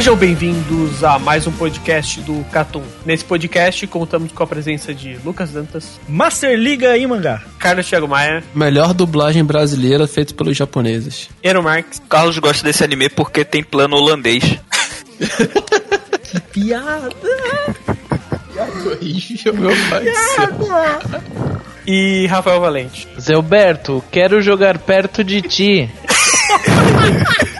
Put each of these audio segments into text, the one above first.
Sejam bem-vindos a mais um podcast do Catum. Nesse podcast contamos com a presença de Lucas Dantas, Master Liga e mangá. Carlos Thiago Maia, Melhor dublagem brasileira feita pelos japoneses. Ero Marques, Carlos gosta desse anime porque tem plano holandês. Piada. Horrível, meu pai céu. e Rafael Valente. Zelberto, quero jogar perto de ti.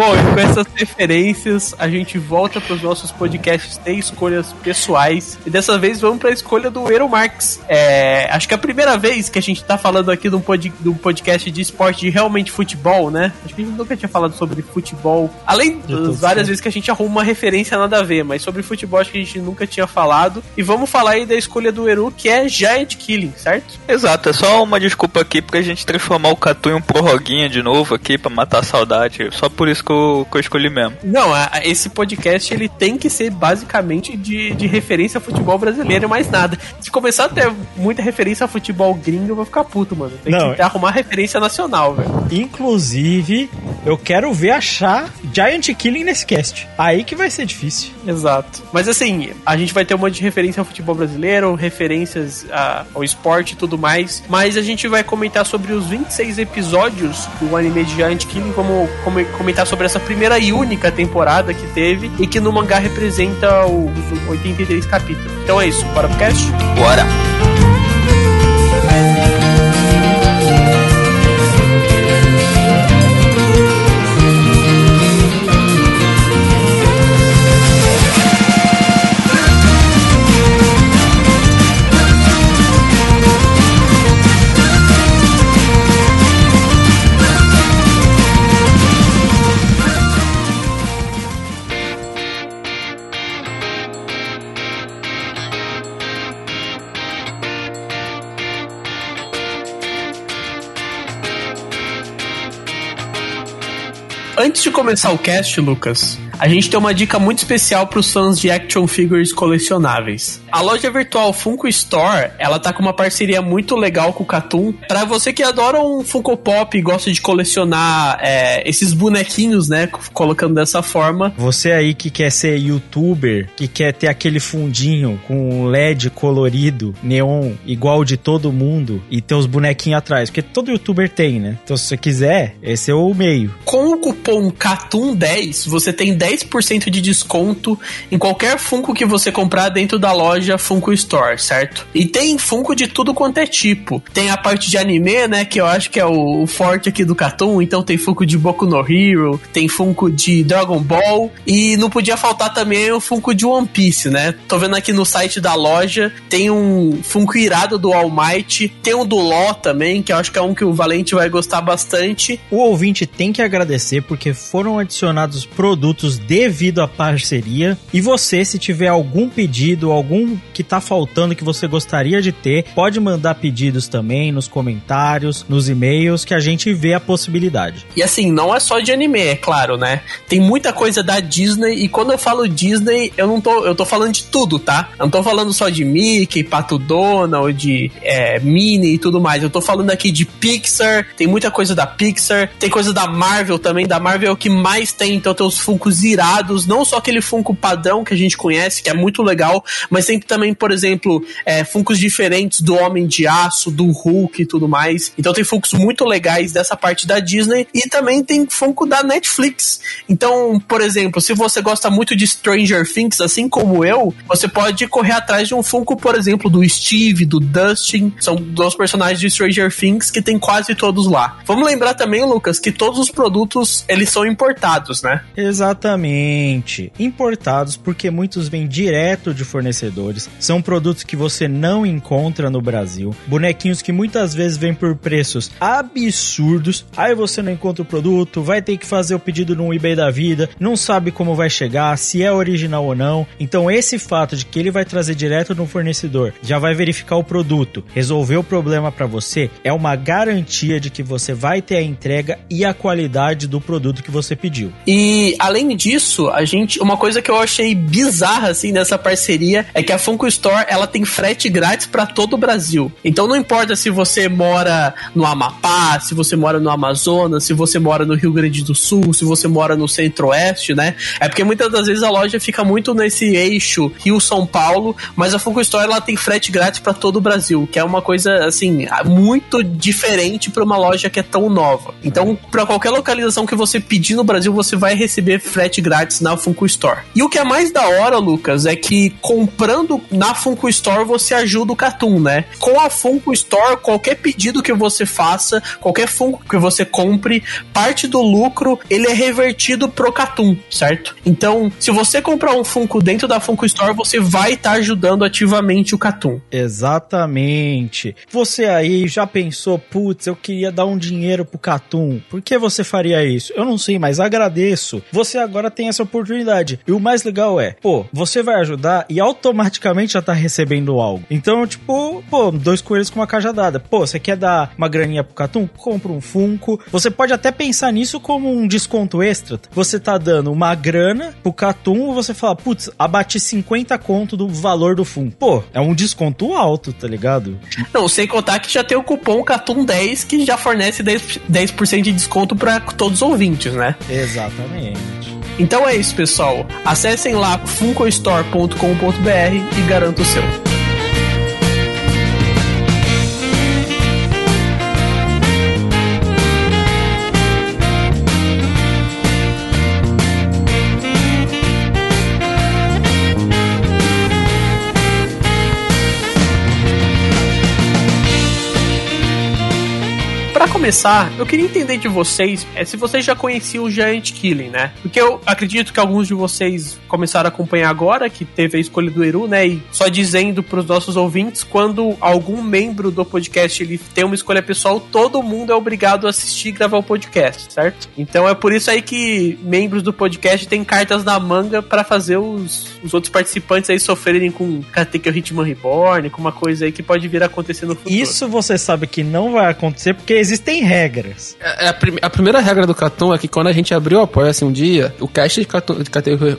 Bom, e com essas referências, a gente volta para os nossos podcasts de escolhas pessoais. E dessa vez vamos para a escolha do Eero Marx. É, acho que é a primeira vez que a gente está falando aqui de um, pod, de um podcast de esporte de realmente futebol, né? Acho que a gente nunca tinha falado sobre futebol. Além das várias vezes que a gente arruma uma referência nada a ver, mas sobre futebol acho que a gente nunca tinha falado. E vamos falar aí da escolha do Eru, que é Giant Killing, certo? Exato, é só uma desculpa aqui pra gente transformar o Catu em um prorroguinha de novo aqui pra matar a saudade. Só por isso que eu, que eu escolhi mesmo. Não, a- a- esse podcast ele tem que ser basicamente de, de referência a futebol brasileiro e mais nada. Se começar a ter muita referência a futebol gringo, eu vou ficar puto, mano. Tem Não, que arrumar referência nacional, velho. Inclusive, eu quero ver achar Giant Killing nesse cast. Aí que vai ser difícil. Exato. Mas assim, a gente vai ter um monte de referência ao futebol brasileiro, referências a- ao esporte e tudo mais. Mas a gente vai comentar sobre os 26 episódios do anime de Giant Killing, como, como comentar sobre essa primeira e única temporada que teve e que no mangá representa os 83 capítulos. Então é isso, bora pro cast? Bora! Antes de começar o cast, Lucas, a gente tem uma dica muito especial para os fãs de action figures colecionáveis. A loja virtual Funko Store, ela tá com uma parceria muito legal com o Catum. Para você que adora um Funko Pop e gosta de colecionar é, esses bonequinhos, né, colocando dessa forma, Você aí que quer ser youtuber, que quer ter aquele fundinho com LED colorido, neon, igual de todo mundo, e ter os bonequinhos atrás. Porque todo youtuber tem, né? Então se você quiser, esse é o meio. com o cupom CATUM10, você tem 10% de desconto em qualquer Funko que você comprar dentro da loja Funko Store, certo? E tem Funko de tudo quanto é tipo. Tem a parte de anime, né, que eu acho que é o, o forte aqui do Catum, então tem Funko de Boku no Hero, tem Funko de Dragon Ball, e não podia faltar também o Funko de One Piece, né? Tô vendo aqui no site da loja, tem um Funko irado do All Might, tem um do Law também, que eu acho que é um que o Valente vai gostar bastante. O ouvinte tem que agradecer porque foram adicionados produtos devido à parceria. E você, se tiver algum pedido, algum que tá faltando que você gostaria de ter, pode mandar pedidos também nos comentários, nos e-mails, que a gente vê a possibilidade. E assim, não é só de anime, é claro, né? Tem muita coisa da Disney, e quando eu falo Disney, eu não tô. Eu tô falando de tudo, tá? Eu não tô falando só de Mickey, Pato Donald, de é, Minnie e tudo mais. Eu tô falando aqui de Pixar, tem muita coisa da Pixar, tem coisa da Marvel também. Da Marvel é o que mais tem, então tem os Funkos irados, não só aquele Funko padrão que a gente conhece, que é muito legal, mas tem também, por exemplo, é, Funkos diferentes do Homem de Aço, do Hulk e tudo mais. Então tem Funkos muito legais dessa parte da Disney e também tem Funko da Netflix. Então, por exemplo, se você gosta muito de Stranger Things, assim como eu, você pode correr atrás de um Funko, por exemplo, do Steve, do Dustin. São dois personagens de Stranger Things que tem quase todos lá. Vamos lembrar também, Lucas, que todos os produtos eles são importados, né? Exatamente. Importados porque muitos vêm direto de fornecedores. São produtos que você não encontra no Brasil. Bonequinhos que muitas vezes vêm por preços absurdos. Aí você não encontra o produto, vai ter que fazer o pedido no eBay da vida, não sabe como vai chegar, se é original ou não. Então esse fato de que ele vai trazer direto no fornecedor, já vai verificar o produto, resolver o problema para você, é uma garantia de que você vai ter a entrega e a qualidade do produto que você pediu. E além disso, a gente, uma coisa que eu achei bizarra assim nessa parceria é que a Funko Store, ela tem frete grátis para todo o Brasil. Então não importa se você mora no Amapá, se você mora no Amazonas, se você mora no Rio Grande do Sul, se você mora no Centro-Oeste, né? É porque muitas das vezes a loja fica muito nesse eixo Rio-São Paulo, mas a Funko Store ela tem frete grátis para todo o Brasil, que é uma coisa assim muito diferente para uma loja que é tão nova. Então, para qualquer localização que você pedir no Brasil, você vai receber frete grátis na Funko Store. E o que é mais da hora, Lucas, é que comprando na Funko Store você ajuda o Catum, né? Com a Funko Store, qualquer pedido que você faça, qualquer Funko que você compre, parte do lucro ele é revertido pro Catum, certo? Então, se você comprar um Funko dentro da Funko Store, você vai estar tá ajudando ativamente o Catum. Exatamente. Você aí já pensou, putz, eu queria dar um dinheiro pro Catum. Por que você faria isso? Eu não sei, mas agradeço. Você agora tem essa oportunidade. E o mais legal é, pô, você vai ajudar e automaticamente já tá recebendo algo. Então, tipo, pô, dois coelhos com uma cajadada. Pô, você quer dar uma graninha pro Catum? Compra um Funko. Você pode até pensar nisso como um desconto extra. Você tá dando uma grana pro Catum, você fala, putz, abati 50 conto do valor do Funko. Pô, é um desconto alto, tá ligado? Não, sem contar que já tem o cupom Catum10 que já fornece 10%, 10 de desconto para todos os ouvintes, né? Exatamente. Então é isso, pessoal. Acessem lá funkostore.com.br e garantam o seu. Começar, eu queria entender de vocês é, se vocês já conheciam o Giant Killing, né? Porque eu acredito que alguns de vocês começaram a acompanhar agora, que teve a escolha do Eru, né? E só dizendo para os nossos ouvintes, quando algum membro do podcast ele tem uma escolha pessoal, todo mundo é obrigado a assistir e gravar o podcast, certo? Então é por isso aí que membros do podcast têm cartas na manga para fazer os, os outros participantes aí sofrerem com Katekyo Hitman Reborn, com uma coisa aí que pode vir a acontecer no futuro. Isso você sabe que não vai acontecer porque existem regras. É, é a, prim a, primeira regra do Catum é que quando a gente abriu o Apoia-se um dia, o cast de Catum,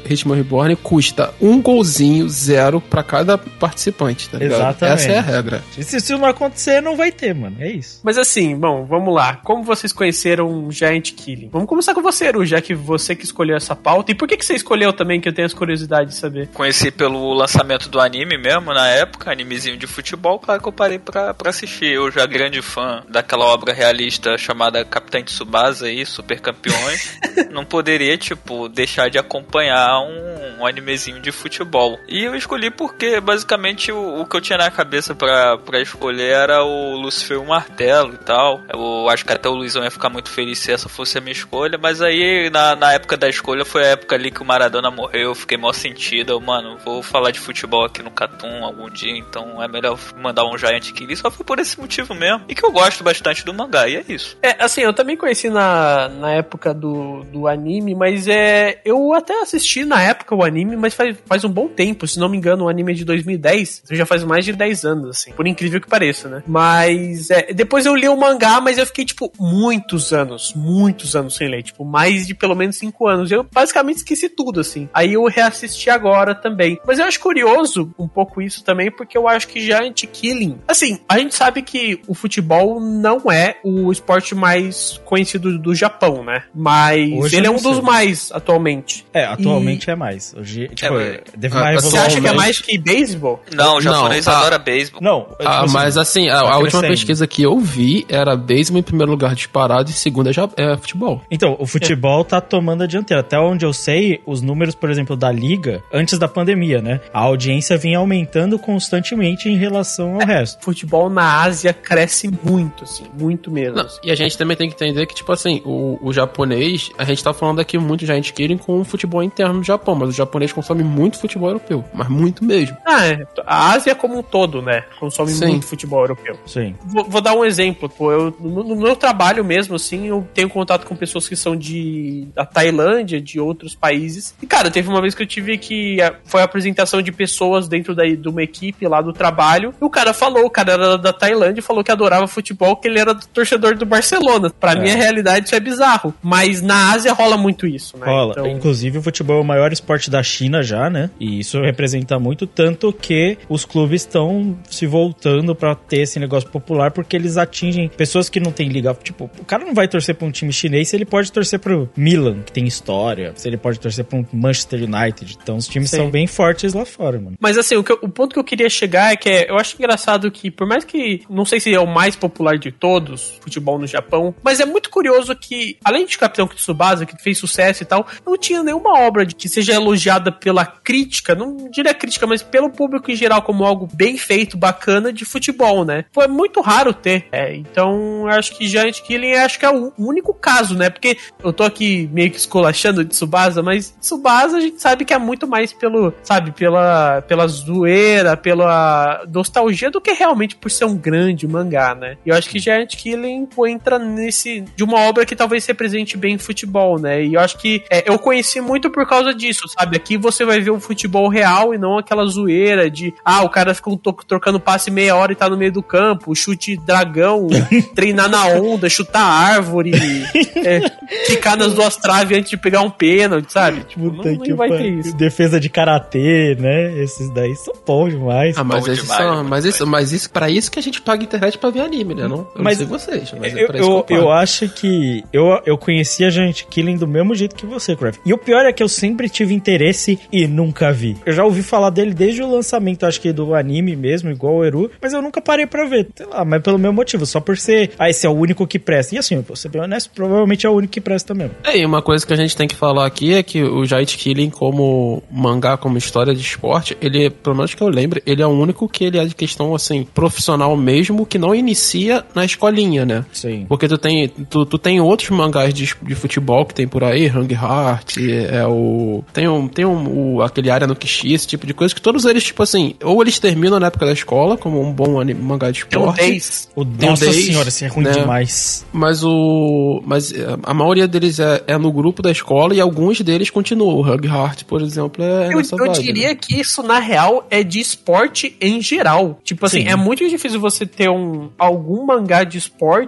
Hitman Reborn custa um golzinho zero pra cada participante, tá ligado? Exatamente. Essa é a regra. E se isso não acontecer, não vai ter, mano. É isso. Mas assim, bom, vamos lá. Como vocês conheceram Giant Killing? Vamos começar com você, Eru, já que você que escolheu essa pauta. E por que, que você escolheu também, que eu tenho as curiosidades de saber? Conheci pelo lançamento do anime mesmo, na época, animezinho de futebol, claro que eu parei pra, pra assistir. Eu já grande fã daquela obra realista realista chamada Capitã Tsubasa aí, Super Campeões, não poderia, tipo, deixar de acompanhar um, um, animezinho de futebol. E eu escolhi porque, basicamente, o, o que eu tinha na cabeça para escolher era o Lucifer o Martelo e tal. Eu acho que até o Luizão ia ficar muito feliz se essa fosse a minha escolha, mas aí, na, na época da escolha, foi a época ali que o Maradona morreu, eu fiquei mó sentido. Eu, mano, vou falar de futebol aqui no Catum algum dia, então é melhor mandar um Giant Kill. Só foi por esse motivo mesmo. E que eu gosto bastante do mangá é isso. É, assim, eu também conheci na, na época do, do anime, mas é. Eu até assisti na época o, anime, mas faz, faz um bom tempo. Se não me engano, o anime é de 2010. Então já faz mais de 10 anos, assim. Por incrível que pareça, né? Mas é, depois eu li o mangá, mas eu fiquei, tipo, muitos anos, muitos anos sem ler. Tipo, mais de pelo menos 5 anos. Eu basicamente esqueci tudo, assim. Aí eu reassisti agora também. Mas eu acho curioso um pouco isso também, porque eu acho que Giant Killing. Assim, a gente sabe que o futebol não é o esporte mais conhecido do Japão, né? Mas Hoje ele é um dos mais atualmente. É, atualmente e... é mais. Hoje, tipo, é, deve Você acha que é mais que beisebol? Não, o japonês não, adora beisebol. Não, ah, tipo assim, mas assim, a, a última pesquisa que eu vi era beisebol em primeiro lugar disparado e segundo é, já, é futebol. Então, o futebol é. tá tomando a dianteira. Até onde eu sei, os números, por exemplo, da liga, antes da pandemia, né? A audiência vinha aumentando constantemente em relação ao é, resto. Futebol na Ásia cresce muito, assim, muito mesmo. Não, e a gente também tem que entender que, tipo assim, o, o japonês, a gente tá falando aqui muito de gente querem com o futebol interno do Japão, mas o japonês consome muito futebol europeu, mas muito mesmo. Ah, é. A Ásia como um todo, né? Consome Sim. muito futebol europeu. Sim. Vou, vou, dar um exemplo, pô. Eu, no, no, meu trabalho mesmo, assim, eu tenho contato com pessoas que são de da Tailândia, de outros países. E, cara, teve uma vez que eu tive que. Foi a apresentação de pessoas dentro da, de uma equipe lá do trabalho. E o cara falou, o cara era da Tailândia e falou que adorava futebol, que ele era torcedor do Barcelona. Pra é. mim, a realidade, isso é bizarro. Mas na Ásia rola muito isso, né? Rola. Então... Inclusive, o futebol é o maior esporte da China já, né? E isso representa muito, tanto que os clubes estão se voltando para ter esse negócio popular, porque eles atingem pessoas que não têm liga. Tipo, o cara não vai torcer pra um time chinês se ele pode torcer pro Milan, que tem história, se ele pode torcer pra um Manchester United. Então, os times Sim. são bem fortes lá fora, mano. Mas assim, o, eu, o ponto que eu queria chegar é que é, eu acho engraçado que, por mais que, não sei se é o mais popular de todos, futebol no Japão, mas é muito curioso que, além de Capitão Tsubasa, que fez sucesso e tal, não tinha nenhuma obra que seja elogiada pela crítica, não diria crítica, mas pelo público em geral, como algo bem feito, bacana de futebol, né? Foi muito raro ter. É, então, acho que Giant Killing acho que é o único caso, né? Porque eu tô aqui meio que escolachando de Tsubasa, mas Tsubasa a gente sabe que é muito mais pelo, sabe, pela, pela zoeira, pela nostalgia do que realmente por ser um grande mangá, né? E eu acho que Giant Killing entra nesse de uma obra que talvez represente bem futebol, né? E eu acho que é, eu conheci muito por causa disso, sabe? Aqui você vai ver um futebol real e não aquela zoeira de ah, o cara fica trocando passe meia hora e tá no meio do campo, chute dragão, treinar na onda, chutar árvore, é, ficar nas duas traves antes de pegar um pênalti, sabe? Tipo, não, não vai ter isso. Defesa de karatê, né? Esses daí são bons demais. Ah, mas, esses demais, são, mas isso, mas isso, pra isso que a gente paga internet pra ver anime, né? Não, eu mas, não sei vocês, mas eu, é eu, eu, eu acho que eu, eu conhecia a gente Killing do mesmo jeito que você, Craft. E o pior é que eu sempre tive interesse e nunca vi. Eu já ouvi falar dele desde o lançamento, acho que do anime mesmo, igual o Eru, mas eu nunca parei pra ver. Sei lá, mas pelo meu motivo, só por ser, ah, esse é o único que presta. E assim, eu vou ser bem honesto, provavelmente é o único que presta mesmo. É, e uma coisa que a gente tem que falar aqui é que o Giant Killing, como mangá, como história de esporte, ele, pelo menos que eu lembre, ele é o único que ele é de questão, assim, profissional mesmo, que não inicia na escolinha, né? Sim. Porque tu tem, tu, tu tem outros mangás de, de futebol que tem por aí, Hang Heart, é o. Tem um. Tem um. O, aquele área no Kishi, esse tipo de coisa, que todos eles, tipo assim, ou eles terminam na época da escola, como um bom anime, mangá de esporte. Tem um Days. O Nossa Days, senhora, esse é ruim né? demais. Mas o. Mas é, a maioria deles é, é no grupo da escola e alguns deles continuam. O Hug Heart, por exemplo, é eu, nessa Eu vibe, diria né? que isso, na real, é de esporte em geral. Tipo assim, Sim. é muito difícil você ter um algum mangá de esporte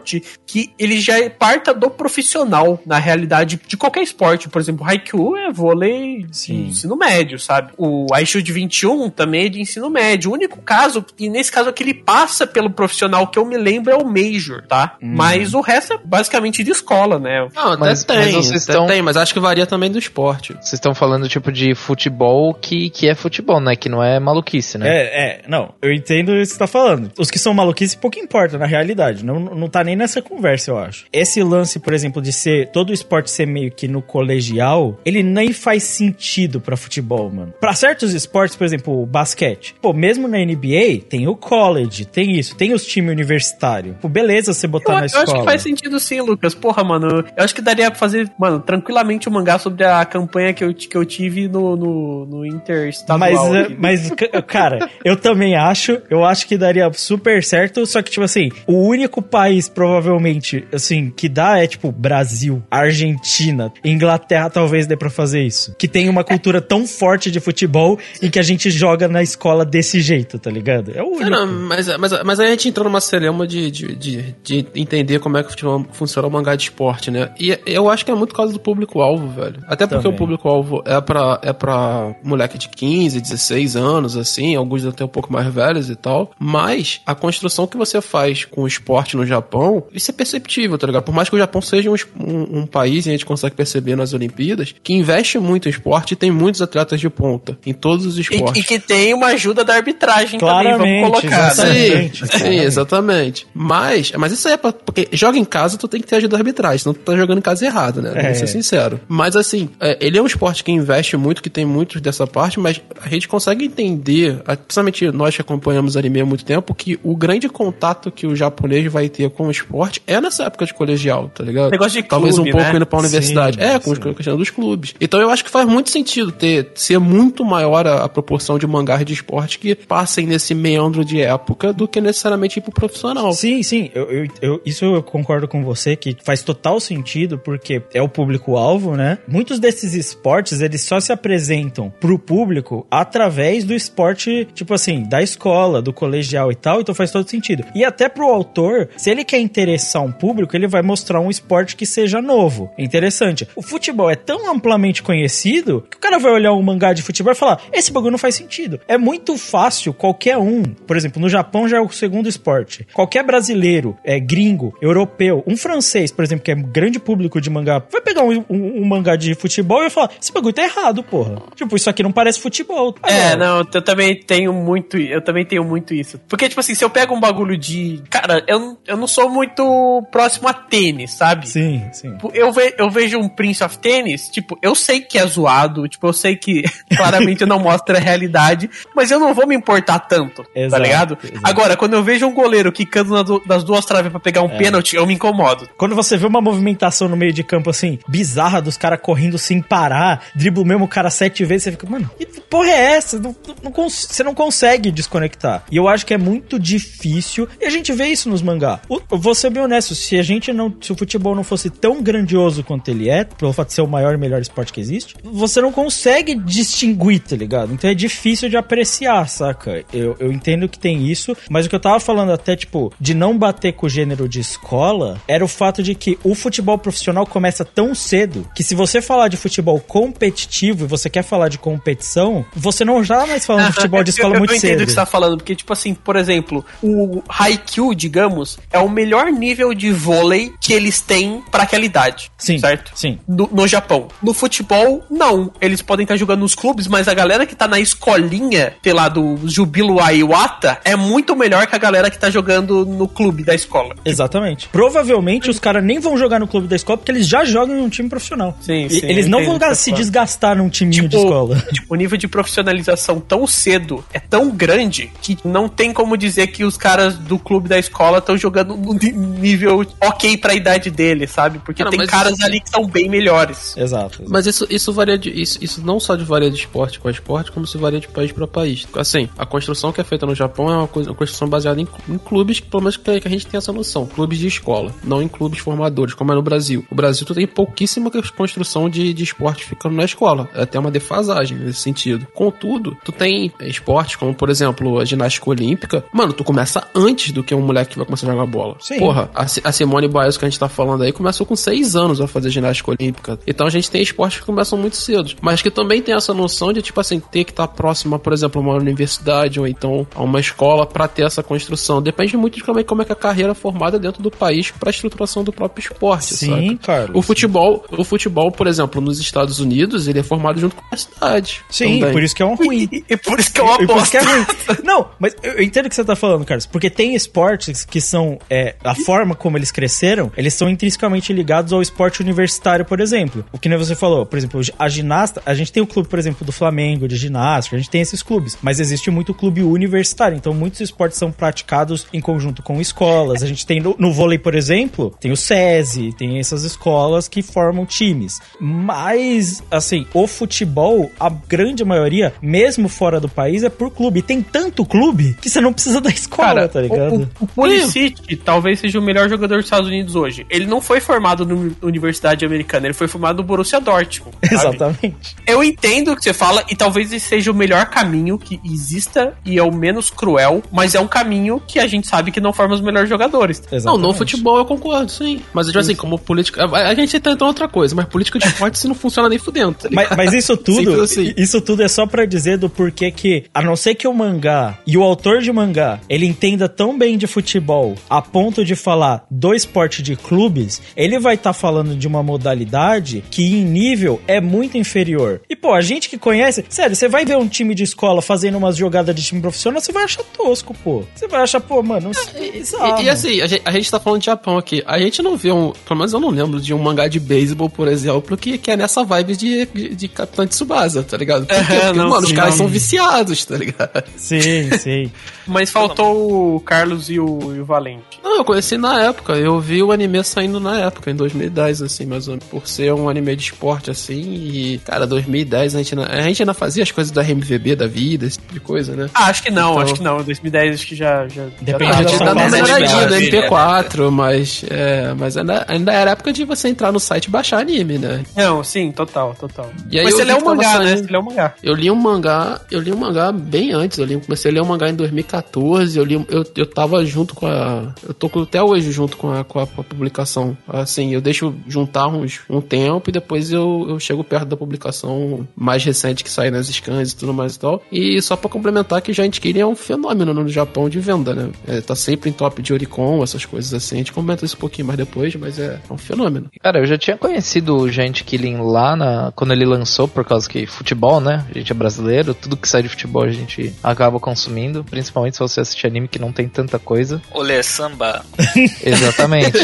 que ele já parta do profissional, na realidade, de qualquer esporte. Por exemplo, Haikyuu é vôlei de ensino médio, sabe? O iShield 21 também é de ensino médio. O único caso, e nesse caso aqui ele passa pelo profissional que eu me lembro é o Major, tá? Hum. Mas o resto é basicamente de escola, né? Não, mas, tem, mas vocês estão... tem, mas acho que varia também do esporte. Vocês estão falando tipo de futebol que, que é futebol, né? Que não é maluquice, né? É, é, não, eu entendo o que você tá falando. Os que são maluquice pouco importa, na realidade. Não, não tá nem nessa conversa, eu acho. Esse lance, por exemplo, de ser todo o esporte ser meio que no colegial, ele nem faz sentido para futebol, mano. Para certos esportes, por exemplo, o basquete. Pô, mesmo na NBA, tem o college, tem isso, tem os times universitários. Pô, beleza você botar eu, na escola. Eu acho que faz sentido sim, Lucas. Porra, mano, eu acho que daria pra fazer, mano, tranquilamente um mangá sobre a campanha que eu, que eu tive no, no, no Interestadual. Mas, mas, cara, eu também acho, eu acho que daria super certo, só que, tipo assim, o único país, provavelmente, assim, que dá é, tipo, Brasil, Argentina, Inglaterra talvez dê pra fazer isso. Que tem uma cultura tão forte de futebol em que a gente joga na escola desse jeito, tá ligado? É o único. É, não, mas, mas, mas aí a gente entrou numa celema de, de, de, de entender como é que o futebol funciona o mangá de esporte, né? E eu acho que é muito por causa do público-alvo, velho. Até porque Também. o público-alvo é pra, é pra moleque de 15, 16 anos, assim, alguns até um pouco mais velhos e tal. Mas a construção que você faz com o esporte no Japão, isso é perceptível, tá ligado? Por mais que o Japão seja um, um, um país, e a gente consegue perceber nas Olimpíadas, que investe muito em esporte e tem muitos atletas de ponta em todos os E, esportes. e que tem uma ajuda da arbitragem também, Claramente, vamos colocar. exatamente. Né? Sim, sim, exatamente. Mas, mas isso aí é pra, porque joga em casa, tu tem que ter ajuda da arbitragem, senão tu tá jogando em casa errado, né? É. Vamos ser sincero. Mas assim, é, ele é um esporte que investe muito, que tem muito dessa parte, mas a gente consegue entender, a- principalmente nós que acompanhamos anime há muito tempo, que o grande contato que o japonês vai ter com o esporte é nessa época de colegial, tá ligado? Negócio de Talvez clube, um pouco né? indo pra universidade. Sim, é, com sim. a questão dos clubes. Então eu acho que faz muito sentido ter ser muito maior a, a proporção de mangás de esporte que passem nesse meandro de época do que necessariamente ir pro profissional. Sim, sim, eu, eu- eu- isso eu concordo com você, que faz total sentido, porque é o público-alvo, né? Muitos desses esportes, eles só se apresentam pro público através do esporte, tipo assim, da escola, do colegial e tal, então faz todo sentido. E até pro autor, se ele quer interessar um público, ele vai mostrar um esporte que seja novo. É Interessante. O futebol é tão amplamente conhecido que o cara vai olhar um mangá de futebol e falar: esse bagulho não faz sentido. É muito fácil qualquer um, por exemplo, no Japão já é o segundo esporte. Qualquer brasileiro, é gringo, europeu, um francês, por exemplo, que é grande público de mangá, vai pegar um, um- um mangá de futebol e vai falar: esse bagulho tá errado, porra. Tipo, isso aqui não parece futebol. É, Agora, não, eu também tenho muito, eu também tenho muito isso. Porque, tipo assim, se eu pego um bagulho de. Cara, eu, eu não sou muito próximo a tênis, sabe? Sim, sim. Tipo, Eu, ve- eu vejo um Prince of Tennis, tipo, eu sei que é zoado, tipo, eu sei que claramente não mostra a realidade, mas eu não vou me importar tanto, tá Exato, ligado? exato. Agora, quando eu vejo um goleiro quicando na du- das duas traves pra pegar um É. pênalti, eu me incomodo. Quando você vê uma movimentação no meio de campo assim, bizarra dos caras correndo sem parar, dribla o mesmo cara sete vezes, você fica, mano, que porra é essa? Não- não cons- você não consegue desconectar. E eu acho que é muito difícil, e a gente vê isso nos mangá. O- vou ser bem honesto, se a gente não, se o futebol não fosse tão grandioso quanto ele é, pelo fato de ser o maior e melhor esporte que existe, você não consegue distinguir, tá ligado? Então é difícil de apreciar, saca? Eu, eu entendo que tem isso, mas o que eu tava falando até, tipo, de não bater com o gênero de escola, era o fato de que o futebol profissional começa tão cedo que se você falar de futebol competitivo e você quer falar de competição, você não já mais falando de futebol de escola eu, muito eu entendo cedo. o que você tá falando, porque, tipo assim, por exemplo, o Haikyuu, digamos, é o melhor nível de vôlei que eles têm pra aquela idade. Sim, Certo? sim. No, no Japão. No futebol, não. Eles podem estar jogando nos clubes, mas a galera que tá na escolinha, sei lá, do Jubilo Iwata, é muito melhor que a galera que tá jogando no clube da escola. Exatamente. Provavelmente os caras nem vão jogar no clube da escola porque eles já jogam em um time profissional. Sim, E- sim, Eles não vão se falando. desgastar num timinho de escola. tipo, o nível de profissionalização tão cedo é tão grande que não tem como dizer que os caras do clube da escola estão jogando ni- nível ok pra idade deles, sabe? Porque Cara, tem caras isso- ali que são bem melhores. Exato. exato. Mas isso, isso varia de. Isso, isso não só de varia de esporte com esporte, como se varia de país para país. Assim, a construção que é feita no Japão é uma, coisa, uma construção baseada em, em clubes, que, pelo menos que, que a gente tem essa noção. Clubes de escola, não em clubes formadores, como é no Brasil. O Brasil tu tem pouquíssima construção de, de esporte ficando na escola. É até uma defasagem nesse sentido. Contudo, tu tem esportes como, por exemplo, a ginástica olímpica. Mano, tu começa antes do que um moleque que vai começar a jogar bola. Sim. Porra, a, a Simone Biles que a gente tá falando aí começou com seis anos a fazer ginástica olímpica. Então a gente tem esportes que começam muito cedo. Mas que também tem essa noção de, tipo assim, ter que estar próximo, a, por exemplo, a uma universidade ou então a uma escola pra ter essa construção. Depende muito de como é, como é que a carreira é formada dentro do país pra estruturação do próprio esporte, Sim, saca? Carlos. O futebol, o futebol, por exemplo, nos Estados Unidos, ele é formado junto com a cidade. Sim, também. por isso que é um ruim. E, e por isso que é uma aposta. é. Não, mas eu eu entendo o que você tá falando, Carlos. Porque tem esportes que são. é, a forma como eles cresceram, eles são intrinsecamente ligados ao esporte universitário, por exemplo. O que nem você falou, por exemplo, a ginasta. A gente tem o clube, por exemplo, do Flamengo, de ginástica, a gente tem esses clubes. Mas existe muito clube universitário. Então, muitos esportes são praticados em conjunto com escolas. A gente tem no, no vôlei, por exemplo, tem o SESI, tem essas escolas que formam times. Mas, assim, o futebol, a grande maioria, mesmo fora do país, é por clube. E tem tanto clube que você não precisa da escola, Cara, tá ligado? o, o, o Pulisic talvez seja o melhor jogador dos Estados Unidos hoje. Ele não foi formado na Universidade Americana, ele foi formado no Borussia Dortmund. sabe? Exatamente. Eu entendo o que você fala e talvez esse seja o melhor caminho que exista e é o menos cruel, mas é um caminho que a gente sabe que não forma os melhores jogadores. Não, Exatamente. no futebol eu concordo, sim. Mas, tipo assim, como política. A, gente tentou outra coisa, mas política de esporte se não funciona nem fudendo. Tá Mas, mas isso tudo, assim. isso tudo é só pra dizer do porquê que, a não ser que o mangá e o autor de mangá, ele entenda tão bem de futebol a ponto de falar do esporte de clubes, ele vai estar falando de uma modalidade que em nível é muito inferior. E pô, a gente que conhece, sério, você vai ver um time de escola fazendo umas jogadas de time profissional, você vai achar tosco, pô. Você vai achar, pô, mano, isso é bizarro. E, e assim, a gente, a gente tá falando de Japão aqui. A gente não vê um. Pelo menos eu não lembro de um mangá de beisebol, por exemplo, que, que é nessa vibe de, de, de Capitão Tsubasa, tá ligado? Por quê? É, Porque, não, mano, os sim, caras não. são viciados, tá ligado? Sim, sim. Mas faltou o Carlos e o, e o Valente. Não, eu conheci na época. Eu vi o anime saindo na época, em 2010, assim, mais ou menos. Por ser um anime de esporte, assim. E, cara, 2010 a gente, ainda- a gente ainda fazia as coisas da RMVB da vida, esse tipo de coisa, né? Ah, acho que não, Então- acho que não. Em 2010 acho que já. já Depende já a da gente São dá uma melhoradinha do né? MP4, mas, é, mas ainda, ainda era época de você entrar no site e baixar anime, né? Não, sim, total, total. E aí Mas você leu tava mangá, né? saindo- Você leu o mangá. Eu li um mangá, eu li um mangá bem antes, eu li, comecei a ler um mangá em 2014, eu li, eu, eu tava junto com a, eu tô com- até hoje junto com a, com a, com a publicação, assim, eu deixo juntar uns, um tempo e depois eu, eu chego perto da publicação mais recente que sai nas scans e tudo mais e tal, e só pra complementar que Giant Killing é um fenômeno no Japão de venda, né, é, tá sempre em top de Oricon, essas coisas assim, a gente comenta isso um pouquinho mais depois, mas é, é um fenômeno. Cara, eu já tinha conhecido o Giant Killing lá na, quando ele lançou, por causa que futebol, né? A gente é brasileiro, tudo que sai de futebol a gente acaba consumindo, principalmente se você assistir anime que não tem tanta coisa. Olê, samba. Exatamente.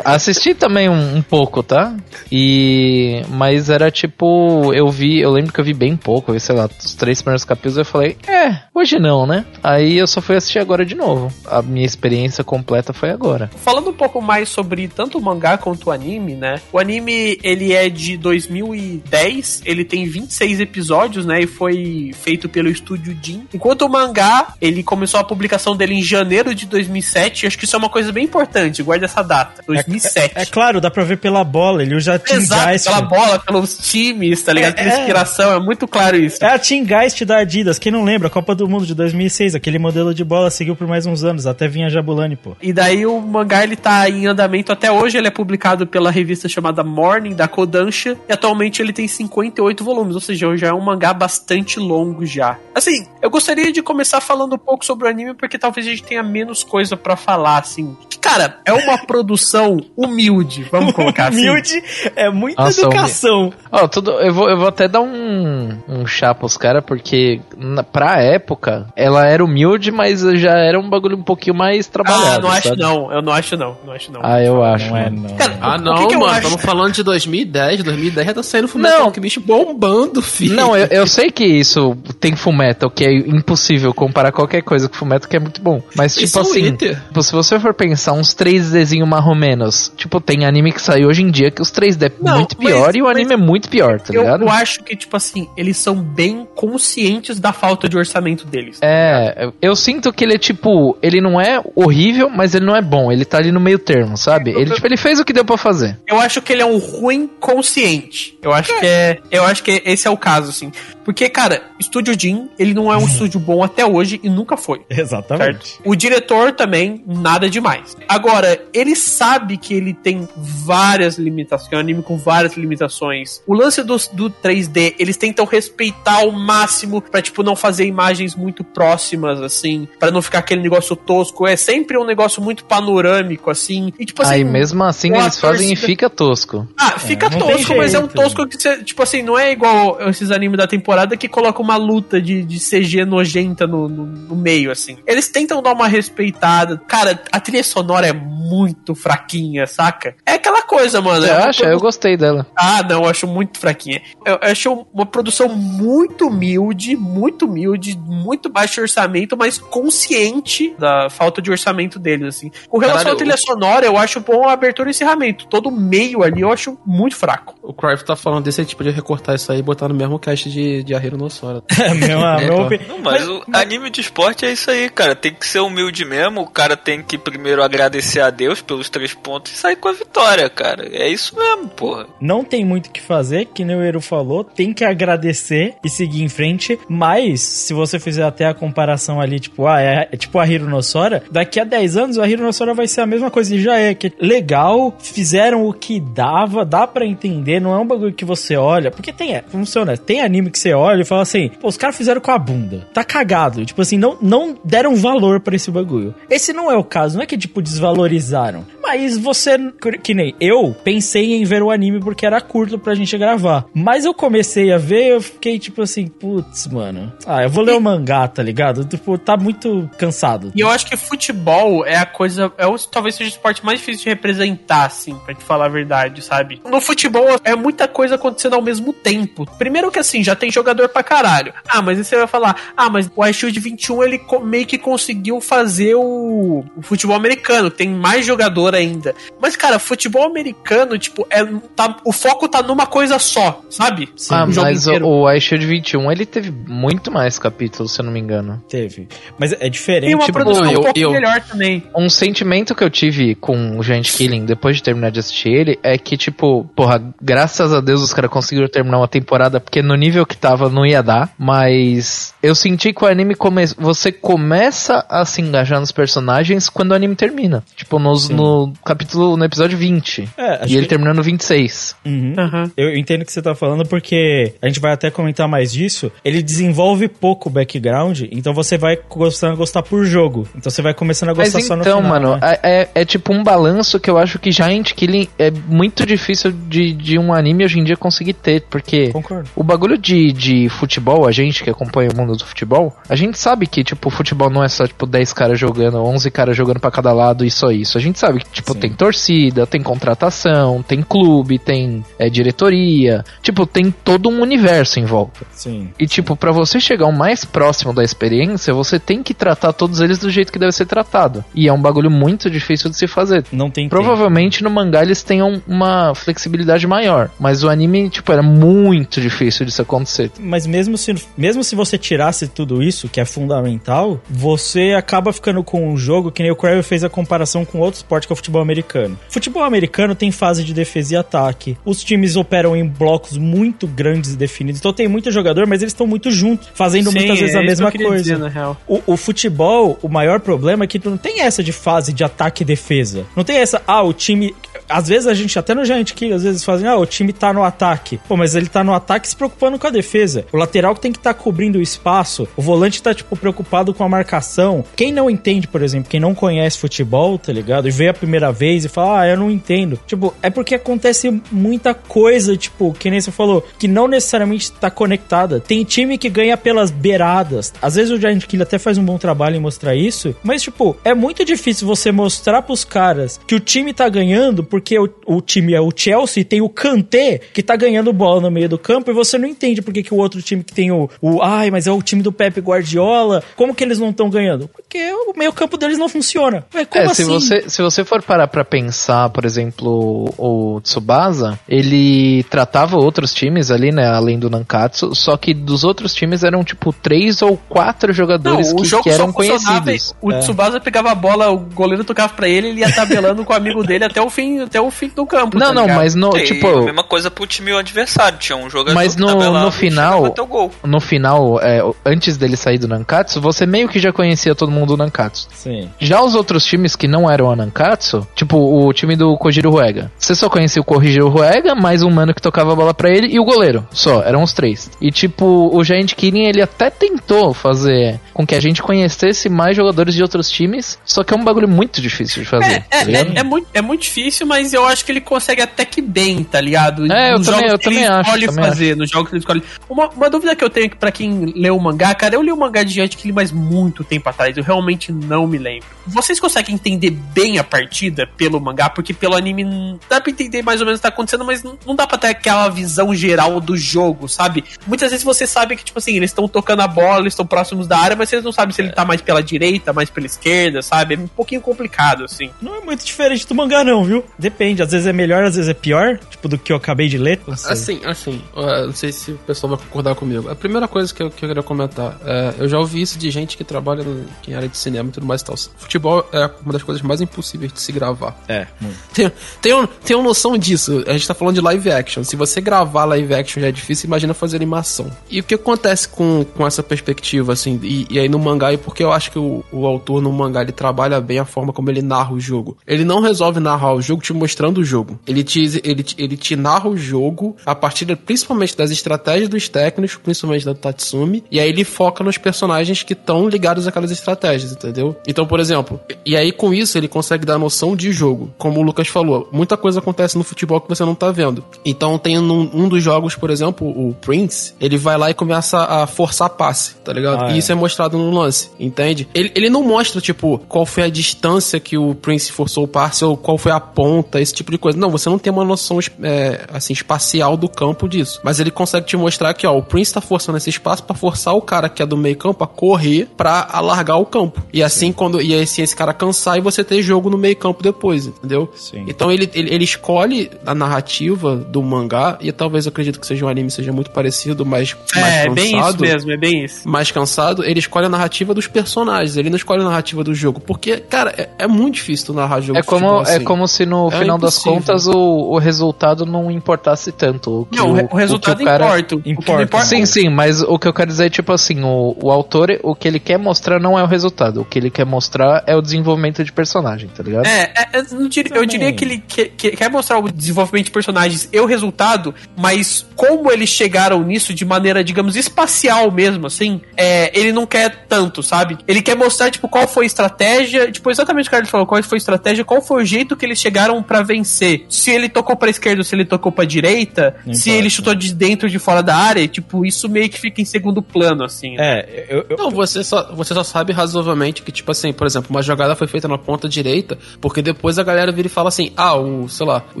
Assisti também um, um pouco, tá? E. Mas era tipo. Eu vi. Eu lembro que eu vi bem pouco, eu vi, sei lá, os três primeiros capítulos eu falei, é, hoje não, né? Aí eu só fui assistir agora de novo. A minha experiência completa foi agora. Falando um pouco mais sobre tanto o mangá quanto o anime, né? O anime, ele é de 2010, ele tem 26 episódios, né? E foi feito pelo estúdio Jin. Enquanto o mangá, ele começou a publicação dele em janeiro de 2007. Acho que isso é uma coisa bem importante, guarda essa data. 2007. É claro, dá pra ver pela bola, ele usa Team Exato, Geist. pela bola, pelos times, tá ligado? É, Pela é. inspiração, é muito claro isso. É a Team Geist da Adidas, quem não lembra? Copa do Mundo de 2006, aquele modelo de bola seguiu por mais uns anos, até vinha Jabulani, pô. E daí o mangá ele tá em andamento até hoje, ele é publicado pela revista chamada Morning da Kodansha e atualmente ele tem 58 volumes, ou seja, já é um mangá bastante longo já. Assim, eu gostaria de começar falando um pouco sobre o anime porque talvez a gente tenha menos coisa pra falar, assim. Que, cara, é uma produção humilde, vamos colocar assim. Humilde é muita Nossa, educação. Ó, tudo, eu, vou, eu vou até dar um, um chá pros caras, porque na, pra época, ela era humilde, mas já era um bagulho um pouquinho mais trabalhado. Ah, não acho sabe? não, eu não acho não, não acho não. Ah, eu acho. Não é, não. Cara, Ah, não, que que mano, acho? estamos falando de 2010, 2010 já tá saindo Fullmetal Não. Alchemist bombando, filho. Não, eu, eu sei que isso tem Fullmetal, que é impossível comparar qualquer coisa com Fullmetal, que é muito bom. Mas, tipo Isso é assim, Inter. tipo, se você for pensar uns 3Dzinho mais ou menos, tipo, tem anime que sai hoje em dia que os 3D é Não, muito mas- pior e o mas anime é muito pior, tá eu, ligado? eu acho que, tipo assim, eles são bem conscientes da falta de orçamento deles. É, eu sinto que ele é tipo, ele não é horrível, mas ele não é bom, ele tá ali no meio termo, sabe? Ele, tipo, ele fez o que deu pra fazer. Eu acho que ele é um ruim consciente. Eu acho que é. Eu acho que esse é o caso, assim. Porque, cara, Estúdio Jin, ele não é um estúdio bom até hoje e nunca foi. Exatamente. Certo? O diretor também, nada demais. Agora, ele sabe que ele tem várias limitações, é um anime com várias limitações. O lance do, do 3D, eles tentam respeitar ao máximo pra, tipo, não fazer imagens muito próximas, assim, pra não ficar aquele negócio tosco. É sempre um negócio muito panorâmico, assim. E, tipo assim. Aí mesmo assim eles fazem e fica tosco. ah, fica tem tosco, mas é um tosco que você, tipo assim, não é igual esses animes da temporada que colocam uma luta de, de CG nojenta no, no, no meio, assim. Eles tentam dar uma respeitada. Cara, a trilha sonora é muito fraquinha, saca? É aquela coisa, mano. Você é acha? produ- Eu gostei dela. Ah, não, eu acho muito fraquinha. Eu, eu acho uma produção muito humilde, muito humilde, muito baixo orçamento, mas consciente da falta de orçamento deles, assim. Com relação Caralho, à trilha o- sonora, eu acho bom a abertura e encerramento. Todo meio ali eu acho muito fraco. O Crive tá falando desse, a gente podia recortar isso aí e botar no mesmo cast de, de, de Ahiro no Sora. É, meu, meu opi- Não, mas, o anime de esporte é isso aí, cara. Tem que ser humilde mesmo. O cara tem que primeiro agradecer a Deus pelos três pontos e sair com a vitória, cara. É isso mesmo, porra. não tem muito o que fazer, que nem o Eru falou, tem que agradecer e seguir em frente, mas se você fizer até a comparação ali, tipo, ah, é, é tipo a Hiro no Sora, daqui a 10 anos a Hiro no Sora vai ser a mesma coisa e já é, que é legal, fizeram o que dava, dá pra entender, não é um bagulho que você olha, porque tem, é, honestos, tem anime que você olha e fala assim, os caras fizeram com a bunda, tá cagado, tipo assim, não, não deram valor pra esse bagulho. Esse não é o caso, não é que, tipo, desvalorizaram, mas você, que nem eu, pensei em ver o anime porque era curto pra gente gravar. Mas eu comecei a ver eu fiquei tipo assim, putz, mano. Ah, eu vou ler o mangá, tá ligado? Tipo, tá muito cansado. E eu acho que futebol é a coisa. É o, talvez seja o esporte mais difícil de representar, assim, pra te falar a verdade, sabe? No futebol é muita coisa acontecendo ao mesmo tempo. Primeiro que assim, já tem jogador pra caralho. Ah, mas aí você vai falar, ah, mas o iShield 21 ele meio que conseguiu fazer o, o futebol americano, tem mais jogador ainda. Mas, cara, futebol americano, tipo, é, tá, o foco tá numa coisa só, sabe? ah, O jogo mas inteiro. o, o iShield 21, ele teve muito mais capítulos, se eu não me engano. Teve. Mas é diferente. Tem uma tipo, produção eu- um pouco eu- melhor também. Um sentimento que eu tive com o Giant Killing depois de terminar de assistir ele é que, tipo, porra, graças a Deus os caras conseguiram terminar uma temporada, porque no nível que tava não ia dar, mas eu senti que o anime come... você começa a se engajar nos personagens quando o anime termina. Tipo, nos, no capítulo, no episódio 20. É, acho e ele que- terminou no 26. Uhum. Aham. Eu entendo o que você tá falando porque a gente vai até comentar mais disso. Ele desenvolve pouco o background, então você vai gostando a gostar por jogo. Então você vai começando a Mas gostar só no então, final. mano, né? é, é- é tipo um balanço que eu acho que Giant Killing é muito difícil de, de um anime hoje em dia conseguir ter, porque Concordo. o bagulho de, de futebol, a gente que acompanha o mundo do futebol, a gente sabe que, tipo, futebol não é só, tipo, 10 caras jogando, 11 caras jogando pra cada lado e só isso. A gente sabe que, tipo, Sim. tem torcida, tem contratação, tem clube, tem é, diretoria, tipo, tem todo um universo em volta. Sim. E, tipo, pra você chegar o mais próximo da experiência, você tem que tratar todos eles do jeito que deve ser tratado. E é um bagulho muito difícil de se fazer. Não tem Provavelmente no mangá eles tenham uma flexibilidade maior. Mas o anime, tipo, era muito difícil disso acontecer. Mas mesmo se, mesmo se você tirasse tudo isso, que é fundamental, você acaba ficando com um jogo que nem o Crave fez a comparação com outro esporte que o futebol americano. Futebol americano tem fase de defesa e ataque. Os times operam em blocos muito grandes e definidos. Então tem muito jogador, mas eles estão muito juntos, fazendo Sim, muitas vezes é a mesma coisa. dizer, na real. O, o futebol, o maior problema é que não tem essa de fase de ataque e defesa. Não tem essa, ah, o time. Às vezes a gente, até no Giant Kill, às vezes fazem, ah, o time tá no ataque. Pô, mas ele tá no ataque se preocupando com a defesa. O lateral que tem que estar cobrindo o espaço. O volante tá, tipo, preocupado com a marcação. Quem não entende, por exemplo, quem não conhece futebol, tá ligado? E vê a primeira vez e fala, ah, eu não entendo. Tipo, é porque acontece muita coisa, tipo, que nem você falou, que não necessariamente tá conectada. Tem time que ganha pelas beiradas. Às vezes o Giant Kill até faz um bom trabalho em mostrar isso, mas, tipo, é muito difícil você mostrar pros caras que o time tá ganhando porque o, o time é o Chelsea e tem o Kanté que tá ganhando bola no meio do campo e você não entende porque que o outro time que tem o, o ai, mas é o time do Pepe Guardiola, como que eles não estão ganhando? Porque o meio campo deles não funciona. Ué, como é, assim? se você, se você for parar pra pensar, por exemplo, o Tsubasa, ele tratava outros times ali, né, além do Nankatsu, só que dos outros times eram tipo três ou quatro jogadores que, que eram conhecidos. O É. Tsubasa pegava a bola, o goleiro tocava pra ele, ele ia tabelando com o amigo dele até o fim, até o fim do campo. Não, tá não, ligado? mas no, E tipo, a mesma coisa pro time adversário. Tinha um jogador Mas que no- tabelava no final- chegava até o gol. no final, é, antes dele sair do Nankatsu, você meio que já conhecia todo mundo do Nankatsu. Sim. Já os outros times que não eram a Nankatsu, tipo o time do Kojiro Ruega, você só conhecia o Kojiro Ruega, mais um mano que tocava a bola pra ele e o goleiro. Só, eram os três. E tipo, o Giant Killing, ele até tentou fazer com que a gente conhecesse mais jogadores de outros times, só que é um bagulho muito difícil de fazer. É, tá ligado? é, é muito, é muito difícil, mas eu acho que ele consegue até que bem, tá ligado? É, eu também- eu que também ele acho, escolhe também fazer, nos jogos que ele escolhe. Uma, uma dúvida que eu tenho pra quem leu o mangá, cara, eu li o mangá de Giant Killing mais muito tempo atrás. Eu realmente não me lembro. Vocês conseguem entender bem a partida pelo mangá? Porque pelo anime não dá pra entender mais ou menos o que tá acontecendo, mas não, não dá pra ter aquela visão geral do jogo, sabe? Muitas vezes você sabe que, tipo assim, eles estão tocando a bola, eles estão próximos da área, mas vocês não sabem se ele tá mais pela direita, mais pela esquerda, sabe? É um pouquinho complicado, assim. Não é muito diferente do mangá, não, viu? Depende, às vezes é melhor, às vezes é pior, tipo do que eu acabei de ler. Sei. Assim, assim, uh, não sei se o pessoal vai concordar comigo. A primeira coisa que eu, que eu queria comentar, é, eu já ouvi isso de gente que trabalha no, em área de cinema e tudo mais e tal. Futebol é uma das coisas mais impossíveis de se gravar. É, muito. Tem, tem, um, tem uma noção disso. A gente tá falando de live action. Se você gravar live action já é difícil, imagina fazer animação. E o que acontece com, com essa perspectiva, assim, e, e aí no mangá, e porque eu acho que o, o autor no mangá ele trabalha bem a forma como ele narra o jogo. Ele não resolve narrar o jogo te mostrando o jogo. Ele te, ele, ele te narra o jogo a partir de- principalmente das estratégias dos técnicos, principalmente da Tatsumi, e aí ele foca nos personagens que estão ligados àquelas estratégias, entendeu? Então, por exemplo, e aí com isso ele consegue dar noção de jogo. Como o Lucas falou, muita coisa acontece no futebol que você não tá vendo. Então tem um, um dos jogos, por exemplo, o Prince, ele vai lá e começa a forçar passe, tá ligado? Ah, e é. isso é mostrado no lance, entende? Ele, ele não mostra, tipo, qual foi a distância que o Prince forçou o passe ou qual foi a ponta, esse tipo de coisa. Não, você não tem uma noção é, assim, espacial do campo disso. Mas ele consegue te mostrar que, ó, o Prince tá forçando esse espaço pra forçar o cara que é do meio campo a correr pra alargar o campo. E assim, quando e aí, assim, esse cara cansar e você ter jogo no meio campo depois, entendeu? Sim. Então ele, ele, ele escolhe a narrativa do mangá, e talvez eu acredito que seja um anime seja muito parecido, mas mais É, cansado bem isso mesmo, é bem isso. mais cansado, ele escolhe a narrativa dos personagens, ele não escolhe a narrativa do jogo. Porque, cara, é, é muito difícil tu narrar jogo É como, futebol é assim. como se no É final das impossível. contas o, o resultado não importasse tanto. O que Não, o, o o resultado que o cara- importa. O importa Sim, sim, mas o que eu quero dizer é tipo assim, o, o autor, o que ele quer mostrar não é o resultado, o que ele quer mostrar é o desenvolvimento de personagem, tá ligado? É, é, eu, diria, eu diria que ele que- que- quer mostrar o desenvolvimento de personagens e o resultado, mas como eles chegaram nisso de maneira, digamos, espacial mesmo, assim, é, ele não quer tanto, sabe? Ele quer mostrar, tipo, qual foi a estratégia, tipo, exatamente o que o Carlos falou, qual foi a estratégia, qual foi o jeito que eles chegaram pra vencer. Se ele tocou pra esquerda ou se ele tocou pra direita, Não se importa. ele chutou de dentro ou de fora da área, tipo, isso meio que fica em segundo plano, assim. É, eu, eu- Não, você só, você só sabe razoavelmente que, tipo assim, por exemplo, uma jogada foi feita na ponta direita, porque depois a galera vira e fala assim, ah, o, sei lá, o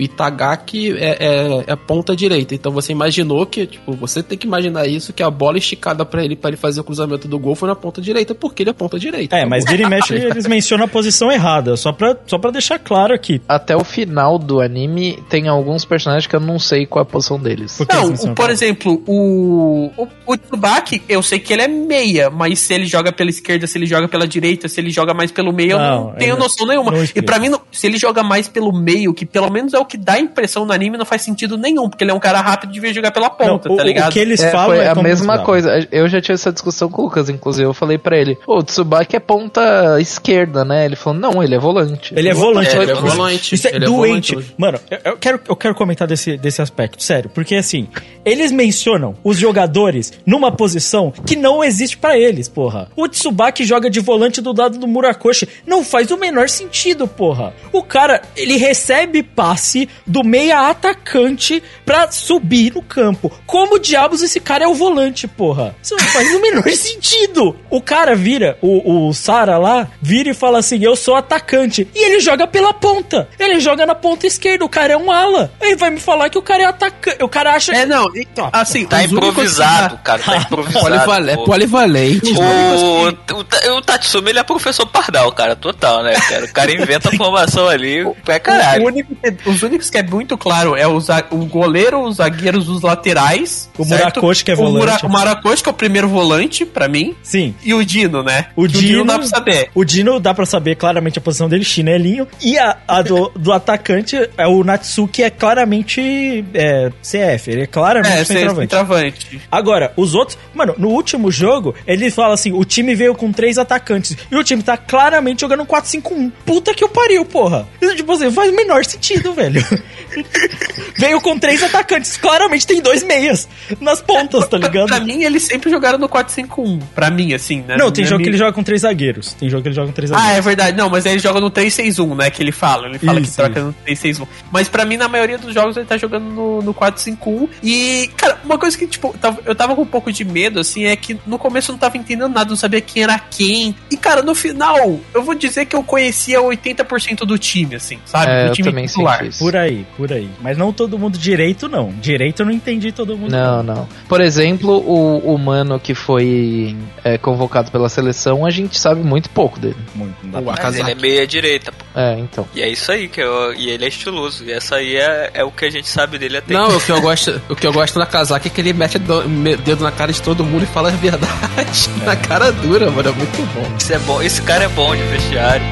Itagaki é, é, é ponta direita. Então você imaginou que, tipo, você tem que imaginar isso, que a bola esticada pra ele, pra ele fazer o cruzamento do gol foi na ponta direita, porque ele é ponta direita. é, mas vira e mexe eles mencionam a posição errada, só pra, só pra deixar claro aqui. Até o final do anime tem alguns personagens que eu não sei qual é a posição deles. Por Não, o- por exemplo, o, o, o Tsubaki, eu sei que ele é meia, mas se ele joga pela esquerda, se ele joga pela direita, se ele joga mais pelo meio, eu Não, não tenho noção nenhuma. não E pra mim, não- se ele joga mais pelo meio, que pelo menos é o que dá impressão no anime, não faz sentido nenhum, porque ele é um cara rápido e devia jogar pela ponta, Não, o, tá ligado? o que eles É, falam foi é a mesma coisa. Eu já tive essa discussão com o Lucas, inclusive. Eu falei pra ele, o Tsubaki é ponta esquerda, né? Ele falou, não, ele é volante. Ele é volante. É, ele é volante. Isso é Ele é doente. volante hoje. Mano, eu, quero, eu quero comentar desse, desse aspecto, sério. Porque assim, eles mencionam os jogadores numa posição que não existe pra eles, porra. O Tsubaki joga de volante do lado do Murakoshi. Não faz o menor sentido, porra. O cara, ele recebe passe do meia atacante pra subir no campo. Como diabos esse cara é o volante, porra? Isso não faz o menor sentido. O cara vira, o, o Sara lá, vira e fala assim: Eu sou atacante. E ele joga pela ponta. Ele joga na ponta esquerda. O cara é um ala. Ele vai me falar que o cara é atacante. O cara acha É, que. não, e- assim, Tá únicos improvisado, cara, tá improvisado. Polival- é polivalente. O, o, o Tatsumi, ele é professor Pardal, cara, total, né, cara? O cara inventa a formação ali O caralho. único os únicos que é muito claro é o, za- o goleiro, os zagueiros, os laterais. O certo? Murakoshi, que é O Mura- volante. O Murakoshi, que é o primeiro volante, pra mim. Sim. E o Dino, né? O Dino, não dá pra saber. O Dino dá pra saber claramente a posição dele, chinelinho. E a, a do, do atacante é o Natsuki, é claramente é, CF. Ele é claramente É, centroavante. centroavante. Agora, os outros. Mano, no último jogo, ele fala assim: o time veio com três atacantes. E o time tá claramente jogando um 4-5-1. Puta que o pariu, porra. Isso, Tipo assim, faz o menor sentido, velho. veio com três atacantes. Claramente tem dois meias nas pontas, tá ligado? Pra mim, eles sempre jogaram no 4-5-1. Pra mim, assim, né? Não, tem jogo que minha- ele joga com três zagueiros. Tem jogo que ele joga com três Ah, zagueiros. é verdade. Não, mas aí ele joga no 3-6-1, né? Que ele fala. Ele fala Isso, que troca no 3-6-1. Mas pra mim, na maioria dos jogos, ele tá jogando no, no 4-5-1. E, cara, uma coisa que, tipo, eu tava com um pouco de medo, assim, é que no começo eu não tava entendendo nada, não sabia quem era quem. Bem. E, cara, no final, eu vou dizer que eu conhecia 80% do time, assim, sabe? É, do eu time também titular. senti isso. Por aí, por aí. Mas não todo mundo direito, não. Direito eu não entendi todo mundo. Não, não. Por exemplo, o, o mano que foi é, convocado pela seleção, a gente sabe muito pouco dele. Muito, não dá O Mas ele é meia direita, pô. É, então. E é isso aí, que eu, e ele é estiloso. E essa aí é, é o que a gente sabe dele até Não, o que eu gosto, o que eu gosto na casaca é que ele mete do- me- dedo na cara de todo mundo e fala a verdade. Na cara dura, mano. É muito bom. Isso é bom. Esse cara é bom de vestiário.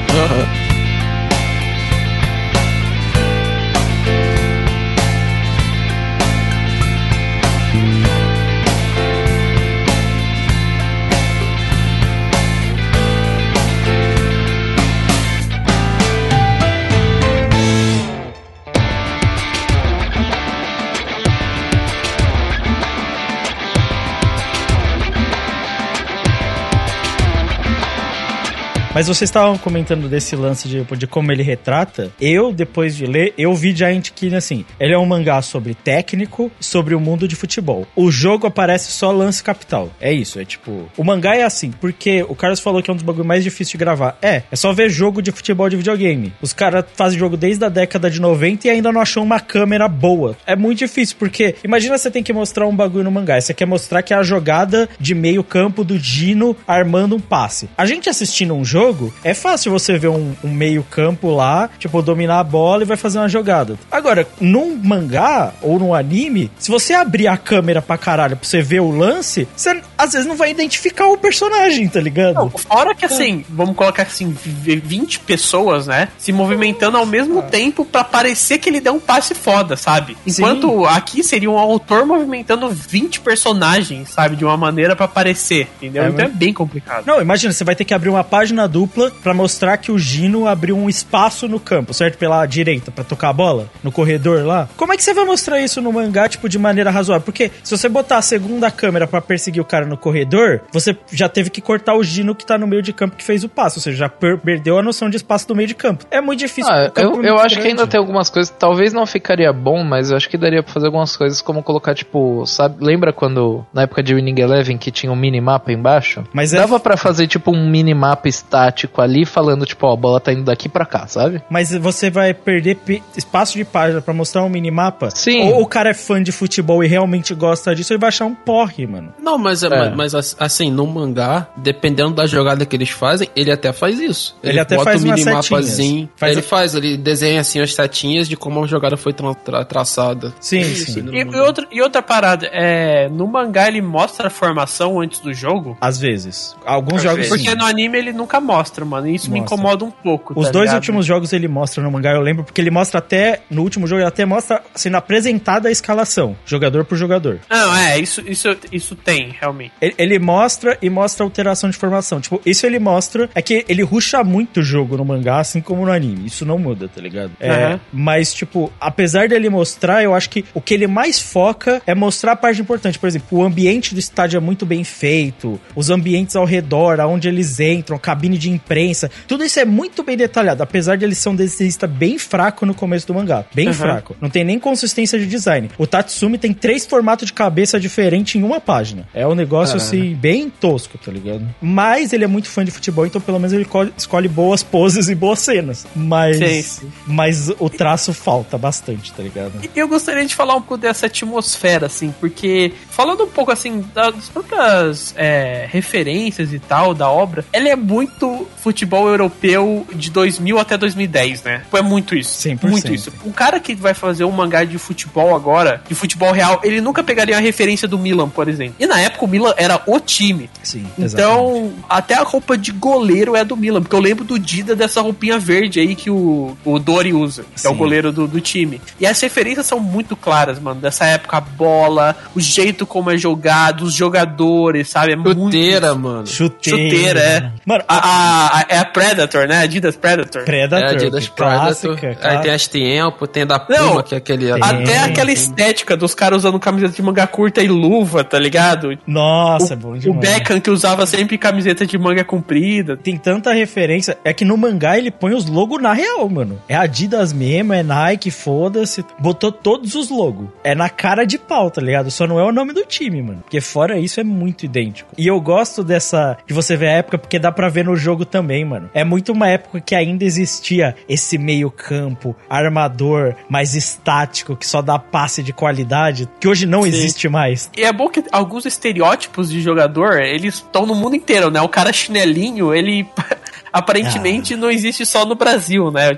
Mas vocês estavam comentando desse lance de, de como ele retrata. Eu, depois de ler, eu vi Giant Killing assim. Ele é um mangá sobre técnico, sobre o mundo de futebol. O jogo aparece só lance capital. É isso, é tipo. O mangá é assim, porque o Carlos falou que é um dos bagulhos mais difíceis de gravar. É, é só ver jogo de futebol de videogame. Os caras fazem jogo desde a década de 90 e ainda não achou uma câmera boa. É muito difícil, porque imagina você tem que mostrar um bagulho no mangá. Você quer mostrar que é a jogada de meio campo do Dino armando um passe. A gente assistindo um jogo, é fácil você ver um, um meio campo lá, tipo, dominar a bola e vai fazer uma jogada. Agora, num mangá ou num anime, se você abrir a câmera pra caralho pra você ver o lance, você às vezes não vai identificar o personagem, tá ligado? Não, fora que assim, vamos colocar assim, v- 20 pessoas, né? Se movimentando ao mesmo tempo pra parecer que ele deu um passe foda, sabe? Enquanto aqui seria um autor movimentando 20 personagens, sabe? De uma maneira pra parecer, entendeu? É, então mas- é bem complicado. Não, imagina, você vai ter que abrir uma página dupla pra mostrar que o Gino abriu um espaço no campo, certo? Pela direita, pra tocar a bola, no corredor lá. Como é que você vai mostrar isso no mangá, tipo, de maneira razoável? Porque se você botar a segunda câmera pra perseguir o cara no corredor, você já teve que cortar o Gino que tá no meio de campo que fez o passo, ou seja, já per- perdeu a noção de espaço do meio de campo. É muito difícil. Ah, eu, eu acho que ainda tem algumas coisas. Talvez não ficaria bom, mas eu acho que daria pra fazer algumas coisas, como colocar, tipo, sabe? Lembra quando, na época de Winning Eleven, que tinha um minimapa embaixo? Mas é- Dava pra fazer, tipo, um minimapa estático ali, falando, tipo, ó, a bola tá indo daqui pra cá, sabe? Mas você vai perder pe- espaço de página pra mostrar um minimapa? Sim. Ou o cara é fã de futebol e realmente gosta disso, ele vai achar um porre, mano. Não, mas, é. É. mas as- assim, no mangá, dependendo da jogada que eles fazem, ele até faz isso. Ele até faz o umas minimapazinho. Faz ele a- faz, ele desenha assim as setinhas de como a jogada foi tra- tra- traçada. Sim, isso, sim. ele E, e outra, e outra parada, é, no mangá ele mostra a formação antes do jogo? Às vezes. Alguns Às jogos vezes. Porque no anime ele nunca mostra, mano. E isso me Mostra. incomoda um pouco. Os tá dois ligado? últimos jogos ele mostra no mangá, eu lembro, porque ele mostra até, no último jogo, ele até mostra sendo apresentada a escalação, jogador por jogador. Não, é, isso, isso, isso tem, realmente. Ele, ele mostra e mostra alteração de formação. Tipo, isso ele mostra. É que ele ruxa muito o jogo no mangá, assim como no anime. Isso não muda, tá ligado? É, Aham. mas, tipo, apesar dele mostrar, eu acho que o que ele mais foca é mostrar a parte importante. Por exemplo, o ambiente do estádio é muito bem feito, os ambientes ao redor, aonde eles entram, cabine de imprensa. Tudo isso é muito bem detalhado, apesar de ele ser um desenhista bem fraco no começo do mangá. Bem Aham. fraco. Não tem nem consistência de design. O Tatsumi tem três formatos de cabeça diferentes em uma página. É um negócio, assim, bem tosco, tá ligado? Mas ele é muito fã de futebol, então pelo menos ele co- escolhe boas poses e boas cenas. Mas, Sim, mas o traço falta bastante, tá ligado? E eu gostaria de falar um pouco dessa atmosfera, assim, porque falando um pouco, assim, das próprias é, referências e tal da obra, ela é muito futebol europeu de 2000 até 2010, né? É muito isso. 100%. Muito isso. O cara que vai fazer um mangá de futebol agora, de futebol real, ele nunca pegaria a referência do Milan, por exemplo. E na época o Milan era o time. Sim, Então, até a roupa de goleiro é do Milan, porque eu lembro do Dida dessa roupinha verde aí que o, o Dori usa, que é o Sim. goleiro do, do time. E as referências são muito claras, mano, dessa época, a bola, o jeito como é jogado, os jogadores, sabe? É Chuteira, muito... mano. Chuteira. Chuteira, é. Mano, A, a- a- é a Predator, né? Adidas Predator. Predator. É, Adidas que clássica, Predator. Aí tem as Tiempo, tem a da Puma, Não, que é aquele... tem. Até aquela estética dos caras usando camiseta de manga curta e luva, tá ligado? Nossa, é bom O demais. Beckham que usava sempre camiseta de manga comprida. Tem tanta referência. É que no mangá ele põe os logos na real, mano. É Adidas mesmo, é Nike, foda-se. Botou todos os logos. É na cara de pau, tá ligado? Só não é o nome do time, mano. Porque fora isso é muito idêntico. E eu gosto dessa. de você ver a época, porque dá pra ver no jogo também, mano. É muito uma época que ainda existia esse meio-campo, armador, mais estático, que só dá passe de qualidade, que hoje não existe mais. E é bom que alguns estereótipos de jogador, eles estão no mundo inteiro, né? O cara chinelinho, ele aparentemente não existe só no Brasil, né?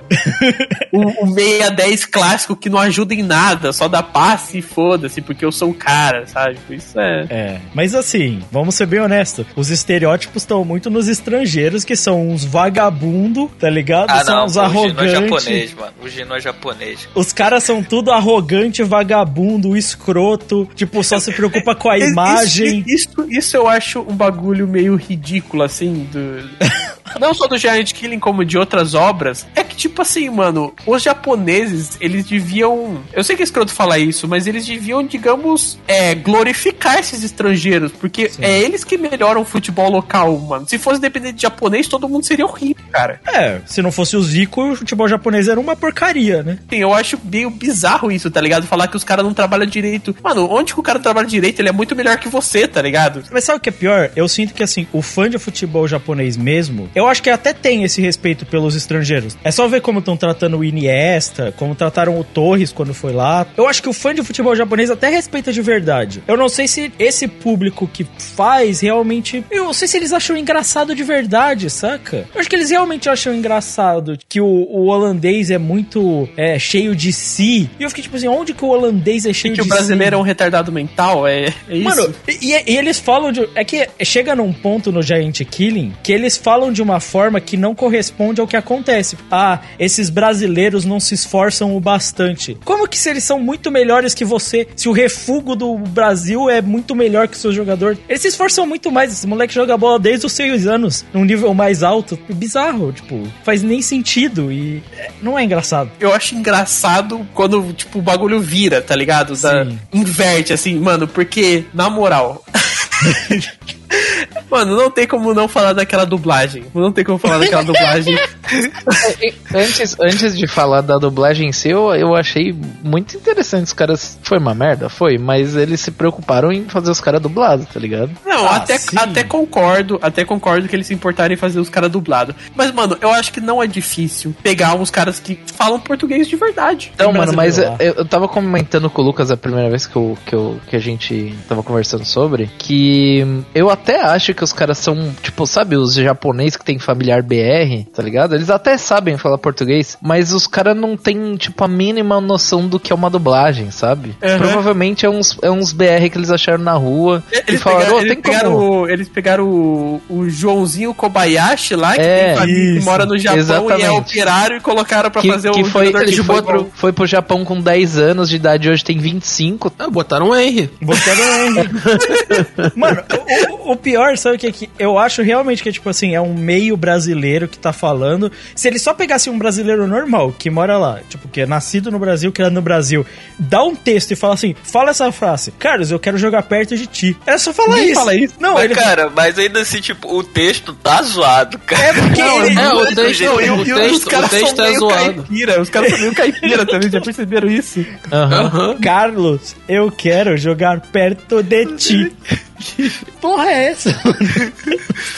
o, o meia 10 clássico que não ajuda em nada, só dá passe e foda-se, porque eu sou o cara, sabe? Isso é. É, mas assim, vamos ser bem honestos, os estereótipos estão muito nos estrangeiros, que são uns vagabundo, tá ligado? Ah, são não, uns o Gino é arrogantes. japonês, mano. O Gino é japonês. Os caras são tudo arrogante, vagabundo, escroto, tipo, só se preocupa com a imagem. Isso, isso, isso eu acho um bagulho meio ridículo, assim, do. Não só do Giant Killing, como de outras obras. É que, tipo assim, mano, os japoneses, eles deviam. Eu sei que é escroto falar isso, mas eles deviam, digamos, é, glorificar esses estrangeiros. Porque é eles que melhoram o futebol local, mano. Se fosse dependente de japonês, todo mundo seria horrível, cara. É, se não fosse o Zico, o futebol japonês era uma porcaria, né? Assim, eu acho meio bizarro isso, tá ligado? Falar que os caras não trabalham direito. Mano, onde que o cara trabalha direito, ele é muito melhor que você, tá ligado? Mas sabe o que é pior? Eu sinto que, assim, o fã de futebol japonês mesmo, eu acho que até tem esse respeito pelos estrangeiros. É só ver como estão tratando o Iniesta, como trataram o Torres quando foi lá. Eu acho que o fã de futebol japonês até respeita de verdade. Eu não sei se esse público que faz realmente. Eu não sei se eles acham engraçado de verdade, saca? Eu acho que eles realmente acham engraçado que o, o holandês é muito é, cheio de si. E eu fiquei tipo assim, onde que o holandês é cheio que de o brasileiro si? é um retardado mental, é, é isso. Mano, e, e eles falam de. É que chega num ponto no Giant Killing que eles falam de uma forma que não corresponde ao que acontece. Ah, esses brasileiros não se esforçam o bastante. Como que se eles são muito melhores que você? Se o refugo do Brasil é muito melhor que o seu jogador? Eles se esforçam muito mais. Esse moleque joga bola desde os seis anos, num nível mais alto. Bizarro, tipo, faz nem sentido e é, não é engraçado. eu acho engraçado quando, tipo, o bagulho vira, tá ligado? Da- inverte, assim, mano, porque, na moral. mano, não tem como não falar daquela dublagem. Não tem como falar daquela dublagem. Antes, antes de falar da dublagem em si, eu, eu achei muito interessante. Os caras. Foi uma merda? Foi, mas eles se preocuparam em fazer os caras dublados, tá ligado? Não, Ah, até, sim. até concordo, até concordo que eles se importarem em fazer os caras dublados. Mas, mano, eu acho que não é difícil pegar uns caras que falam português de verdade. Então, mano, mas eu, eu tava comentando com o Lucas a primeira vez que, eu, que, eu, que a gente tava conversando sobre, que eu até acho que os caras são, tipo, sabe, os japoneses que tem familiar BR, tá ligado? Eles até sabem falar português, mas os caras não têm, tipo, a mínima noção do que é uma dublagem, sabe? Uhum. Provavelmente é uns, é uns BR que eles acharam na rua e Eles falaram, pegaram, "Ô, eles tem pegaram, como... o, eles pegaram o, o Joãozinho Kobayashi lá, que É, tem família que mora no Japão e é Exatamente. operário, e colocaram pra Que, fazer que o foi, jogador de que foi, pro, foi pro Japão com 10 anos de idade, hoje tem 25. Ah, botaram um R. Botando R. Mano, o, o- o pior, sabe o que é que eu acho realmente que é tipo assim, é um meio brasileiro que tá falando. Se ele só pegasse um brasileiro normal, que mora lá, tipo, que é nascido no Brasil, criado no Brasil, dá um texto e fala assim, fala essa frase, Carlos, eu quero jogar perto de ti. É só falar Ninguém isso. fala isso. Não, mas, ele cara, mas ainda assim, tipo, o texto tá zoado, cara. É porque Não, ele- não, é, o texto- Não, e, o- o e texto- os caras o texto são é zoado. caipira. Os caras são meio caipira também, já perceberam isso? Aham. Aham. Carlos, eu quero jogar perto de ti. Porra é essa?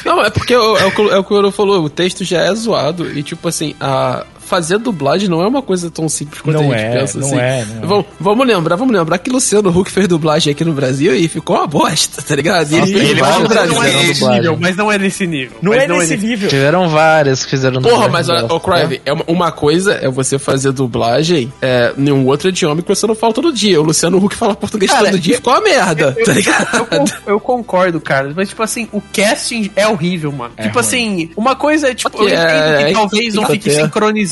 Não, é porque é o, é o que o que o Oro falou, o texto já é zoado e tipo assim, a fazer dublagem não é uma coisa tão simples quanto Não a gente é, pensa não assim. é, não é. Vamos, vamos lembrar, vamos lembrar que Luciano Huck fez dublagem aqui no Brasil e ficou uma bosta, tá ligado? E ele, ele vários vai no Não é Brasil. nesse nível, mas não é nesse nível. Não Mas é nesse nível. Tiveram várias que fizeram Porra, mas olha, ô Crive, é uma, uma coisa é você fazer dublagem é, em um outro idioma que você não fala todo dia. O Luciano Huck fala português Cara, todo dia e ficou uma merda, tá ligado? Eu, eu concordo, cara. Mas, tipo assim, o casting é horrível, mano. tipo assim, uma coisa é, tipo, eu entendo é, que é, talvez não fique ter.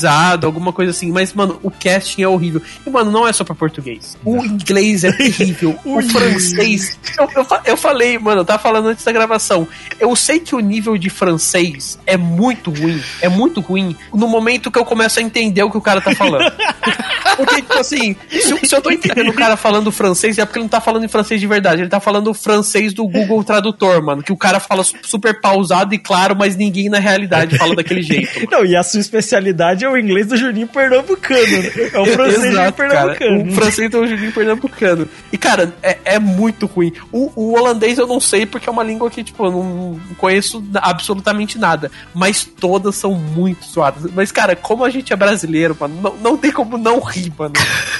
Localizado, alguma coisa assim. Mas, mano, o casting é horrível. E, mano, não é só pra português. O inglês é terrível. o francês. Eu, eu, eu, falei, mano, eu tava falando antes da gravação. Eu sei que o nível de francês é muito ruim. É muito ruim no momento que eu começo a entender o que o cara tá falando. Porque, tipo assim, se, se eu tô entendendo o cara falando francês, é porque ele não tá falando em francês de verdade. Ele tá falando francês do Google Tradutor, mano. Que o cara fala super pausado e claro, mas ninguém na realidade fala daquele jeito. Mano. Não, e a sua especialidade é o inglês do Juninho Pernambucano. Né? É o francês Exato, do Pernambucano. Cara, o francês do Juninho Pernambucano. E, cara, é, é muito ruim. O, o, holandês eu não sei, porque é uma língua que, tipo, eu não conheço absolutamente nada. Mas todas são muito suadas. Mas, cara, como a gente é brasileiro, mano, não, não tem como não rir, mano.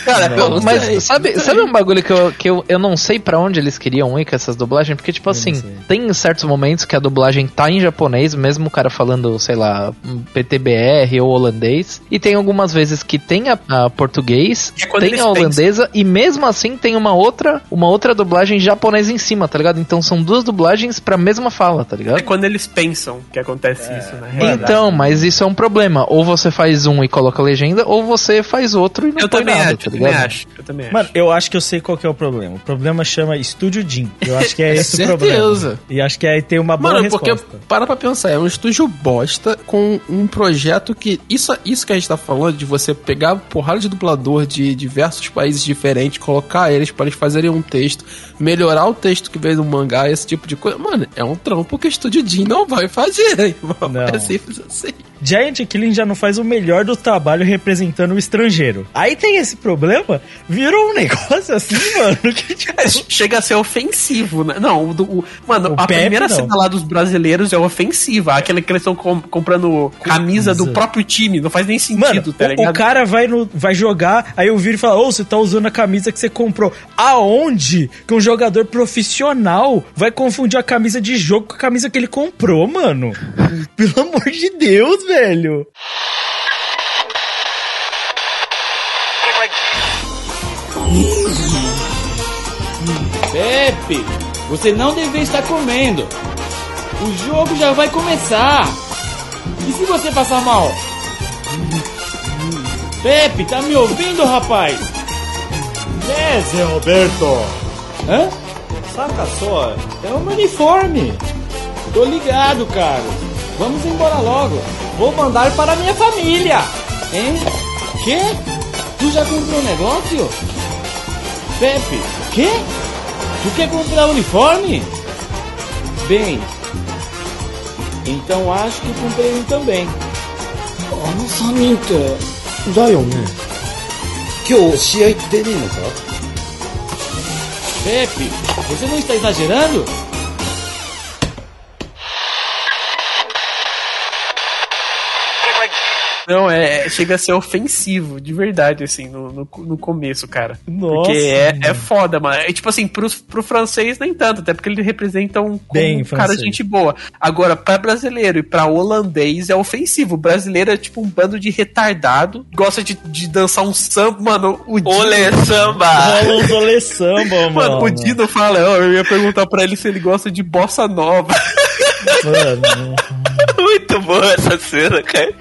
Cara, não, mas sabe, sabe um bagulho que, eu, que eu, eu não sei para onde eles queriam ir com essas dublagens? Porque, tipo assim, tem certos momentos que a dublagem tá em japonês, mesmo o cara falando, sei lá, PTBR ou holandês. E tem algumas vezes que tem a, a português, é tem a holandesa, pensam. e mesmo assim tem uma outra, uma outra dublagem japonesa em cima, tá ligado? Então são duas dublagens pra mesma fala, tá ligado? É quando eles pensam que acontece é. isso, né? Então, mas isso é um problema. Ou você faz um e coloca a legenda, ou você faz outro e não eu põe nada, acho, tá ligado? Eu também acho, eu também Mano, eu acho que eu sei qual que é o problema. O problema chama Estúdio Jim. Eu acho que é esse o problema. E acho que aí tem uma boa Mano, resposta. porque para pra pensar, é um estúdio bosta com um projeto que isso, isso que a gente tá falando de você pegar porrada de dublador de diversos países diferentes, colocar eles para eles fazerem um texto, melhorar o texto que veio do mangá, esse tipo de coisa. Mano, é um trampo que o Estúdio Jim não vai fazer, irmão. Não. É simples assim. Giant Killing já não faz o melhor do trabalho representando o estrangeiro. Aí tem esse problema, virou um negócio assim, mano, que tipo... É, chega a ser ofensivo, né? Não, o, o mano, o a Pepe, primeira não. cena lá dos brasileiros é ofensiva. Aquela que eles estão com, comprando camisa do próprio time, não faz nem sentido, mano, tá o, o, cara vai, no, vai jogar, aí eu viro e falo, ô, oh, você tá usando a camisa que você comprou. Aonde que um jogador profissional vai confundir a camisa de jogo com a camisa que ele comprou, mano? Pelo amor de Deus, velho velho. Pepe, você não deve estar comendo. O jogo já vai começar. E se você passar mal? Pepe, tá me ouvindo, rapaz? É, Zé Roberto. Hã? Saca só, é um uniforme. Tô ligado, cara. Vamos embora logo. Vou mandar para minha família. Hein? Quê? Tu já comprou um negócio? Pepe, quê? Tu quer comprar uniforme? Bem, então acho que comprei um também. あの3人ってだよね。今日試合出ねえのか？レーピー、ケセノイタイタジェラル Não, é, chega a ser ofensivo, de verdade, assim, no, no, no começo, cara. Nossa. Porque é, é foda, mano. É tipo assim, pro, pro francês nem tanto, até porque ele representa um, Bem, um cara de gente boa. Agora, pra brasileiro e pra holandês é ofensivo. O brasileiro é tipo um bando de retardado, gosta de, de dançar um samba, mano. O Dino... Olê samba! Rola uns olê samba, mano. Mano, o Dino fala, eu ia perguntar pra ele se ele gosta de bossa nova. Mano. Muito boa essa cena, cara.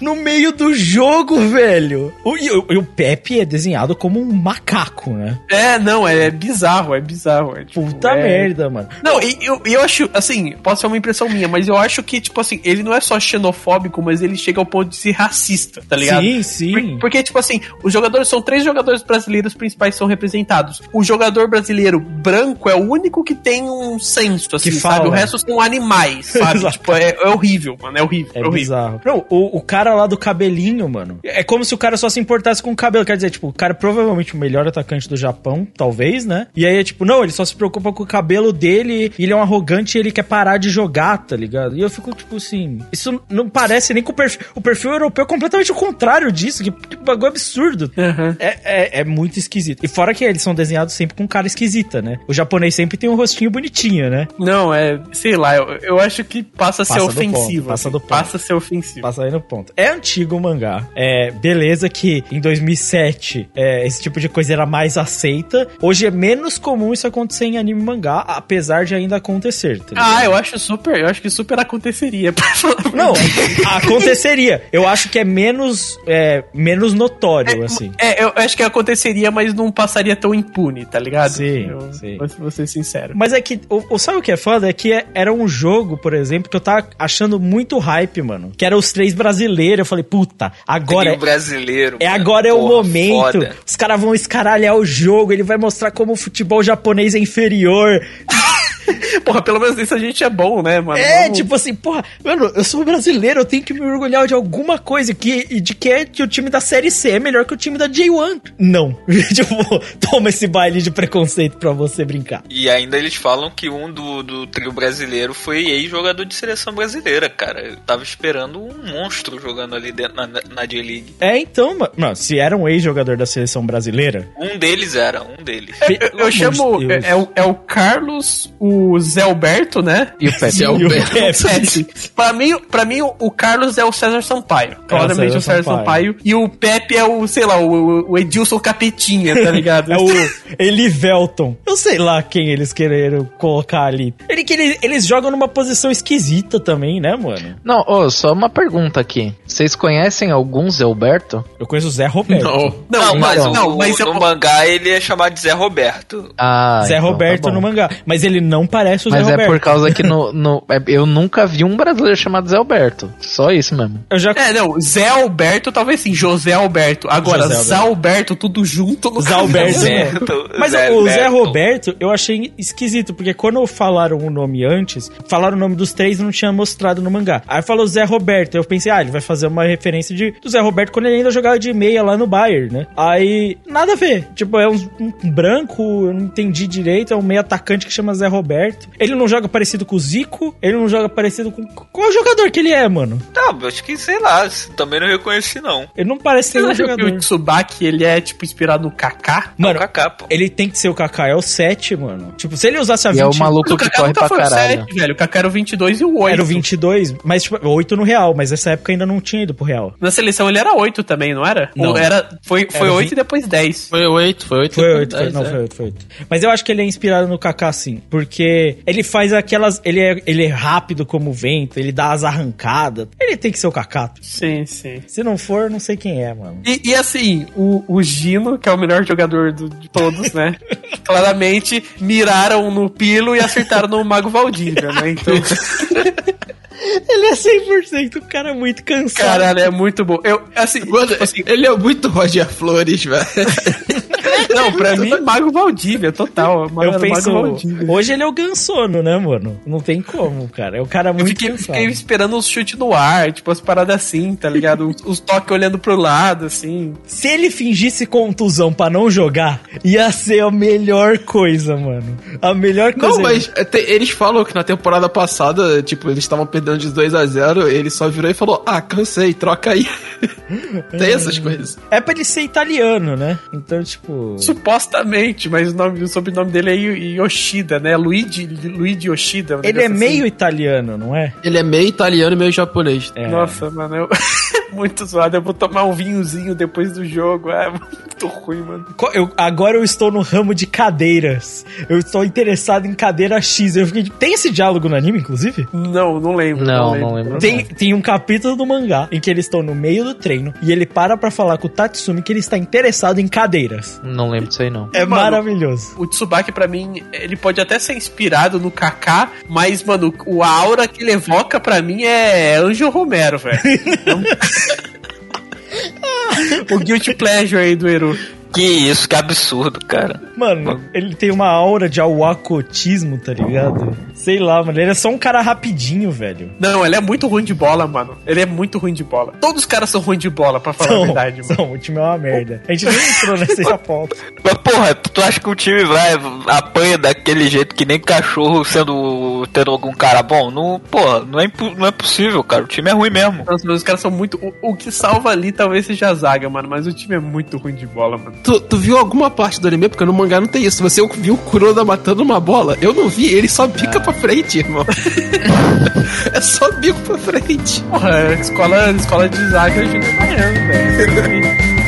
No meio do jogo, velho. O, e, o, o Pepe é desenhado como um macaco, né? É, não, é, é bizarro, é bizarro. É, tipo, Puta é... merda, mano. Não, e eu, eu acho, assim, pode ser uma impressão minha, mas eu acho que, tipo assim, ele não é só xenofóbico, mas ele chega ao ponto de ser racista, tá ligado? Sim, sim. Por, porque, tipo assim, os jogadores são três jogadores brasileiros principais que são representados. O jogador brasileiro branco é o único que tem um senso, assim, que sabe? Fala. O resto são animais, sabe? tipo, é, é, horrível, mano. É horrível. É, é horrível. bizarro. Não, o, o cara lá do cabelinho, mano. É como se o cara só se importasse com o cabelo. Quer dizer, tipo, o cara é provavelmente o melhor atacante do Japão, talvez, né? E aí é tipo, não, ele só se preocupa com o cabelo dele, ele é um arrogante e ele quer parar de jogar, tá ligado? E eu fico, tipo assim, isso não parece nem com o perfil. O perfil europeu é completamente o contrário disso, que, que bagulho absurdo. Uhum. É, é, é, muito esquisito. E fora que eles são desenhados sempre com cara esquisita, né? O japonês sempre tem um rostinho bonitinho, né? Não, é, sei lá, eu, eu acho que passa passa a ser ofensivo. ponto, passa do ponto. Passa a ser ofensivo. Passa aí no ponto. É antigo o mangá. É, beleza que em 2007 é, esse tipo de coisa era mais aceita. Hoje é menos comum isso acontecer em anime e mangá, apesar de ainda acontecer. tá? Ah, eu acho super, eu acho que super aconteceria. Não, aconteceria. Eu acho que é menos, é, menos notório, assim. É, eu acho que aconteceria, mas não passaria tão impune, tá ligado? Sim, eu, sim. Vou, vou ser sincero. Mas é que, o, o- sabe o que é foda? É que é- era um jogo, por exemplo, que eu tava achando muito hype, mano. Que era os três brasileiros. Eu falei, puta, agora. Trio brasileiro. É mano. agora é o Porra, momento. foda. Os caras vão escaralhar o jogo, ele vai mostrar como o futebol japonês é inferior. Porra, pelo menos isso a gente é bom, né, mano? é, Vamos- tipo assim, porra, mano, eu sou brasileiro, eu tenho que me orgulhar de alguma coisa que, e de que é que o time da Série C é melhor que o time da J1. Não. tipo, toma esse baile de preconceito pra você brincar. E ainda eles falam que um do, do trio brasileiro foi ex-jogador de seleção brasileira, cara. Eu tava esperando um monstro jogando ali dentro na, na J-League. É, então, mano, se era um ex-jogador da seleção brasileira, Um deles era, um deles. Eu, eu Pelo chamo. É, é o, é o Carlos, o Zé Alberto, né? E o Pepe? E o Pepe. Pepe. pra, mim, pra mim, o- o Carlos é o César Sampaio. Claramente César o César Sampaio. Sampaio. E o Pepe é o, sei lá, o, o Edilson Capetinha, tá ligado? É o Elivelton. Eu sei lá quem eles quereram colocar ali. Ele, que ele- eles jogam numa posição esquisita também, né, mano? Não, ô, só uma pergunta aqui. Vocês conhecem algum Zé Alberto? Eu conheço o Zé Roberto. Não. Não, mas, então. o, não, mas no eu- mangá ele é chamado de Zé Roberto. Ah, Zé então tá Roberto bom. no mangá. Mas ele não parece o Mas Zé é Roberto. por causa que no, no- é- eu nunca vi um brasileiro chamado Zé Alberto. Só isso mesmo. Eu já É, não, Zé Alberto, talvez sim, José Alberto. Agora, José Zé Alberto, tudo junto no Zé Alberto. Zé- né? Zé Mas o Zé Alberto. Roberto eu achei esquisito, porque quando falaram o nome antes, falaram o nome dos três e não tinha mostrado no mangá. Aí falou Zé Roberto, eu pensei, ah, ele vai fazer uma referência de, do Zé Roberto quando ele ainda jogava de meia lá no Bayern, né? Aí, nada a ver. Tipo, é um, um branco, eu não entendi direito, é um meio atacante que chama Zé Roberto. Ele não joga parecido com o Zico, ele não joga parecido com... Qual é o jogador que ele é, mano? Tá, acho que sei lá, também não reconheci não. Ele não parece ser um acha que jogador. o Tsubaki, ele é, tipo, inspirado no Kaká? Mano, o Kaká, pô. ele tem que ser o Kaká, é o 7, mano. Tipo, se ele usasse a E é 20... o maluco O que corre pra foi o caralho. 7, velho. O Kaká era o 22 e o 8. Era o 22, mas tipo, 8 no Real, mas nessa época ainda não tinha ido pro Real. Na seleção ele era 8 também, não era? Não. Ou era, foi foi Era 8 vi- e depois 10. Foi oito, foi oito. Foi depois 8, foi, dez, não, é. foi 8, foi 8. Mas eu acho que ele é inspirado no Kaká sim, porque ele faz aquelas, ele é, ele é rápido como o vento, ele dá as arrancadas. Ele tem que ser o Kaká. Sim, sim. Se não for, não sei quem é, mano. E, e assim, o, o Gino, que é o melhor jogador do- de todos, né? Claramente miraram no Pilo e acertaram no Mago Valdívia, né? Então, Ele é 100% um cara muito cansado. caralho, é muito bom. Eu, assim, Mano, tipo assim, ele é muito Roger Flores, velho. não, pra mim, Mago Valdívia, total. Mago, eu penso, Mago Valdívia. hoje ele é o Gansono, né, mano? Não tem como, cara. É o cara Eu muito fiquei, cansado. fiquei esperando uns chutes no ar, tipo, as paradas assim, tá ligado? Os, os toques olhando pro lado, assim. Se ele fingisse contusão pra não jogar, ia ser a melhor coisa, mano. A melhor coisa. Não, mas é, eles falam que na temporada passada, tipo, eles estavam perdendo de 2 a 0 ele só virou e falou, ah, cansei, troca aí. Tem essas coisas. É pra ele ser italiano, né? Então, tipo. Supostamente, mas o, nome, o sobrenome dele é Yo- Yoshida, né? Luigi, Luigi Yoshida. um Ele é negócio meio assim. italiano, não é? Ele é meio italiano e meio japonês. É. Nossa, mano, eu... muito zoado. Eu vou tomar um vinhozinho depois do jogo. É muito ruim, mano. Eu- agora eu estou no ramo de cadeiras. Eu estou interessado em cadeira X. Eu fiquei. Tem esse diálogo no anime, inclusive? Não, não lembro. Não, não lembro. Tem, tem um capítulo do mangá em que eles estão no meio do treino e ele para pra falar com o Tatsumi que ele está interessado em cadeiras. Não lembro disso aí, não. É Mano, maravilhoso. O Tsubaki, pra mim, ele pode até ser inspirado no Kaká, mas, mano, o aura que ele evoca pra mim é Anjo Romero, velho. o Guilty Pleasure aí do Eru. Que isso, que absurdo, cara. Mano, ele tem uma aura de awakotismo, tá ligado? Sei lá, mano. Ele é só um cara rapidinho, velho. Não, ele é muito ruim de bola, mano. Ele é muito ruim de bola. Todos os caras são ruins de bola, pra falar a São, verdade, mano. são, o time é uma merda. A gente nem entrou nessa pauta. Mas porra, tu acha que o time vai apanha daquele jeito que nem cachorro sendo tendo algum cara bom? Não, porra, não é, não é possível, cara. O time é ruim mesmo. Nossa, os caras são muito. O, o que salva ali talvez seja a zaga, mano. Mas o time é muito ruim de bola, mano. Tu, tu viu alguma parte do anime? Porque no mangá não tem isso. Você viu o Kuroda matando uma bola? Eu não vi, ele só bica pra frente, irmão. é só bico pra frente. Porra, escola, escola de zaga de Miami, velho.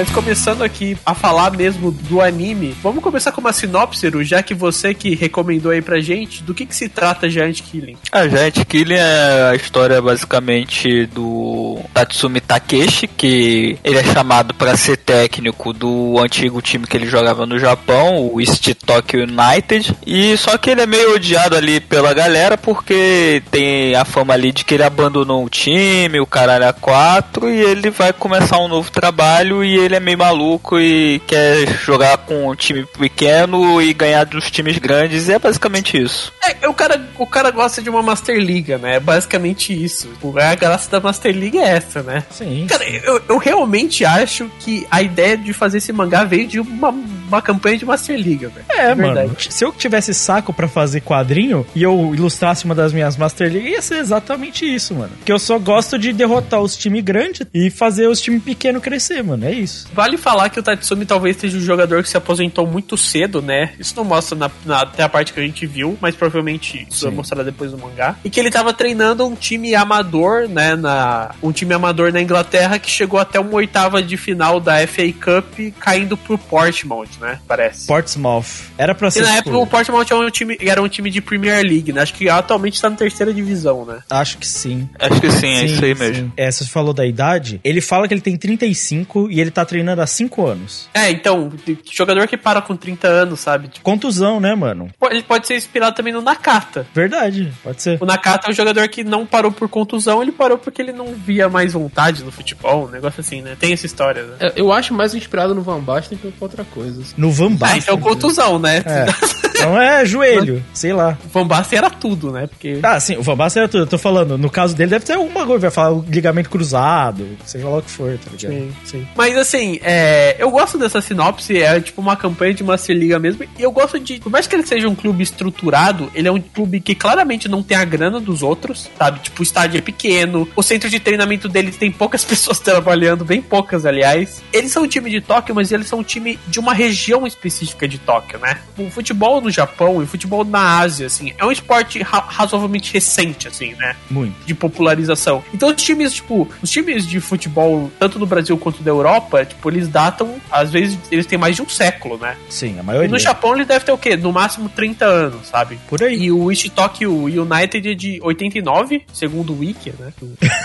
Mas começando aqui a falar mesmo do anime, vamos começar com uma sinopse, já que você que recomendou aí pra gente, do que, que se trata Giant Killing? A Giant Killing é a história basicamente do Tatsumi Takeshi, que ele é chamado para ser técnico do antigo time que ele jogava no Japão, o East Tokyo United, e só que ele é meio odiado ali pela galera porque tem a fama ali de que ele abandonou o time, o caralho a quatro, e ele vai começar um novo trabalho e ele é meio maluco e quer jogar com um time pequeno e ganhar dos times grandes, e é basicamente isso. É, o cara, o cara gosta de uma Master Liga, né? É basicamente isso. A graça da Master League é essa, né? Sim. Cara, eu, eu realmente acho que a ideia de fazer esse mangá veio de uma, uma campanha de Master League, velho. É, De mano. Se eu tivesse saco pra fazer quadrinho e eu ilustrasse uma das minhas Master League, ia ser exatamente isso, mano. Que eu só gosto de derrotar os times grandes e fazer os times pequenos crescer, mano. É isso. Vale falar que o Tatsumi talvez seja um jogador que se aposentou muito cedo, né? Isso não mostra na, na- até a parte que a gente viu, mas provavelmente isso vai mostrar depois do mangá. E que ele tava treinando um time amador, né? Na, um time amador na Inglaterra que chegou até uma oitava de final da FA Cup, caindo pro Portsmouth, né? Parece. Portsmouth. Era pra E ser. na tipo, época o Portsmouth era um, time, era um time de Premier League, né? Acho que atualmente tá na terceira divisão, né? Acho que sim. Acho que sim, é isso aí sim. mesmo. É, você falou da idade. Ele fala que ele tem 35 e ele tá treinando há 5 anos. É, então, jogador que para com 30 anos, sabe? Tipo, Contusão, né, mano? ele pode ser inspirado também no Nakata. Verdade, pode ser. O Nakata é um jogador que não parou por contusão, ele parou porque ele não via mais vontade no futebol, um negócio assim, né? Tem essa história, né? É, Eu acho mais inspirado no Van Basten que outra coisa. No Van Ah, Basten. então contusão, né? É. Então é joelho, sei lá. Van Basten era tudo, né? Porque... Ah, sim, o Van Basten era tudo. Eu tô falando, no caso dele deve ter alguma coisa, vai falar o ligamento cruzado, seja lá o que for, tá ligado? Sim, sim. Mas assim, é, eu gosto dessa sinopse, é tipo uma campanha de Master Liga mesmo, e eu gosto de, por mais que ele seja um clube estruturado, ele é um clube que claramente não tem a grana dos outros, sabe? Tipo, o estádio é pequeno, o centro de treinamento deles tem poucas pessoas trabalhando, bem poucas, aliás. Eles são um time de Tóquio, mas eles são um time de uma região específica de Tóquio, né? O futebol no Japão e futebol na Ásia, assim, é um esporte ra- razoavelmente recente, assim, né? Muito. de popularização. Então os times, tipo, os times de futebol, tanto no Brasil quanto da Europa, tipo, eles datam, às vezes, eles têm mais de um século, né? Sim, a E maioria. no Japão ele deve ter o quê? No máximo 30 anos, sabe? Por aí. E o East Tokyo United é de 89, segundo o Wiki, né?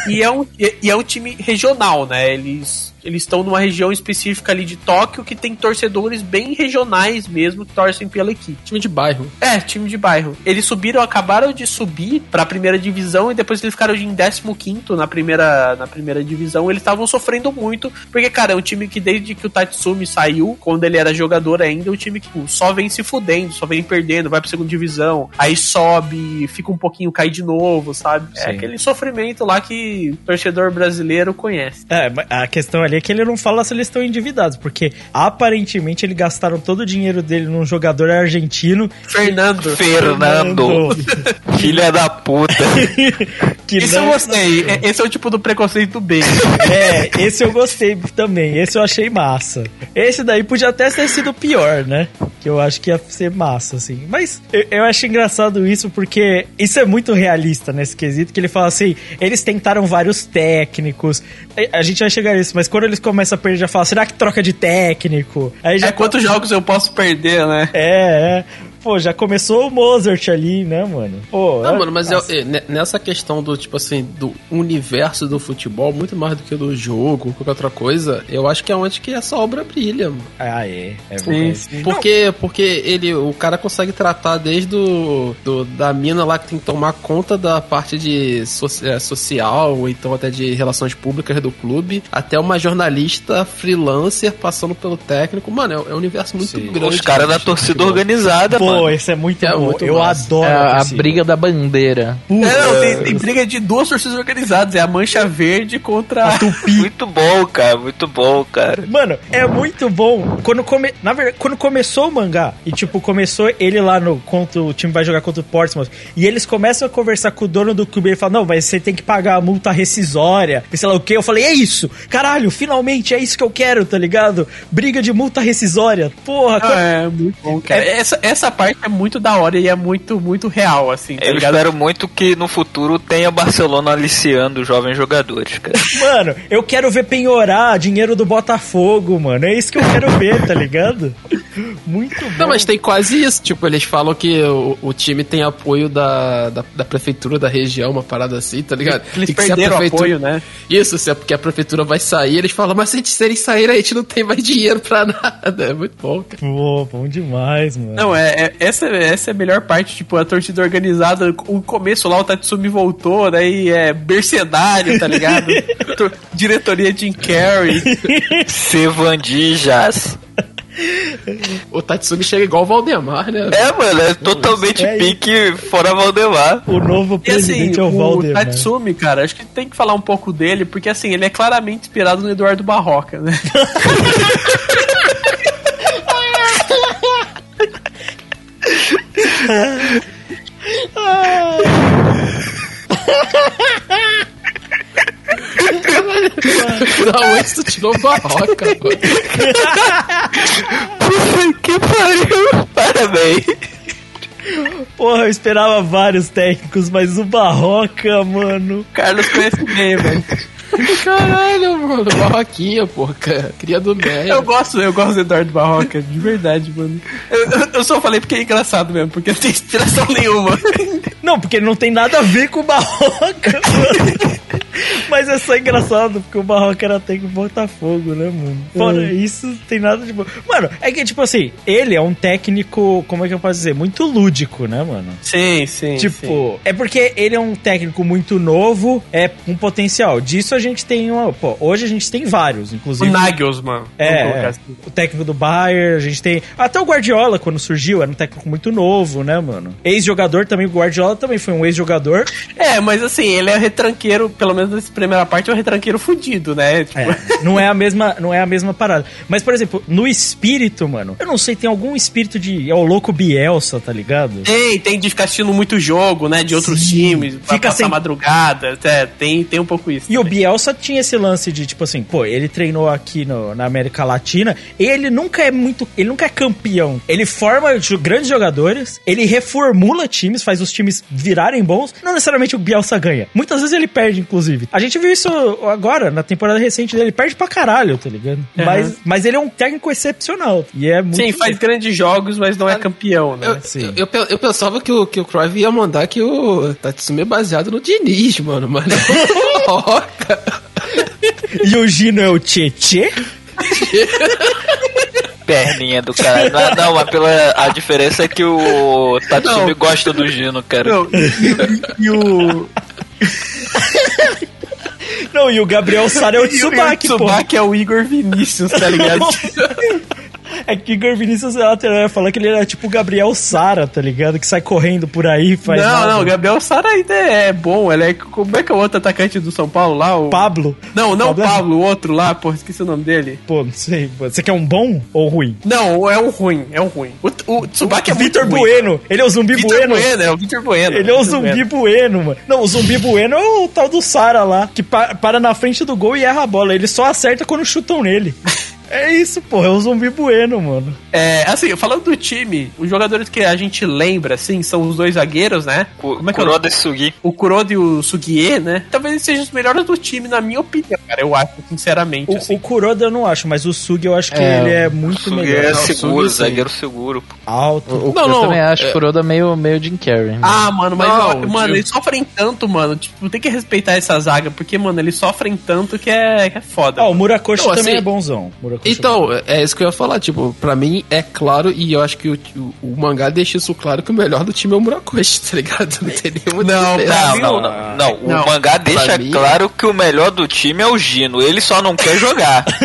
e, é um, e e é um time regional, né? Eles eles estão numa região específica ali de Tóquio que tem torcedores bem regionais mesmo que torcem pela equipe. Time de bairro. É, time de bairro. Eles subiram, acabaram de subir pra primeira divisão e depois eles ficaram em 15 na primeira, na primeira divisão. Eles estavam sofrendo muito, porque, cara, é um time que desde que o Tatsumi saiu, quando ele era jogador ainda, é um time que só vem se fudendo, só vem perdendo, vai pra segunda divisão, aí sobe, fica um pouquinho, cai de novo, sabe? É Sim. aquele sofrimento lá que o torcedor brasileiro conhece. É, a questão ali é que ele não fala se eles estão endividados, porque aparentemente eles gastaram todo o dinheiro dele num jogador argentino. Fernando. Fernando, filha da puta. que Isso eu não- gostei. É- Esse é o tipo do preconceito bem. É, esse eu gostei também. Esse eu achei massa. Esse daí podia até ter sido pior, né? Que eu acho que ia ser massa, assim. Mas eu, eu acho engraçado isso porque isso é muito realista nesse quesito. Que ele fala assim: eles tentaram vários técnicos. A a gente vai chegar nisso, mas quando eles começam a perder, já fala: será que troca de técnico? Aí já É quantos jogos eu posso perder, né? É, é. Pô, já começou o Mozart ali, né, mano? Pô, Não, é- mano, mas eu- é, ne- nessa questão do, tipo assim, do universo do futebol, muito mais do que do jogo, qualquer outra coisa, eu acho que é onde que essa obra brilha, mano. Ah, é. É Sim, verdade. sim. Porque, porque ele, o cara consegue tratar desde o, do, da mina lá que tem que tomar conta da parte de so- é, social, ou então até de relações públicas do clube, até uma jornalista freelancer passando pelo técnico. Mano, é, é um universo muito Sim. grande. Os caras da torcida organizada, Pô, mano. esse é muito É bom. muito eu massa. adoro É a, a briga da bandeira. É, não, tem, tem briga de duas torcidas organizadas. É a Mancha Verde contra a Tupi. Muito bom, cara. Muito bom, cara. Mano, é muito bom. Quando, come... Na verdade, quando começou o mangá, e tipo, começou ele lá no. Contra o time vai jogar contra o Portsmouth, e eles começam a conversar com o dono do clube, ele fala: Não, mas você tem que pagar a multa rescisória, e sei lá o que. Eu falei: É isso, caralho, finalmente é isso que eu quero, tá ligado? Briga de multa rescisória. Porra, Ah, é, muito bom, cara. Essa, essa parte é muito da hora e é muito, muito real, assim, tá Eu ligado? espero muito que no futuro tenha Barcelona aliciando jovens jogadores, cara. Mano, eu quero ver penhorar dinheiro do Botafogo, mano. É isso que eu quero ver, tá ligado? Muito bom. Não, mas tem quase isso. Tipo, eles falam que o, o time tem apoio da, da, da prefeitura da região, uma parada assim, tá ligado? Eles E que se a perderam prefeitura- apoio, né? Isso, se é porque a prefeitura vai sair, eles falam, mas se eles- se eles saírem, a gente não tem mais dinheiro pra nada. É muito bom, cara. Pô, bom demais, mano. Não, é, é- essa, essa é a melhor parte, tipo, a torcida organizada, o começo lá, o Tatsumi voltou, daí é mercenário, tá ligado? Tor- Diretoria Jim Carrey. Sevandijas. O Tatsumi chega igual o Valdemar, né? É, mano, é totalmente É pique fora Valdemar. O novo E assim, presidente é o o Valdemar. Tatsumi, cara, acho que tem que falar um pouco dele, porque assim, ele é claramente inspirado no Eduardo Barroca, né? Da onde tu tirou barroca, mano? que pariu. Parabéns. Porra, eu esperava vários técnicos, mas o Barroca, mano. Carlos conhece bem, velho. Caralho, mano. Barroquinha, pô. cara. Cria do Eu Meia. gosto, eu gosto do Eduardo Barroca, de verdade, mano. Eu, eu- eu só falei porque é engraçado mesmo, porque não tem inspiração nenhuma. Não, porque não tem nada a ver com o Barroca, mano. Mas é só engraçado, porque o Barroca era técnico do Botafogo, né, mano? Fora isso, tem nada de bom. Mano, é que, tipo assim, ele é um técnico, como é que eu posso dizer? Muito lúdico, né, mano? Sim, sim. Tipo, é porque ele é um técnico muito novo, é um potencial. Disso a gente tem uma. Pô, hoje a gente tem vários, O inclusive. Nagelsmann. vamos É, colocar é. assim. o técnico do Bayern, a gente tem. Até o Guardiola, quando surgiu, era um técnico muito novo, né, mano? Ex-jogador também, o Guardiola também foi um ex-jogador. É, mas assim, ele é retranqueiro, pelo menos nessa primeira parte, é um retranqueiro fudido, né? Tipo, É, não é a mesma, não é a mesma parada. Mas, por exemplo, no espírito, mano, eu não sei, tem algum espírito de. É o louco Bielsa, tá ligado? Tem, tem de ficar assistindo muito jogo, né? De outros Sim. times, pra Fica passar sem- madrugada. É, tem, tem um pouco isso. E o também. Bielsa tinha esse lance de, tipo assim, pô, ele treinou aqui no- na América Latina, ele nunca é muito. Ele nunca é campeão. Ele forma grandes jogadores, ele reformula times, faz os times virarem bons. Não necessariamente o Bielsa ganha. Muitas vezes ele perde, inclusive. A gente viu isso agora, na temporada recente dele. Ele perde pra caralho, tá ligado? Uhum. Mas, mas ele é um técnico excepcional. E é muito. Sim, faz grandes jogos, mas não é campeão, né? Eu, Sim. eu, eu, eu pensava que o, que o Cruyff ia mandar que o Tatsumi é baseado no Diniz, mano. Mas é Barroca. E o Gino é o Tietê? Perninha do cara. Não, não, mas pela, a diferença é que o Tatsumi Não. gosta do Gino, cara. Não, e, e o. Não, e o Gabriel Sara é o o Tsubaki, pô. Tsubaki é o Igor Vinícius, tá ligado? É que Igor Vinícius lateral ia falar que ele era tipo o Gabriel Sara, tá ligado? Que sai correndo por aí, faz. não, nada. não, o Gabriel Sara ainda é bom. Ele é, como é que é o outro atacante do São Paulo lá? O... Pablo. Não, não o Pablo é- Pablo, o outro lá, porra, esqueci o nome dele. Pô, não sei. Você quer um bom ou ruim? Não, é um ruim, é um ruim. O, o Tsubaki é muito Vitor ruim. Bueno. Ele é o zumbi Vitor bueno. Bueno. é o Vitor Bueno. Ele é o Vitor zumbi Bueno. bueno, mano. Não, o zumbi bueno é o tal do Sara lá, que pa- para na frente do gol e erra a bola. Ele só acerta quando chutam nele. É isso, porra, é um zumbi bueno, mano. É, assim, falando do time, os jogadores que a gente lembra, assim, são os dois zagueiros, né? Ku- Como é que é o Kuroda e Sugi. o Kuroda e o Sugie, né? Talvez eles sejam os melhores do time, na minha opinião, cara. Eu acho, sinceramente. O, assim. o Kuroda eu não acho, mas o Sugi eu acho que É, ele é o muito Sugi melhor. é Não, seguro, Sugi, sim. zagueiro seguro. pô. Alto. O, o, Não, eu não, também acho é- o Kuroda meio, meio Jim Carrey. né? Ah, mano, mas, Não, ó, mano, eles sofrem tanto, mano. Tipo, tem que respeitar essa zaga, porque, mano, eles sofrem tanto que é, que é foda. Ah, o Murakoshi também assim- é bonzão. Murakoshi Então, é isso que eu ia falar, tipo, pra mim é claro, e eu acho que o, o, o mangá deixa isso claro que o melhor do time é o Murakoshi, tá ligado? Não tem nenhuma Não. Não, não, o- não, não. O não. mangá deixa mim- claro que o melhor do time é o Gino. Ele só não quer jogar.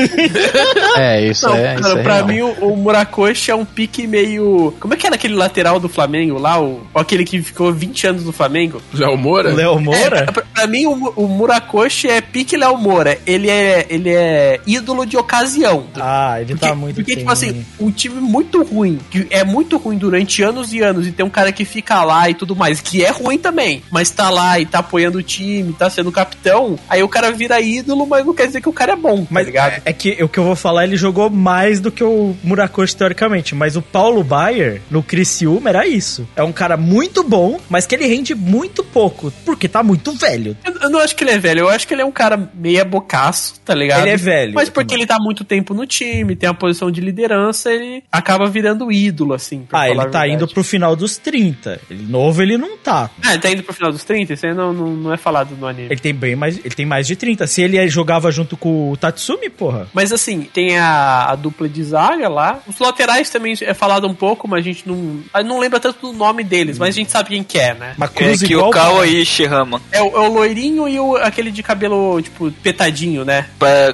É, isso Não, é. Isso cara, é pra real. mim o, o Murakoshi é um pique meio. Como é que era aquele lateral do Flamengo lá? O, aquele que ficou 20 anos no Flamengo? Léo Moura? Léo Moura? É, pra, pra mim, o, o Murakoshi é pique Léo Moura. Ele é, ele é ídolo de ocasião. Ah, ele Porque, tá muito porque tipo assim, um time muito ruim, que é muito ruim durante anos e anos, e tem um cara que fica lá e tudo mais, que é ruim também, mas tá lá e tá apoiando o time, tá sendo capitão, aí o cara vira ídolo, mas não quer dizer que o cara é bom, Mas tá ligado? é, é que o que eu vou falar, ele jogou mais do que o Murakoshi teoricamente, mas o Paulo Baier no Criciúma era isso. É um cara muito bom, mas que ele rende muito pouco, porque tá muito velho. Eu, eu não acho que ele é velho, eu acho que ele é um cara meia bocaço, tá ligado? Ele é velho. Mas porque ele tá muito tempo no time, tem a posição de liderança, ele acaba virando ídolo, assim. Ah, falar ele a tá verdade. indo pro final dos 30. Ele novo ele não tá. Ah, ele tá indo pro final dos 30? Isso aí não, não, não é falado no anime. Ele tem bem mais, ele tem mais de 30. Se ele jogava junto com o Tatsumi, porra. Mas assim, tem a, a dupla de zaga lá. Os laterais também é falado um pouco, mas a gente não. não lembra tanto do nome deles, mas a gente sabe quem que é, né? Mas É que igual o Kawa Ishihama. É o, é o loirinho e o, aquele de cabelo, tipo, petadinho, né?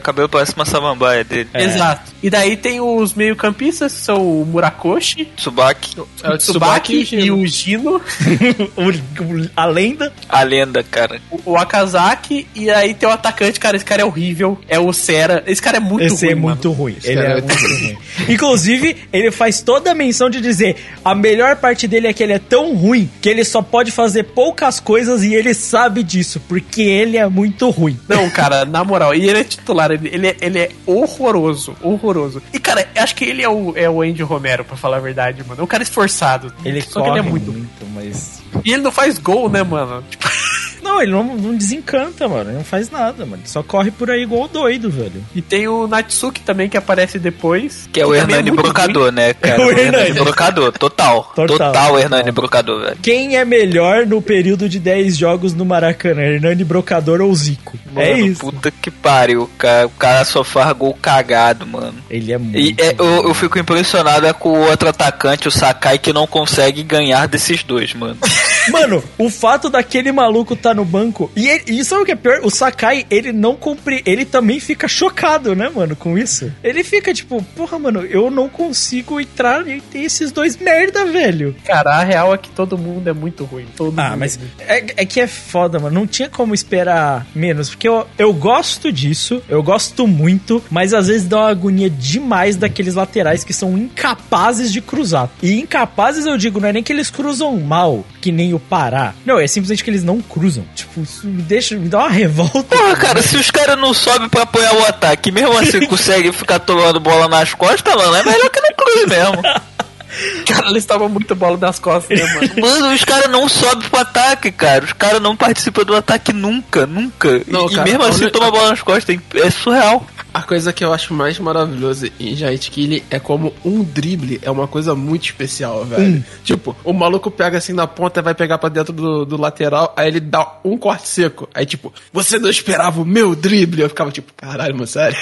Cabelo parece uma samambaia dele. Exato. E daí tem os meio-campistas, que são o Murakoshi, Tsubaki, É o o Tsubaki e o Gino, o- a lenda. a lenda, cara. o, o Akazaki, e aí tem o atacante, cara, esse cara é horrível, é o Sera. Esse cara é muito Esse ruim. é mano. muito ruim. Ele cara é é muito ruim. Inclusive, ele faz toda a menção de dizer a melhor parte dele é que ele é tão ruim que ele só pode fazer poucas coisas e ele sabe disso, porque ele é muito ruim. Não, cara, na moral, e ele é titular, ele, ele, é, ele é horroroso, horroroso. E, cara, acho que ele é o, é o Andy Romero, pra falar a verdade, mano. É um cara esforçado. Ele Só corre que ele é muito. mas... E ele não faz gol, né, mano? Tipo, Não, ele não, não desencanta, mano. Ele não faz nada, mano. Ele só corre por aí igual doido, velho. e tem o Natsuki também, que aparece depois. Que é o também Hernani muito Brocador, né, cara? É o o Hernani. Brocador, total. Total. Total, Hernani Brocador, velho. Quem é melhor no período de 10 jogos no Maracanã? Hernani Brocador ou Zico? é Mano, isso. Puta que pariu, cara. O cara só faz gol cagado, mano. Ele é muito. E é, eu, eu fico impressionado é com o outro atacante, o Sakai, que não consegue ganhar desses dois, mano. Mano, o fato daquele maluco tá no banco. E, ele, e sabe o que é pior? O Sakai, ele não compre. Ele também fica chocado, né, mano, com isso. Ele fica tipo, porra, mano, eu não consigo entrar e ter esses dois merda, velho. Cara, a real é que todo mundo é muito ruim. Todo Ah, mundo mas é é, é que é foda, mano. Não tinha como esperar menos. Porque eu, eu gosto disso, eu gosto muito, mas às vezes dá uma agonia demais daqueles laterais que são incapazes de cruzar. E incapazes, eu digo, não é nem que eles cruzam mal, que nem o Pará. Não, é simplesmente que eles não cruzam. Tipo, isso me deixa, me dá uma revolta. Porra, cara, se os caras não sobem pra apoiar o ataque, mesmo assim conseguem ficar tomando bola nas costas, mano, é melhor que não cruze mesmo. Cara, eles estavam muito bola nas costas, né, mano? Mano, os caras não sobem pro ataque, cara. Os caras não participam do ataque nunca, nunca. Não, e cara, mesmo a assim toma bola nas costas. É surreal. A coisa que eu acho mais maravilhosa em Giant Kill é como um drible é uma coisa muito especial, velho. Tipo, o maluco pega assim na ponta e vai pegar pra dentro do, do lateral, aí ele dá um corte seco. Aí, tipo, você não esperava o meu drible? Eu ficava tipo, caralho, mano, sério.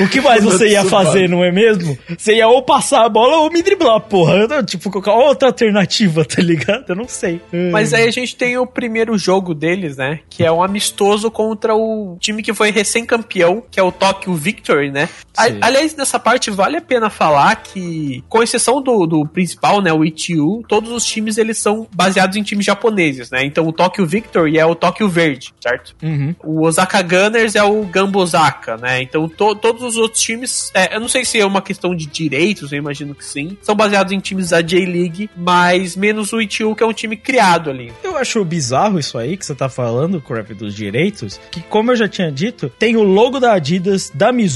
O que mais você ia fazer, não é mesmo? Você ia ou passar a bola ou me driblar, porra. Eu Tipo, qualquer outra alternativa, tá ligado? Eu não sei. Mas aí a gente tem o primeiro jogo deles, né? Que é um amistoso contra o time que foi recém-campeão, que é o Tokyo Victory, né? A- aliás, nessa parte vale a pena falar que, com exceção do, do principal, né? O ITU, todos os times eles são baseados em times japoneses, né? Então o Tokyo Victory é o Tokyo Verde, certo? Uhum. O Osaka Gunners é o Gamba Osaka, né? Então to- todos os outros times, é, eu não sei se é uma questão de direitos, eu imagino que sim, são baseados em times da J-League, mas menos o ITU, que é um time criado ali. Eu acho bizarro isso aí que você tá falando, Crap, dos direitos, que como eu já tinha dito, tem o logo da Adidas, da Mizuno,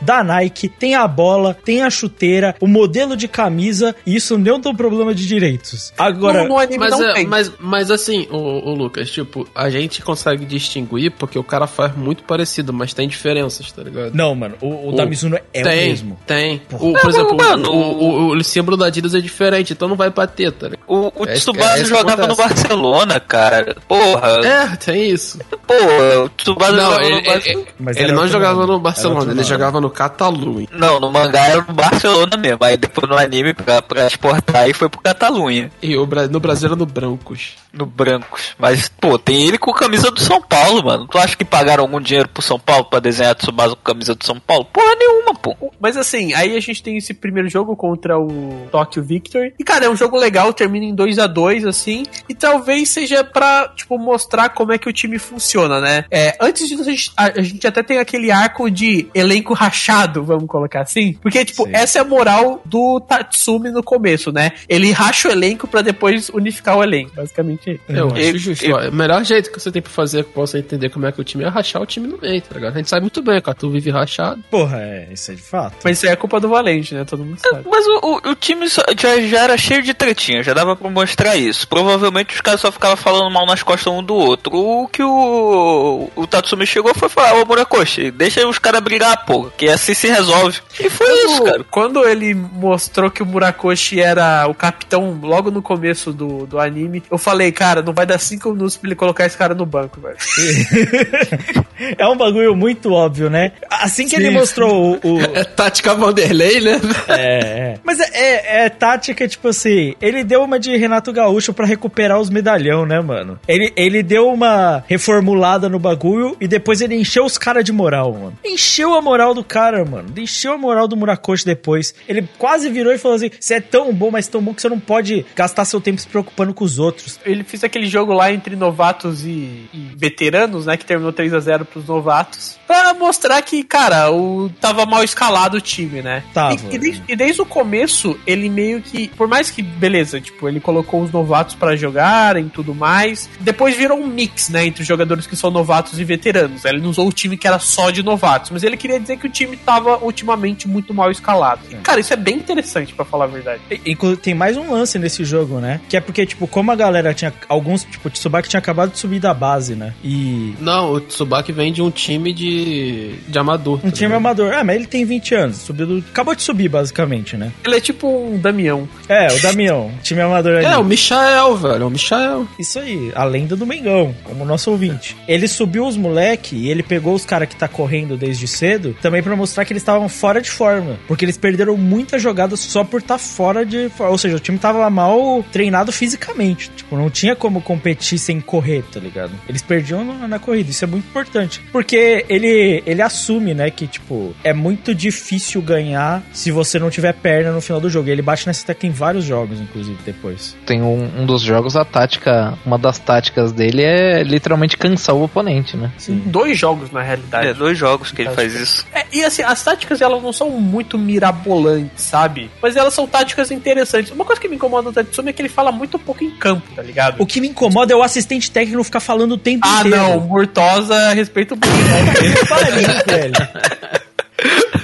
da Nike, tem a bola, tem a chuteira, o modelo de camisa, e isso não tem problema de direitos. Agora, no, no anime Mas, não é, tem. mas, mas assim, o, o Lucas, tipo, a gente consegue distinguir porque o cara faz muito parecido, mas tem diferenças, tá ligado? não, mano, o, o da O- Mizuno é o tem, mesmo. Tem. O, por exemplo, mano, o, o, o símbolo da Adidas é diferente, então não vai bater, tá ligado? O, o É- Tsubasa é jogava no. Barcelona, cara. Porra. É, tem isso. Porra, o Tsubasa Não, jogava ele, no Barcelona. ele, Mas ele era não jogava no Barcelona, ele jogava no Catalunha. Não, no mangá era no Barcelona mesmo. Aí depois no anime, pra, pra exportar, e foi pro Catalunha. E o, no Brasil era no Brancos. No Brancos. Mas, pô, tem ele com camisa do São Paulo, mano. Tu acha que pagaram algum dinheiro pro São Paulo pra desenhar Tsubasa com camisa do São Paulo? Porra nenhuma, pô. Mas assim, aí a gente tem esse primeiro jogo contra o Tokyo Victor. E, cara, é um jogo legal, termina em 2 a 2 assim. E talvez seja pra, tipo, mostrar como é que o time funciona, né? É, antes disso, a gente, a, a gente até tem aquele arco de elenco rachado, vamos colocar assim. Porque, tipo, Sim. essa é a moral do Tatsumi no começo, né? Ele racha o elenco pra depois unificar o elenco. Basicamente isso. Eu Eu- acho justo. eu- O melhor jeito que você tem pra fazer que possa entender como é que o time é rachar o time no meio, tá ligado? A gente sabe muito bem, cara. Tu vive rachado. Porra, é, isso é de fato. Mas isso aí é culpa do Valente, né? Todo mundo sabe. Mas o, o, o time só- já, já era cheio de tretinha, já dava pra mostrar isso. Provavelmente os caras só ficavam falando mal nas costas um do outro. O que o, o Tatsumi chegou foi falar, ô Murakoshi, deixa os caras brigar, pô, que assim se resolve. E foi isso, Quando, cara. quando ele mostrou que o Murakoshi era o capitão logo no começo do, do anime, eu falei, cara, não vai dar cinco minutos pra ele colocar esse cara no banco, velho. é um bagulho muito óbvio, né? Assim que ele mostrou o. o- É tática Vanderlei, né? é, é. Mas é, é, é tática, tipo assim, ele deu uma de Renato Gaúcho pra recuperar os medalhão, né, mano? Ele, ele deu uma reformulada no bagulho e depois ele encheu os caras de moral, mano. Encheu a moral do cara, mano. Encheu a moral do Murakoshi depois. Ele quase virou e falou assim: você é tão bom, mas tão bom que você não pode gastar seu tempo se preocupando com os outros. Ele fez aquele jogo lá entre novatos e, e veteranos, né? Que terminou 3 a 0 pros novatos. Pra mostrar que, cara, o tava mal escalado o time, né? Tava. E, e desde, e desde o começo, ele meio que. Por mais que, beleza, tipo, ele colocou os novatos pra jogarem e tudo mais. Depois virou um mix, né? Entre os jogadores que são novatos e veteranos. Ele não usou o time que era só de novatos. Mas ele queria dizer que o time tava ultimamente muito mal escalado. E, cara, isso é bem interessante, pra falar a verdade. E- tem mais um lance nesse jogo, né? Que é porque, tipo, como a galera tinha. Alguns, tipo, o Tsubaki tinha acabado de subir da base, né? E. Não, o Tsubaki vem de um time de, de amador. Um tá time amador. Ah, mas ele tem 20 anos. Subiu do... Acabou de subir, basicamente, né? Ele é tipo um Damião. É, o Damião. time amador ali. É, o Michael, velho. É o Michael. Isso aí, a lenda do Mengão, como nosso ouvinte. Ele subiu os moleque e ele pegou os caras que tá correndo desde cedo também pra mostrar que eles estavam fora de forma. Porque eles perderam muitas jogadas só por estar fora de forma. Ou seja, o time tava mal treinado fisicamente. Tipo, não tinha como competir sem correr, tá ligado? Eles perdiam na, na corrida. Isso é muito importante. Porque ele, ele assume, né, que, tipo, é muito difícil ganhar se você não tiver perna no final do jogo. E ele bate nessa tecla em vários jogos, inclusive, depois. Tem um, um dos jogos, a tática, uma das táticas dele é literalmente cansar o oponente, né? Dois jogos, na realidade. É, dois jogos que ele faz isso. É, e assim, as táticas elas não são muito mirabolantes, sabe? Mas elas são táticas interessantes. Uma coisa que me incomoda do Tatsumi é que ele fala muito pouco em campo, tá ligado? O que me incomoda é o assistente técnico ficar falando o tempo Ah, inteiro. não, Murtosa respeita o velho.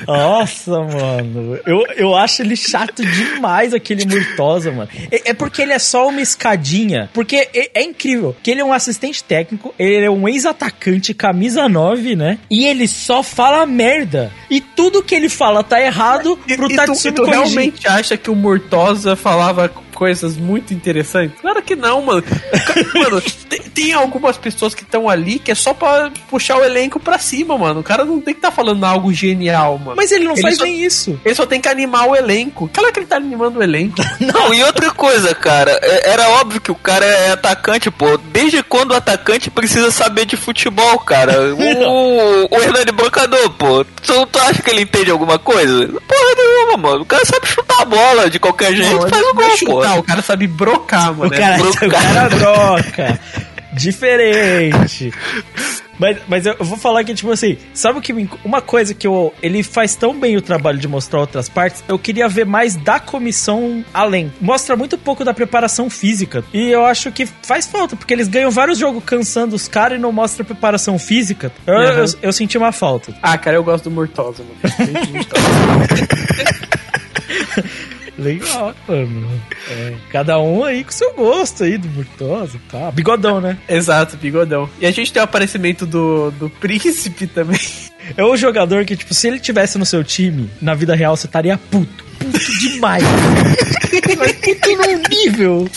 Nossa, mano. Eu, eu acho ele chato demais, aquele Murtosa, mano. É, é porque ele é só uma escadinha. Porque é, é incrível. Que ele é um assistente técnico, ele é um ex-atacante, camisa 9, né? E ele só fala merda. E tudo que ele fala tá errado E, pro e tu, Tatsumi tu corrigir. realmente acha que o Murtosa falava coisas muito interessantes? Claro que não, mano. mano, tem, tem algumas pessoas que estão ali que é só pra puxar o elenco pra cima, mano. O cara não tem que estar falando algo genial, mano. Mas ele não Ele faz só- nem isso. Ele só tem que animar o elenco. Claro que ele tá animando o elenco. Não, e outra coisa, cara, é- era óbvio que o cara é atacante, pô. Desde quando o atacante precisa saber de futebol, cara? O, o Hernani Brocador, pô. Tu, tu acha que ele entende alguma coisa? Porra nenhuma, mano. O cara sabe chutar a bola de qualquer jeito, Não, faz o não gol, pô. chutar, o cara sabe brocar, O mano. cara, É o cara troca. Diferente. Mas, mas eu vou falar que, tipo assim, sabe o que me, Uma coisa que eu, ele faz tão bem o trabalho de mostrar outras partes, eu queria ver mais da comissão além. Mostra muito pouco da preparação física. E eu acho que faz falta, porque eles ganham vários jogos cansando os caras e não mostra preparação física. Eu, Uhum. eu, eu senti uma falta. Ah, cara, eu gosto do Murtosa, mano. Legal, mano. É, cada um aí com seu gosto aí do Murtosa e tal. Bigodão, né? Exato, bigodão. E a gente tem o aparecimento do, do príncipe também. É o jogador que, tipo, se ele tivesse no seu time, na vida real, você estaria puto. Puto demais. Mas puto num nível.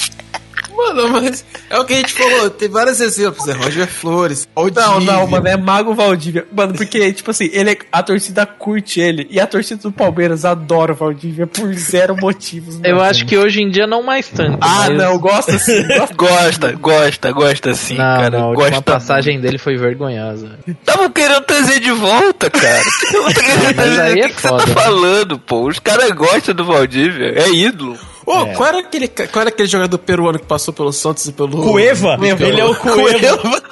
Mano, mas é o que a gente falou, tem vários exemplos, é Roger Flores, Não, Valdívia. não, mano, é Mago Valdívia. Mano, porque, tipo assim, ele é- a torcida curte ele e a torcida do Palmeiras adora o Valdívia por zero motivos. Eu mano. acho que hoje em dia não mais tanto. Ah, mas- não, gosta sim. gosta. Gosta, gosta, gosta sim, Não, cara. não, a gosta. passagem dele foi vergonhosa. Tava querendo trazer de volta, cara. Tava querendo Mas aí é o que, que você tá falando, pô? Os caras gostam do Valdívia, é ídolo. Ô, qual, era aquele, qual era aquele jogador peruano que passou pelo Santos e pelo... Cueva? Ele é o Cueva. Cueva.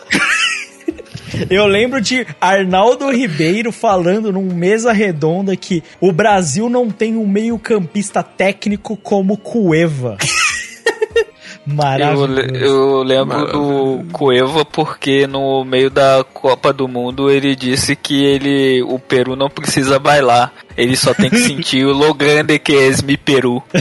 Eu lembro de Arnaldo Ribeiro falando num mesa redonda que o Brasil não tem um meio-campista técnico como Cueva. Eu, Maravilhoso. le- eu lembro do Cueva porque no meio da Copa do Mundo ele disse que ele o Peru não precisa bailar, ele só tem que sentir o lo grande que es mi Peru.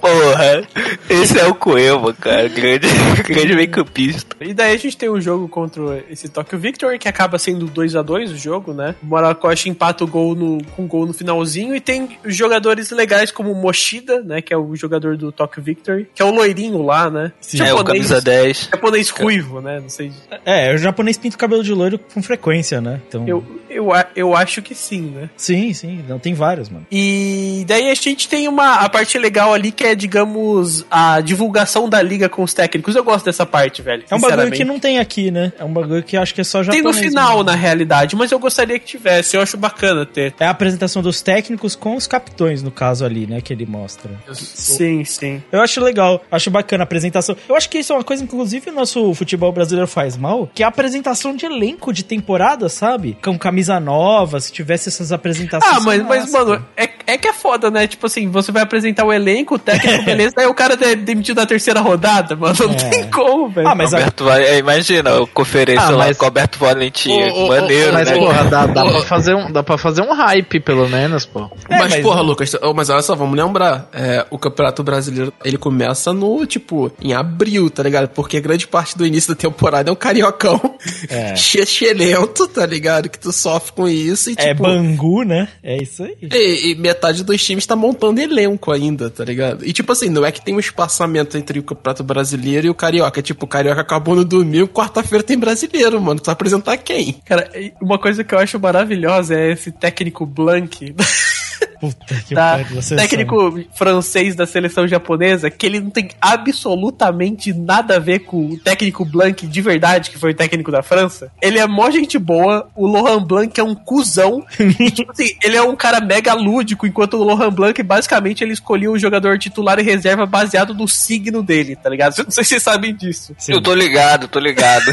Porra, esse é o Cueva, cara, grande, grande meio campista. E daí a gente tem um jogo contra esse Tokyo Victor, que acaba sendo 2 a 2 o jogo, né? O Morakoshi empata o gol no, com gol no finalzinho e tem jogadores legais como o Moshida, né? Que é o jogador do Tokyo Victor, que é o loirinho lá, né? É o camisa 10. japonês ruivo, né? Não sei. É, o japonês pinta o cabelo de loiro com frequência, né? Então, Eu, eu, eu acho que sim, né? Sim, sim. Não, tem vários, mano. E daí a gente tem uma a parte legal ali que é, digamos, a divulgação da liga com os técnicos. Eu gosto dessa parte, velho. É um bagulho que não tem aqui, né? É um bagulho que acho que é só Tem japonês. no final, mesmo. na realidade, mas eu gostaria que tivesse. Eu acho bacana ter. É a apresentação dos técnicos com os capitões, no caso ali, né? Que ele mostra. Sim, sim. Eu acho legal, acho bacana a apresentação. Eu acho que isso é uma coisa, inclusive, o nosso futebol brasileiro faz mal, que é a apresentação de elenco de temporada, sabe? Com camisa nova, se tivesse essas apresentações. Ah, mas, mas mano, é, é que é foda, né? Tipo assim, você vai apresentar o elenco, o técnico, beleza, aí o cara é demitido na terceira rodada, mano. Não É. tem como, velho. Ah, mas a- Roberto Val- é, imagina, a conferência Ah, lá mas- com o Roberto Valentim, ô, maneiro, Mas, né? porra, dá, dá, pra fazer um, dá pra fazer um hype, pelo menos, pô. É, mas, mas- porra, Lucas, mas olha só, vamos lembrar. é, o Campeonato Brasileiro, ele começa no, tipo, em abril, tá ligado? Porque grande parte do início da temporada é um cariocão É. tá ligado? Que tu sofre com isso e, É tipo... Bangu, né? É isso aí. E, e metade dos times tá montando elenco ainda, tá ligado? E tipo assim, não é que tem um espaçamento entre o Campeonato Brasileiro e o Carioca. Tipo, o Carioca acabou no domingo, quarta-feira tem brasileiro, mano. Tu vai apresentar quem? Cara, uma coisa que eu acho maravilhosa é esse técnico Blank. Puta que da, pariu, técnico francês da seleção japonesa, que ele não tem absolutamente nada a ver com o técnico Blanc de verdade, que foi o técnico da França. Ele é mó gente boa, o Laurent Blanc é um cuzão. e, tipo assim, ele é um cara mega lúdico, enquanto o Laurent Blanc, basicamente, ele escolhia o jogador titular e reserva baseado no signo dele, tá ligado? Não sei se vocês sabem disso. Sim. Eu tô ligado, tô ligado.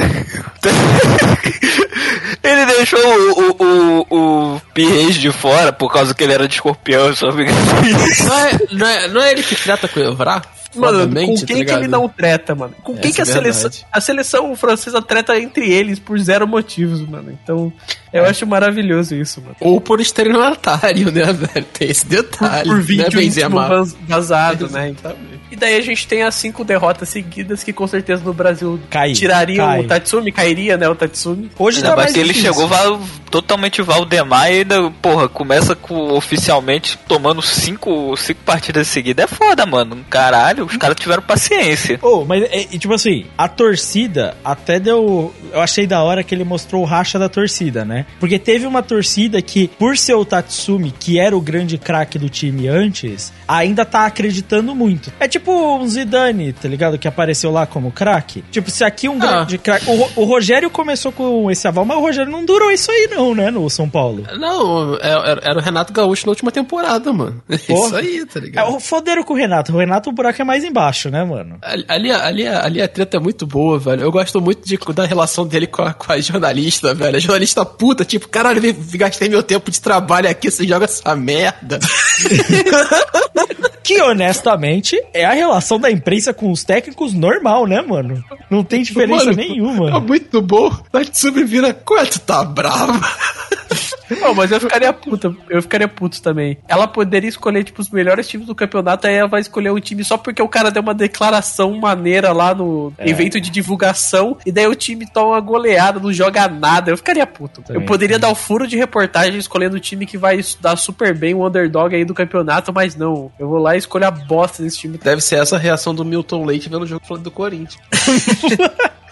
ele deixou o, o, o, o Pires de fora por causa que ele era de escorpião, só me engano. Não é, não é, não é ele que trata com o Evra? Mano, com tá quem que ligado? ele não treta, mano? Com quem que a é seleção. A seleção francesa treta entre eles por zero motivos, mano. Então, eu acho maravilhoso isso, mano. Ou por estelionatário, né, velho? Tem esse detalhe. por né, vídeo íntimo Benzema? vaz- vazado, né? Então, e daí a gente tem as cinco derrotas seguidas que com certeza no Brasil Cai, tirariam cai. o Tatsumi, cairia, né? O Tatsumi. Hoje Ainda tá mais mais que ele chegou val- totalmente Valdemar e ainda, porra, começa com oficialmente tomando cinco, cinco partidas seguidas. É foda, mano. Caralho, os caras tiveram paciência. Oh, mas, é, tipo assim, a torcida até deu. Eu achei da hora que ele mostrou o racha da torcida, né? Porque teve uma torcida que, por ser o Tatsumi, que era o grande craque do time antes, ainda tá acreditando muito. É tipo um Zidane, tá ligado? Que apareceu lá como craque. Tipo, se aqui um grande craque. O, o Rogério começou com esse aval, mas o Rogério não durou isso aí, não, né, no São Paulo. Não, é- era, era o Renato Gaúcho na última temporada, mano. Pô. Isso aí, tá É, ligado? o foderam com o Renato. O Renato, o buraco é mais embaixo, né, mano? Ali, ali, ali, ali a treta é muito boa, velho. Eu gosto muito de, da relação dele com a, com a jornalista, velho. A jornalista puta, tipo, caralho, gastei meu tempo de trabalho aqui, você joga essa merda. Que, honestamente, é a relação da imprensa com os técnicos normal, né, mano? Não tem diferença Mano, É nenhuma. muito bom. Natsumi vira, quanto tá brava? Não, mas eu ficaria puta. Eu ficaria puto também. Ela poderia escolher, tipo, os melhores times do campeonato, aí ela vai escolher um time só porque o cara deu uma declaração maneira lá no É. evento de divulgação, e daí o time toma uma goleada, não joga nada. Eu ficaria puto. Também, eu poderia dar o furo de reportagem escolhendo o time que vai dar super bem o underdog aí do campeonato, mas não. Eu vou lá e escolho a bosta desse time. Deve ser essa a reação do Milton Leite vendo o jogo falando do Corinthians.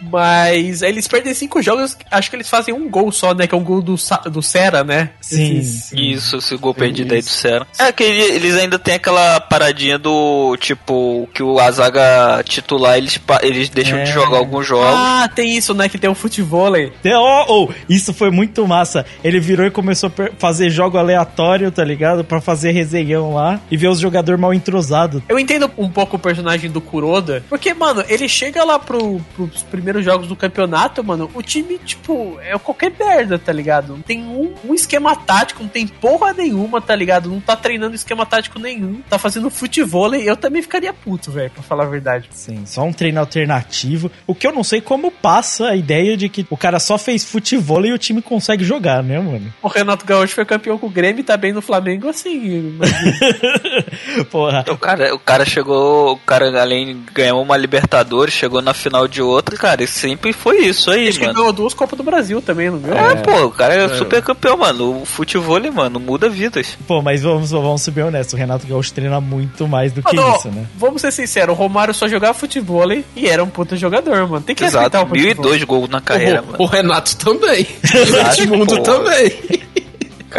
Mas aí eles perdem cinco jogos, acho que eles fazem um gol só, né? Que é um gol do, do Sera, né? Sim, sim. Isso, esse gol perdido aí do Sera. É que ele- eles ainda tem aquela paradinha do tipo que o Azaga titular eles, eles deixam É. de jogar alguns jogos. Ah, tem isso, né? Que tem o futevôlei. Oh, oh, isso foi muito massa. Ele virou e começou a fazer jogo aleatório, tá ligado? Pra fazer resenhão lá e ver os jogadores mal entrosados. Eu entendo um pouco o personagem do Kuroda, porque, mano, ele chega lá pro, pros primeiros jogos do campeonato, mano, o time, tipo, é qualquer merda, tá ligado? Não tem um, um esquema tático, não tem porra nenhuma, tá ligado? Não tá treinando esquema tático nenhum, tá fazendo futevôlei, eu também ficaria puto, velho, pra falar a verdade. Sim, só um treino alternativo. O que eu não sei como passa a ideia de que o cara só fez futebol e o time consegue jogar, né, mano? O Renato Gaúcho foi campeão com o Grêmio e tá bem no Flamengo, assim. mas- Porra. O cara, o cara chegou, o cara além de ganhar uma Libertadores, chegou na final de outra, cara, e sempre foi isso aí, Acho que ele mano. ganhou duas Copas do Brasil também, não viu? É, pô, o cara é, super campeão, mano. O futebol, mano, muda vidas. Pô, mas vamos, vamos ser bem honestos, o Renato Gaúcho treina muito mais do que isso, né? Vamos ser sinceros, o Romário só jogava futebol e era um puta jogador, mano. Tem que Exato, respeitar o futebol. 1002 gols na carreira, o, mano. o Renato também. Exato, o Edmundo também.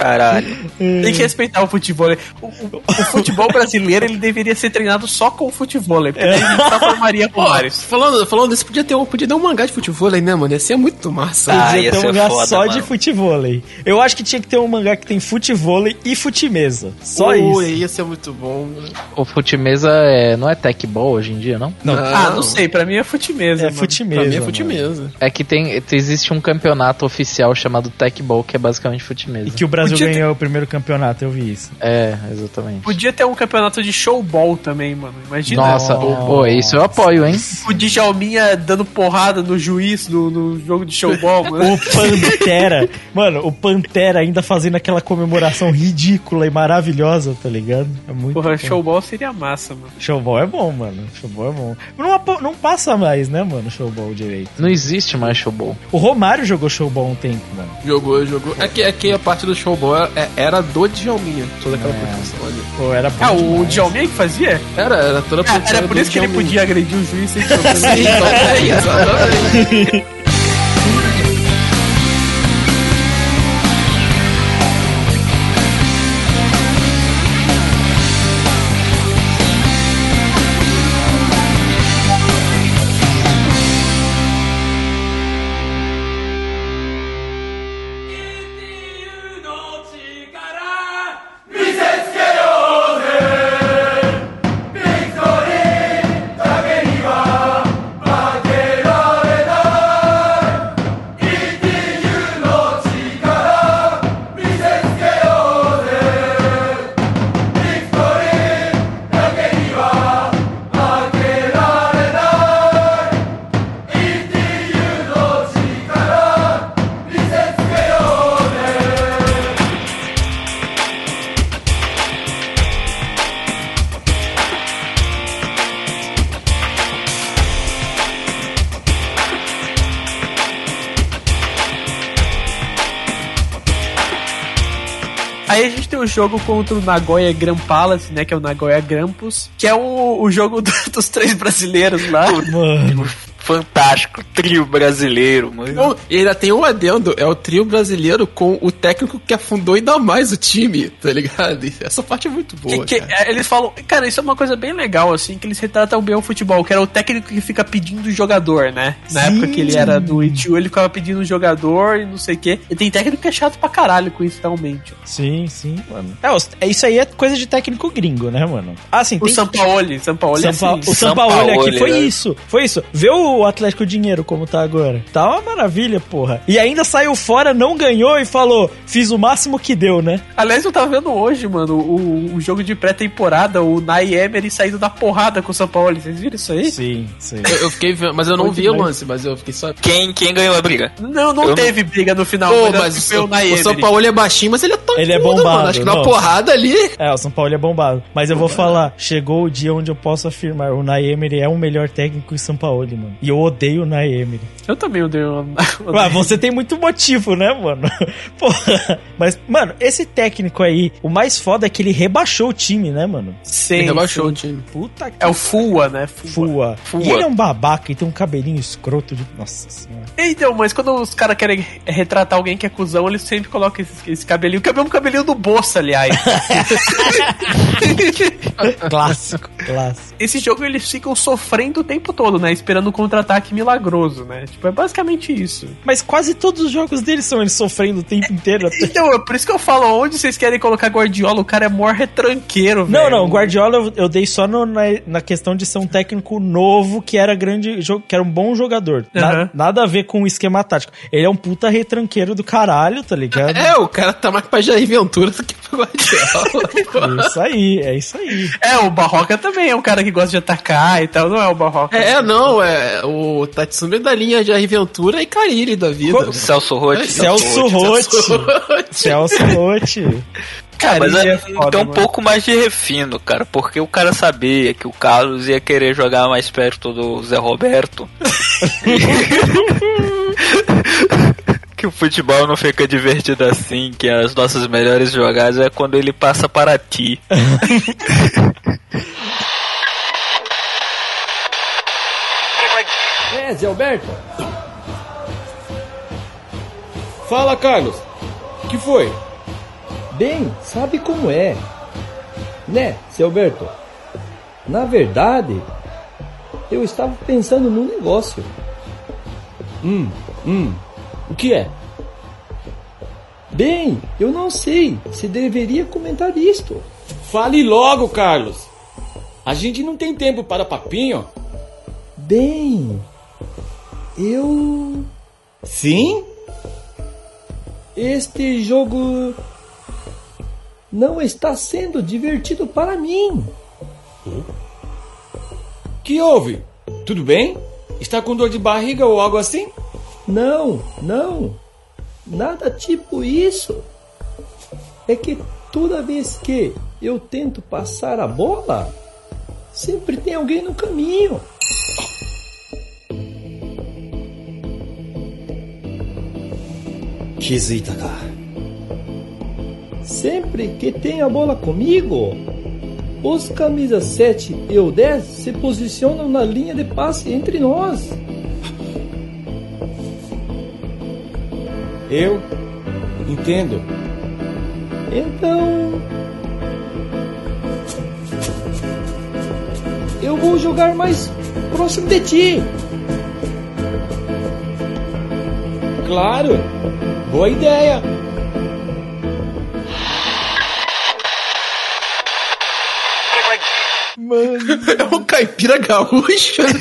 Caralho. Tem que respeitar o futebol. O, o- o futebol brasileiro ele deveria ser treinado só com futebol, porque daí ele só formaria Ó, Romários. falando, falando disso, podia ter, um, podia ter um mangá de futebol aí, né, mano? Ia ser muito massa. Ah, Podia ia ter um mangá foda, só mano. de futevôlei. Eu acho que tinha que ter um mangá que tem futevôlei e futimesa. Só Ui, isso. Ia ser muito bom. mano. O futimesa é, não é tech ball hoje em dia, não? Ah, não sei, pra mim é futimesa. É mano. futimesa. Pra mim é mano. futimesa. É que tem, existe um campeonato oficial chamado tech ball que é basicamente futimesa. E que o Brasil Podia ter- ganhou o primeiro campeonato, eu vi isso. É, exatamente. Podia ter um campeonato de showball também, mano. Imagina. Nossa, Nossa. pô, isso eu apoio, hein? O Djalminha dando porrada no juiz no, no jogo de showball, mano. O Pantera, mano, o Pantera ainda fazendo aquela comemoração ridícula e maravilhosa, tá ligado? É muito Porra, bom. showball seria massa, mano. Showball é bom, mano. Showball é bom. Não, não passa mais, né, mano, showball direito. Não existe mais showball. O Romário jogou showball um tempo, mano. Jogou, jogou. É que, é que a parte do showball é- era do Djalminha. Toda aquela É. produção ali. Pô, era bom Ah, o. Djalminha que fazia? Era, era toda a Ah, produção era por isso que ele Djalminha. podia agredir o juiz sem problema. Sim, também, exatamente. jogo contra o Nagoya Grand Palace, né? Que é o Nagoya Grampus, que é o, o jogo do- dos três brasileiros lá. Mano, fantástico, trio brasileiro, mano. Não, e ainda tem um adendo, é o trio brasileiro com o técnico que afundou ainda mais o time, tá ligado? Essa parte é muito boa, Que- que, cara. é, eles falam, cara, isso é uma coisa bem legal, assim, que eles retratam bem o futebol, que era o técnico que fica pedindo jogador, né? Na Sim. época que ele era do Itu, ele ficava pedindo jogador e não sei o quê. E tem técnico que é chato pra caralho com isso, realmente. Sim, sim, mano. É, é, isso aí é coisa de técnico gringo, né, mano? Ah, sim, O tem... Sampaoli, Sampaoli é Sampa- assim. o Sampaoli aqui Sampaoli, foi né? isso. Foi isso. Vê o Atlético Dinheiro como tá agora. Tá uma maravilha, porra. E ainda saiu fora, não ganhou e falou: fiz o máximo que deu, né? Aliás, eu tava vendo hoje, mano, o, o jogo de pré-temporada, o Nai Emery saindo da porrada com o Sampaoli. Vocês viram isso aí? Sim, sim. Eu, eu fiquei vendo, mas eu não vi o lance, mas eu fiquei só. Quem, quem ganhou a briga? Não, não Eu não- teve briga no final. Pô, mas, o Nai o, o. São Paulo é baixinho, mas ele é tão Ele é bombado, mano. Acho que na não. porrada ali. É, o São Paulo é bombado. Mas eu vou falar, chegou o dia onde eu posso afirmar, o Nay Emery é o melhor técnico em São Paulo, mano. E eu odeio o Nay Emery. Eu também odeio o Ah, você tem muito motivo, né, mano? Porra. Mas, mano, esse técnico aí, o mais foda é que ele rebaixou o time, né, mano? Sim, Ele rebaixou sim. o time. Puta que É o Fua, né? Fua. Fua. E ele é um babaca e tem um cabelinho escroto de. Nossa senhora. Então, mas quando os caras querem retratar alguém que é cuzão, eles sempre colocam esse, esse cabelinho, que é o mesmo cabelinho do Bolsa, aliás. Clássico, clássico. Esse jogo eles ficam sofrendo o tempo todo, né? Esperando um contra-ataque milagroso, né? Tipo, é basicamente isso. Mas quase todos os jogos dele são eles sofrendo o tempo inteiro. até- Então, é por isso que eu falo, onde vocês querem colocar Guardiola? O cara é maior retranqueiro, Não, velho. não, o Guardiola eu, eu dei só no- na, na questão de ser um técnico novo que era grande, que era um bom jogador. Na- Aham. nada a ver com o esquema tático. Ele é um puta retranqueiro do caralho, tá ligado? É, o cara tá mais pra Jair Ventura do que pra Guardiola. É isso aí, é isso aí. É, o Barroca também é um cara que gosta de atacar e tal, não é o Barroca. é, não, é o Tatsumi da linha Jair Ventura e Carilli da vida. Co- Celso Rotti. Celso Rotti. Celso Rotti. Cara, Mas é, é foda, tem um mano. pouco mais de refino, cara, porque o cara sabia que o Carlos ia querer jogar mais perto do Zé Roberto. que o futebol não fica divertido assim, que as nossas melhores jogadas é quando ele passa para ti. É, Zé Alberto? Fala, Carlos. que foi? Bem, sabe como é? Né, seu Alberto? Na verdade, eu estava pensando num negócio. Hum, hum. O que é? Bem, eu não sei se deveria comentar isto. Fale logo, Carlos. A gente não tem tempo para papinho. Bem, eu. Sim? Este jogo não está sendo divertido para mim. Que houve? Tudo bem? Está com dor de barriga ou algo assim? Não, não. Nada tipo isso. É que toda vez que eu tento passar a bola, sempre tem alguém no caminho. Sempre que tem a bola comigo, os camisas 7 e o 10 se posicionam na linha de passe entre nós. Eu entendo. Então. Eu vou jogar mais próximo de ti. Claro. Boa ideia. É um caipira gaúcho, né?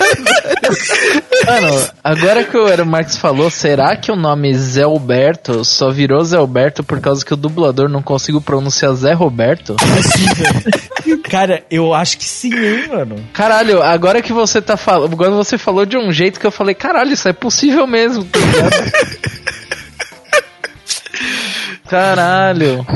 Mano, agora que o Aero Marx falou, será que o nome Zé Alberto só virou Zé Alberto por causa que o dublador não conseguiu pronunciar Zé Roberto? Cara, eu acho que sim, hein, mano. Caralho, agora que você tá falando. Agora você falou de um jeito que eu falei, caralho, isso é possível mesmo, tá ligado? Caralho.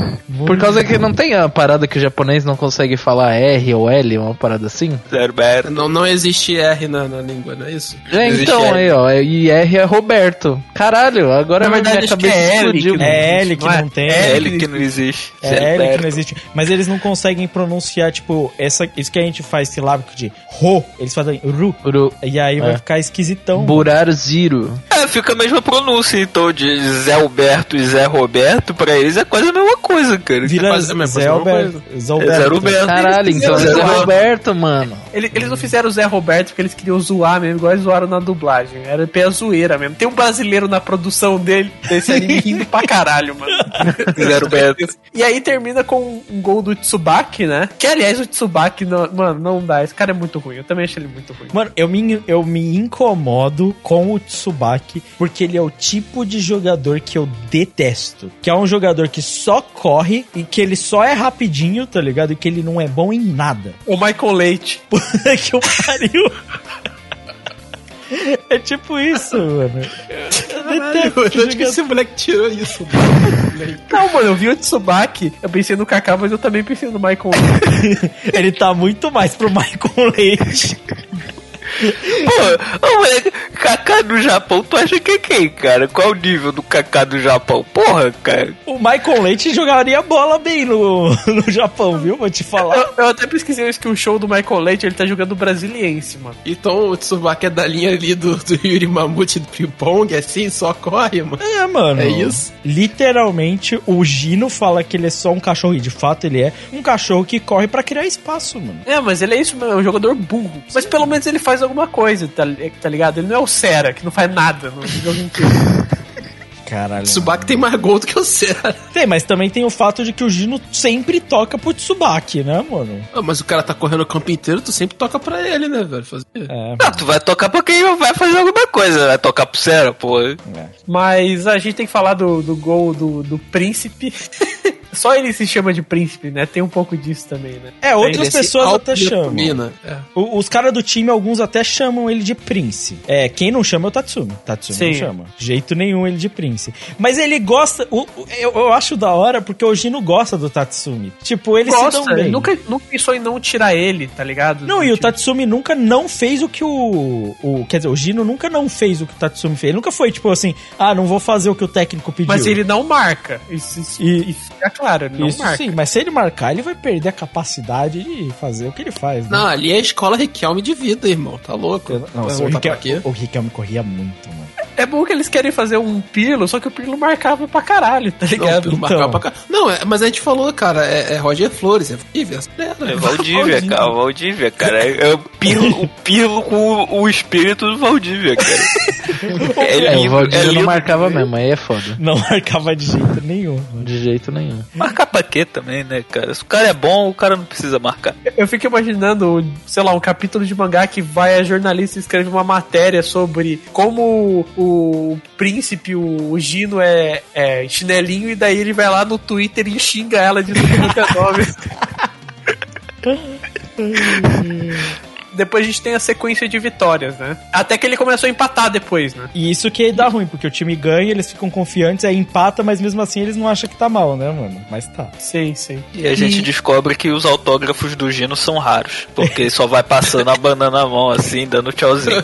Por causa que não tem a parada que o japonês não consegue falar R ou L, uma parada assim? Zerberto. Não, não existe R na, na língua, não é isso? É, então, R. aí, ó. E R é Roberto. Caralho, agora Na verdade, minha cabeça é L explodiu. que não- É L que Não é? não tem. É ele que não existe. É L que não existe. Mas eles não conseguem pronunciar, tipo, essa, isso que a gente faz silábico de ro. Eles fazem ru. Uru- E aí vai É. ficar esquisitão. Burar Ziro. É, fica a mesma pronúncia, então, de Zé Alberto e Zé Roberto, pra eles é quase a mesma coisa, cara. Vira quase a mesma Zé coisa. Alberto. Zé É. Roberto. Caralho, então é Zé. Roberto, mano. Ele- Eles não fizeram o Zé Roberto porque eles queriam zoar mesmo, igual eles zoaram na dublagem. Era pé zoeira mesmo. Tem um brasileiro na produção dele, desse anime, rindo pra caralho, mano. E aí termina com um gol do Tsubaki, né? Que aliás o Tsubaki, não, mano, não dá. Esse cara é muito ruim. Eu também achei ele muito ruim. Mano, eu me, eu me incomodo com o Tsubaki porque ele é o tipo de jogador que eu detesto. Que é um jogador que só corre e que ele só é rapidinho, tá ligado? E que ele não é bom em nada. O Michael Leite. Puta que o pariu. É tipo isso, mano. Caralho, Eu detesto onde que esse moleque tirou isso? Não, mano, eu vi o Tsubaki, eu pensei no Kaká, mas eu também pensei no Michael Leite. Ele tá muito mais pro Michael Leite. Pô, ô, moleque, Kaká do Japão, tu acha que é quem, cara? Qual o nível do Kaká do Japão? Porra, cara. O Michael Leite jogaria bola bem no, no Japão, viu? Vou te falar. Eu, eu até pesquisei isso que o show do Michael Leite, ele tá jogando brasiliense, mano. Então o Tsubaki é da linha ali do, do Yuri Mamute do ping-pong, assim, só corre, mano. É, mano. É isso? Literalmente, o Gino fala que ele é só um cachorro, e de fato ele é um cachorro que corre pra criar espaço, mano. É, mas ele é isso mesmo, é um jogador burro. Mas pelo menos ele faz alguma coisa, tá, tá ligado? Ele não é o Sera, que não faz nada no jogo inteiro. Caralho. Tsubaki tem mais gol do que o Sera. Tem, mas também tem o fato de que o Gino sempre toca pro Tsubaki, né, mano? Ah, mas o cara tá correndo o campo inteiro, tu sempre toca pra ele, né, velho? Fazer. É, Ah, tu vai tocar pra quem vai fazer alguma coisa. Vai tocar pro Sera, pô. Mas a gente tem que falar do, do gol do, do príncipe. Só ele se chama de príncipe, né? Tem um pouco disso também, né? É, outras Ele pessoas se até chamam. É. O- Os caras do time, alguns até chamam ele de Prince. É, quem não chama é o Tatsumi. Tatsumi Sim. não chama. De jeito nenhum ele de Prince. Mas ele gosta. o- o- eu, eu acho da hora porque o Gino gosta do Tatsumi. Tipo, eles se Gosta, dão bem. ele nunca, nunca pensou em não tirar ele, tá ligado? Não, e o Tipo, Tatsumi nunca não fez o que o, o. Quer dizer, o Gino nunca não fez o que o Tatsumi fez. Ele nunca foi tipo assim, ah, não vou fazer o que o técnico pediu. Mas ele não marca. Isso, isso, E- isso fica claro, não Isso marca. sim, mas se ele marcar, ele vai perder a capacidade de fazer o que ele faz. Né? Não, ali é a escola Riquelme de vida, irmão. Tá louco. Não, Vai o, Riquelme, quê? o Riquelme corria muito, mano. É bom que eles querem fazer um Pirlo, só que o Pirlo marcava pra caralho, tá Não, ligado? pelo Então. marcar pra cá. Não, é- mas a gente falou, cara, é, é Roger Flores, é Valdívia. É Valdívia, cara. Valdívia, cara. É, é o, Pirlo, o Pirlo com o, o espírito do Valdívia, cara. É, o Valdívia não lindo. marcava mesmo, aí é foda. Não marcava de jeito nenhum. De jeito nenhum. Marcar pra quê também, né, cara? Se o cara é bom, o cara não precisa marcar. Eu fico imaginando, sei lá, um capítulo de mangá que vai a jornalista e escreve uma matéria sobre como o, príncipe, o, Gino, é, é chinelinho, e daí ele vai lá no Twitter e xinga ela de tudo quanto é nome. Depois a gente tem a sequência de vitórias, né? Até que ele começou a empatar depois, né? E isso que dá ruim, porque o time ganha, eles ficam confiantes, aí empata, mas mesmo assim eles não acham que tá mal, né, mano? Mas tá. Sim, sim. E a gente descobre que os autógrafos do Gino são raros. Porque ele só vai passando a banana na mão, assim, dando tchauzinho.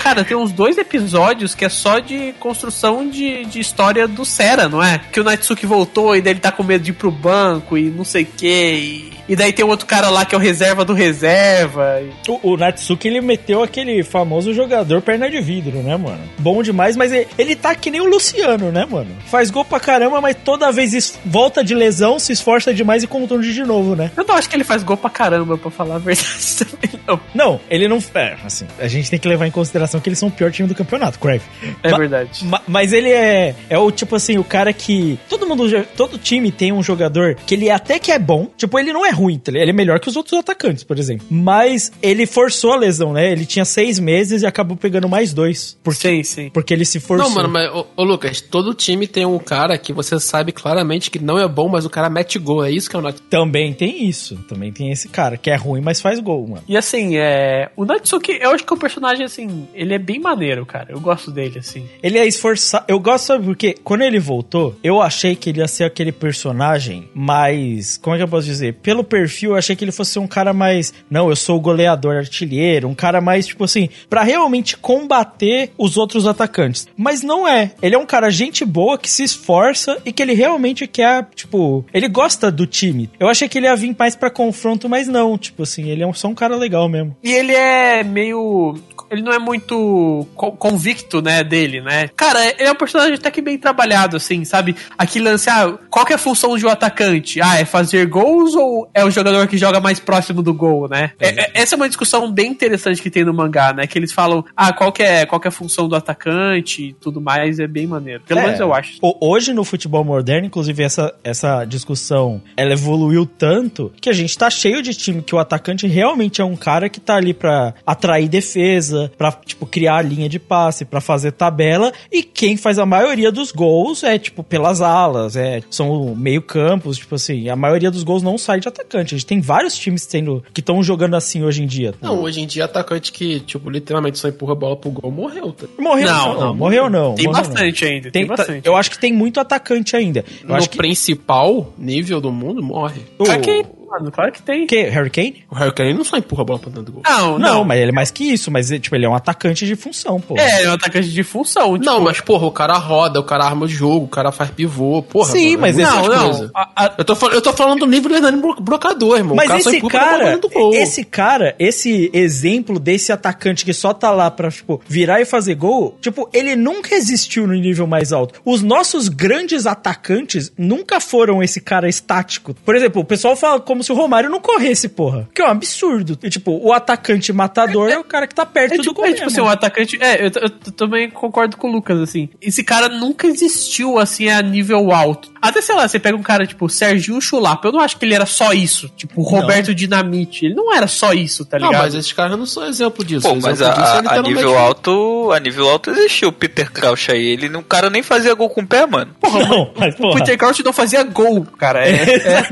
Cara, tem uns dois episódios que é só de construção de, de história do Sera, não é? Que o Natsuki voltou e daí ele tá com medo de ir pro banco e não sei o que. E, daí tem outro cara lá que é o reserva do reserva. O, o Natsuki, ele meteu aquele famoso jogador perna de vidro, né, mano? Bom demais, mas ele, ele tá que nem o Luciano, né, mano? Faz gol pra caramba, mas toda vez volta de lesão, se esforça demais e contunde de novo, né? Eu não acho que ele faz gol pra caramba, pra falar a verdade também, não. Não, ele não. É, assim, a gente tem que levar em consideração que eles são o pior time do campeonato, Crave. É Ma- verdade. Ma- mas ele é, é o tipo assim, o cara que. Todo mundo. Todo time tem um jogador que ele até que é bom. Tipo, ele não é ruim, tá ele é melhor que os outros atacantes, por exemplo. Mas ele forçou a lesão, né? Ele tinha seis meses e acabou pegando mais dois. Por, Sim, sim. porque ele se forçou. Não, mano, mas, ô, ô, Lucas, todo time tem um cara que você sabe claramente que não é bom, mas o cara mete gol. É isso que é o Natsuki. Também tem isso. Também tem esse cara, que é ruim, mas faz gol, mano. E assim, é. O Natsuki, eu acho que o personagem, assim, ele é bem maneiro, cara. Eu gosto dele, assim. Ele é esforçado. Eu gosto, sabe, porque quando ele voltou, eu achei que ele ia ser aquele personagem mais. Como é que eu posso dizer? Pelo perfil, eu achei que ele fosse um cara mais. Não, eu sou o goleador artilheiro. Um cara mais, tipo assim, pra realmente combater os outros atacantes. Mas não é. Ele é um cara gente boa que se esforça e que ele realmente quer, tipo. Ele gosta do time. Eu achei que ele ia vir mais pra confronto, mas não. Tipo assim, ele é só um cara legal mesmo. E ele é meio. Ele não é muito co- convicto, né, dele, né? Cara, ele é um personagem até que bem trabalhado, assim, sabe? Aquele lance, ah, qual que é a função de um atacante? Ah, é fazer gols ou é o jogador que joga mais próximo do gol, né? É- é- essa é uma discussão bem interessante que tem no mangá, né? Que eles falam, ah, qual que é, qual que é a função do atacante e tudo mais, é bem maneiro. Pelo É. menos eu acho. Ho- Hoje no futebol moderno, inclusive essa, essa discussão, ela evoluiu tanto que a gente tá cheio de time que o atacante realmente é um cara que tá ali pra atrair defesa, pra, tipo, criar a linha de passe, pra fazer tabela, e quem faz a maioria dos gols é, tipo, pelas alas, é, são meio campos, tipo assim, a maioria dos gols não sai de atacante. A gente tem vários times tendo, que estão jogando assim hoje em dia. Não, hoje em dia, atacante que, tipo, literalmente só empurra a bola pro gol morreu, tá? Morreu Não, não, não. morreu não. Tem morreu não. bastante ainda, tem, Tem, bastante. eu acho que tem muito atacante ainda. Eu no acho que principal nível do mundo, morre. o, Claro que, mano, claro que tem. que Harry Kane? O Harry Kane não só empurra a bola pra dentro do gol. Não, Não, não. mas ele é mais que isso, mas tipo, ele é um atacante de função, pô. É, é um atacante de função. Não, tipo, mas, porra, o cara roda, o cara arma o jogo, o cara faz pivô, porra. Sim, mano, mas é esse- muita Não, não. A- a- Eu tô, eu tô falando do nível do Hernani Bro- Brocador, irmão. Mas o cara só esse empurra a bola cara, dentro do gol. esse cara, esse exemplo desse atacante que só tá lá pra, tipo, virar e fazer gol, tipo, ele nunca existiu no nível mais alto. Os nossos grandes atacantes nunca foram esse cara estático. Por exemplo, o pessoal fala como se o Romário não corresse, porra. Que é um absurdo. E, tipo, o atacante matador é, o cara que tá perto É do tipo, gol é, tipo assim, um atacante. É, eu, eu também concordo com o Lucas, assim. Esse cara nunca existiu, assim, a nível alto. Até, sei lá, você pega um cara tipo o Serginho Chulapa. Eu não acho que ele era só isso. Tipo, o Roberto Dinamite. Ele não era só isso, tá Não, ligado? mas esses caras não são exemplo disso. Pô, Exemplo mas a, disso é a- a nível alto, a nível alto existiu o Peter Crouch aí. Ele, não- o cara nem fazia gol com o pé, mano. Não, mas, O porra. Peter Crouch não fazia gol, cara. É, é,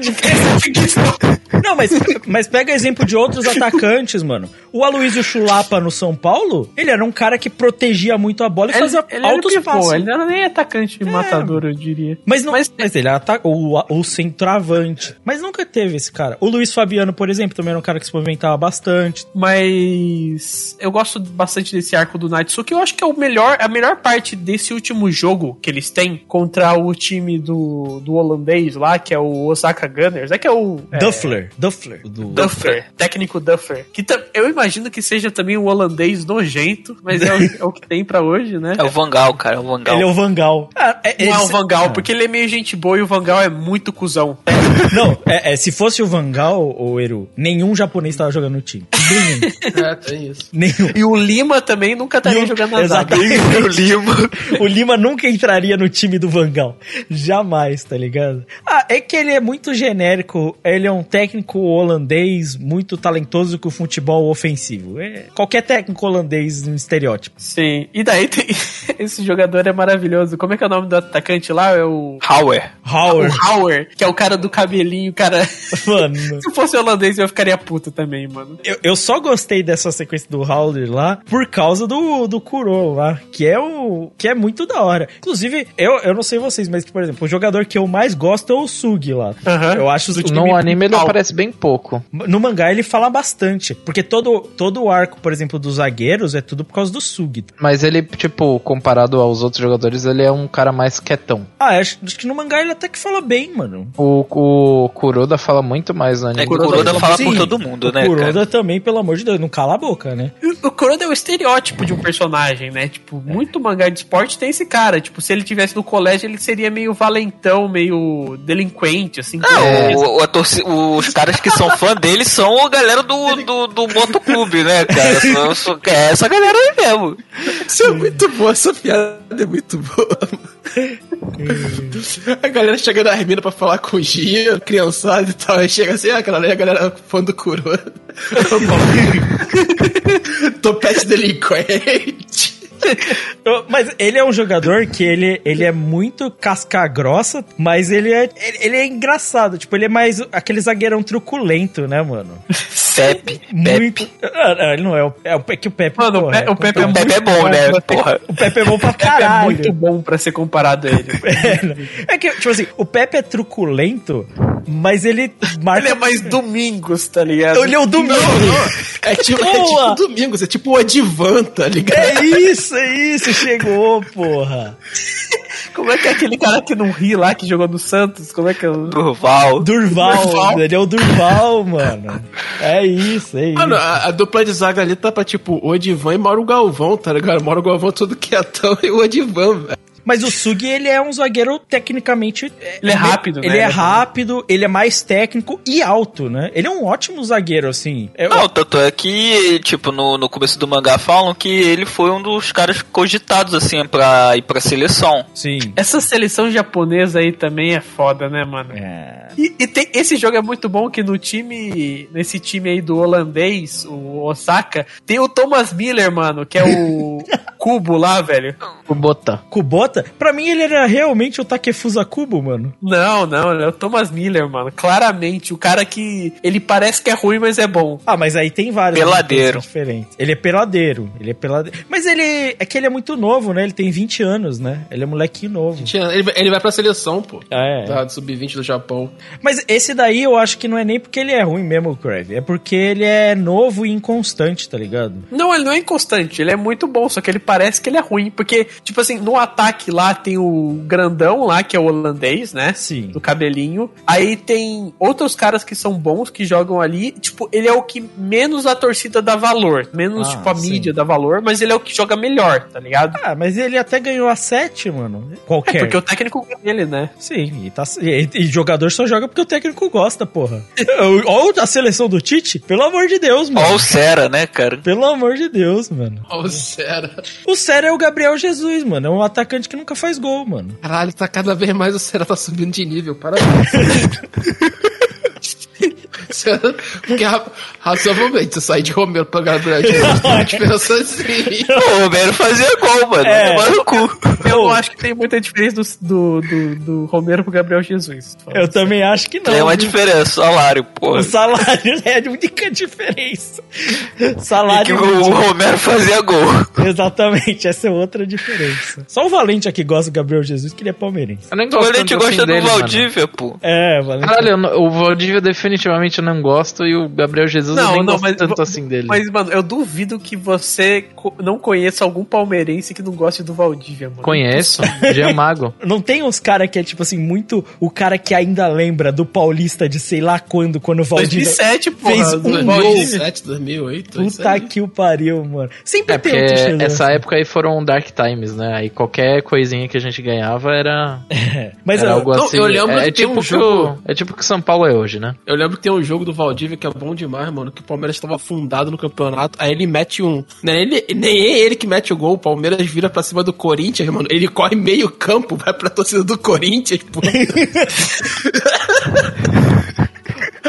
Não, mas, mas pega exemplo de outros atacantes, mano. O Aloysio Chulapa no São Paulo, ele era um cara que protegia muito a bola e ele, fazia ele era altos pivô, ele não era nem atacante matador, eu diria. Mas, não, mas, Mas- ele era o, o centroavante. Mas nunca teve esse cara. O Luiz Fabiano, por exemplo, também era um cara que se movimentava bastante. Mas eu gosto bastante desse arco do Natsuki. Eu acho que é o melhor, a melhor parte desse último jogo que eles têm contra o time do, do holandês lá, que é o Osaka Gunners. É que é o. É, Duffler. Duffler. Do, Duffer, técnico Duffer. Que eu imagino que seja também um holandês nojento, mas é o, é o que tem pra hoje, né? É o Vangal, cara, é o Vangal. Ele é o Vangal. Ah, é- Não é o Vangal, Ah. porque ele é meio gente boa e o Vangal é muito cuzão. Não, é, é, se fosse o Vangal, o Eru, nenhum japonês tava jogando no time. Nenhum. É, tem isso. nenhum. E o Lima também nunca estaria o- jogando na zaga. Exatamente. o Lima. O Lima nunca entraria no time do Vangal. Jamais, tá ligado? Ah, é que ele é muito genérico. Ele é um técnico holandês muito talentoso com futebol ofensivo. É qualquer técnico holandês um estereótipo. Sim. E daí tem. Esse jogador é maravilhoso. Como é que é o nome do atacante lá? É o. Hauer. Howard. O Hauer, que é o cara do cabelinho, cara. Mano. Se fosse holandês, eu ficaria puto também, mano. Eu, eu só gostei dessa sequência do Howler lá por causa do, do Kuro lá, que é o que é muito da hora. Inclusive, eu, eu não sei vocês, mas, por exemplo, o jogador que eu mais gosto é o Sugi lá. Aham. Eu acho o No anime ele aparece bem pouco. No mangá ele fala bastante, porque todo, todo o arco, por exemplo, dos zagueiros é tudo por causa do Sugi. Mas ele, tipo, comparado aos outros jogadores, ele é um cara mais quietão. Ah, acho, acho que no mangá ele até que fala bem, mano. O, o Kuroda fala muito mais no É anime. que o Kuroda fala por Sim, todo mundo, o né, Kuroda cara? também, pelo amor de Deus, não cala a boca, né? O Kuroda é o estereótipo de um personagem, né? Tipo, muito mangá de esporte tem esse cara. Tipo, se ele tivesse no colégio, ele seria meio valentão, meio delinquente, assim. Não, o- o- a torci- os caras que são fã dele são a galera do, do, do motoclube, né, cara? É essa galera aí mesmo. Isso é muito boa, essa piada é muito boa. A galera chega na Hermina pra falar com o Gia, criançada e tal. Aí chega assim, ah, aquela ali, a galera fã do Kuro. Topete delinquente. Mas ele é um jogador que ele, ele é muito casca grossa, mas ele é, ele, ele é engraçado. Tipo, ele é mais aquele zagueirão truculento, né, mano? Pepe. Muito. Ah, não, ele não é. o- É o Pe- que o Pepe. Mano, o porra, Pe- o Pepe é O Pepe é bom, né? Porra. O Pepe é bom pra Pepe é caralho. muito bom pra ser comparado a ele. É, é que, tipo assim, o Pepe é truculento, mas ele marca. Ele é mais Domingos, tá ligado? Ele é o domingo. É tipo, é tipo Domingos, é tipo o Advan, tá ligado? É isso, é isso, chegou, porra. Como é que é aquele cara que não ri lá, que jogou no Santos? Como é que é o... Durval. Durval, Durval. ele é o Durval, mano. É isso, é isso. Mano, a, a dupla de zaga ali tá pra tipo o Odivan e Mauro Galvão, tá ligado? Mauro Galvão todo quietão e o Odivan, velho. Mas o Sugi, ele é um zagueiro tecnicamente. Ele é rápido, né? Ele é Ele é rápido, ele é mais técnico e alto, né? Ele é um ótimo zagueiro, assim. É- Não, tanto é que, tipo, no, no começo do mangá falam que ele foi um dos caras cogitados, assim, pra ir pra seleção. Sim. Essa seleção japonesa aí também é foda, né, mano? É. E, e tem- esse jogo é muito bom que no time, nesse time aí do holandês, o Osaka, tem o Thomas Miller, mano, que é o Cubo lá, velho. O Bota. Kubota, pra mim ele era realmente o Takefusa Kubo, mano. Não, não, ele é o Thomas Miller, mano. Claramente, o cara que ele parece que é ruim, mas é bom. Ah, mas aí tem vários Peladeiro. diferentes. Ele é peladeiro, ele é peladeiro. Mas ele é que ele é muito novo, né? Ele tem 20 anos, né? Ele é molequinho novo. Ele, ele vai pra seleção, pô. É. Da do Sub-20 do Japão. Mas esse daí eu acho que não é nem porque ele é ruim mesmo, Crave. É porque ele é novo e inconstante, tá ligado? Não, ele não é inconstante, ele é muito bom, só que ele parece que ele é ruim, porque, tipo assim, no ataque lá tem o grandão lá, que é o holandês, né? Sim. Do cabelinho. Aí tem outros caras que são bons, que jogam ali. Tipo, ele é o que menos a torcida dá valor. Menos, Ah, tipo, a sim. mídia dá valor, mas ele é o que joga melhor, tá ligado? Ah, mas ele até ganhou a 7, mano. Qualquer. É porque o técnico é dele, né? Sim, e, tá, e, e jogador só joga porque o técnico gosta, porra. Olha a seleção do Tite, pelo amor de Deus, mano. Ó o Sera, né, cara? Pelo amor de Deus, mano. Ó, sério. O sério é o Gabriel Jesus, mano. É um atacante que nunca faz gol, mano. Caralho, tá cada vez mais o Sera tá subindo de nível, parabéns. Porque ra- razoavelmente, você sai de Romero pra Gabriel Jesus, tem uma diferença assim. O Romero fazia gol, mano. É. No cu. Eu acho que tem muita diferença do, do, do, do Romero pro Gabriel Jesus. Eu também acho que não. Tem uma viu? diferença, salário, porra. O salário é a única diferença. E que Salário. o, o Romero fazia gol. Exatamente, essa é outra diferença. Só o Valente aqui gosta do Gabriel Jesus, que ele é palmeirense. Eu nem O Valente assim gosta do dele, mano. Valdívia, pô. É, Valente. Caralho, não- o Valdívia definitivamente eu não gosto e o Gabriel Jesus eu nem gosto tanto assim dele. Mas, mano, eu duvido que você co- não conheça algum palmeirense que não goste do Valdívia, mano. Conheço, Jean Mago. Não tem uns cara que é tipo assim, muito o cara que ainda lembra do Paulista de sei lá quando, quando o Valdívia 2007, porra. fez um gol. Valdívia. 2007, 2008. isso Puta aí. que o pariu, mano. Sempre É tem um t-shirt essa época aí foram Dark Times, né? Aí qualquer coisinha que a gente ganhava era, Mas era eu- algo não, assim. eu lembro é, que é tem tipo um que jogo- o- é tipo que São Paulo é hoje, né? Eu lembro que tem um jogo do Valdívia que é bom demais, mano. Que o Palmeiras estava afundado no campeonato. Aí ele mete um. Nem ele, nem é ele que mete o gol. O Palmeiras vira pra cima do Corinthians, mano. Ele corre meio campo, vai pra torcida do Corinthians, pô.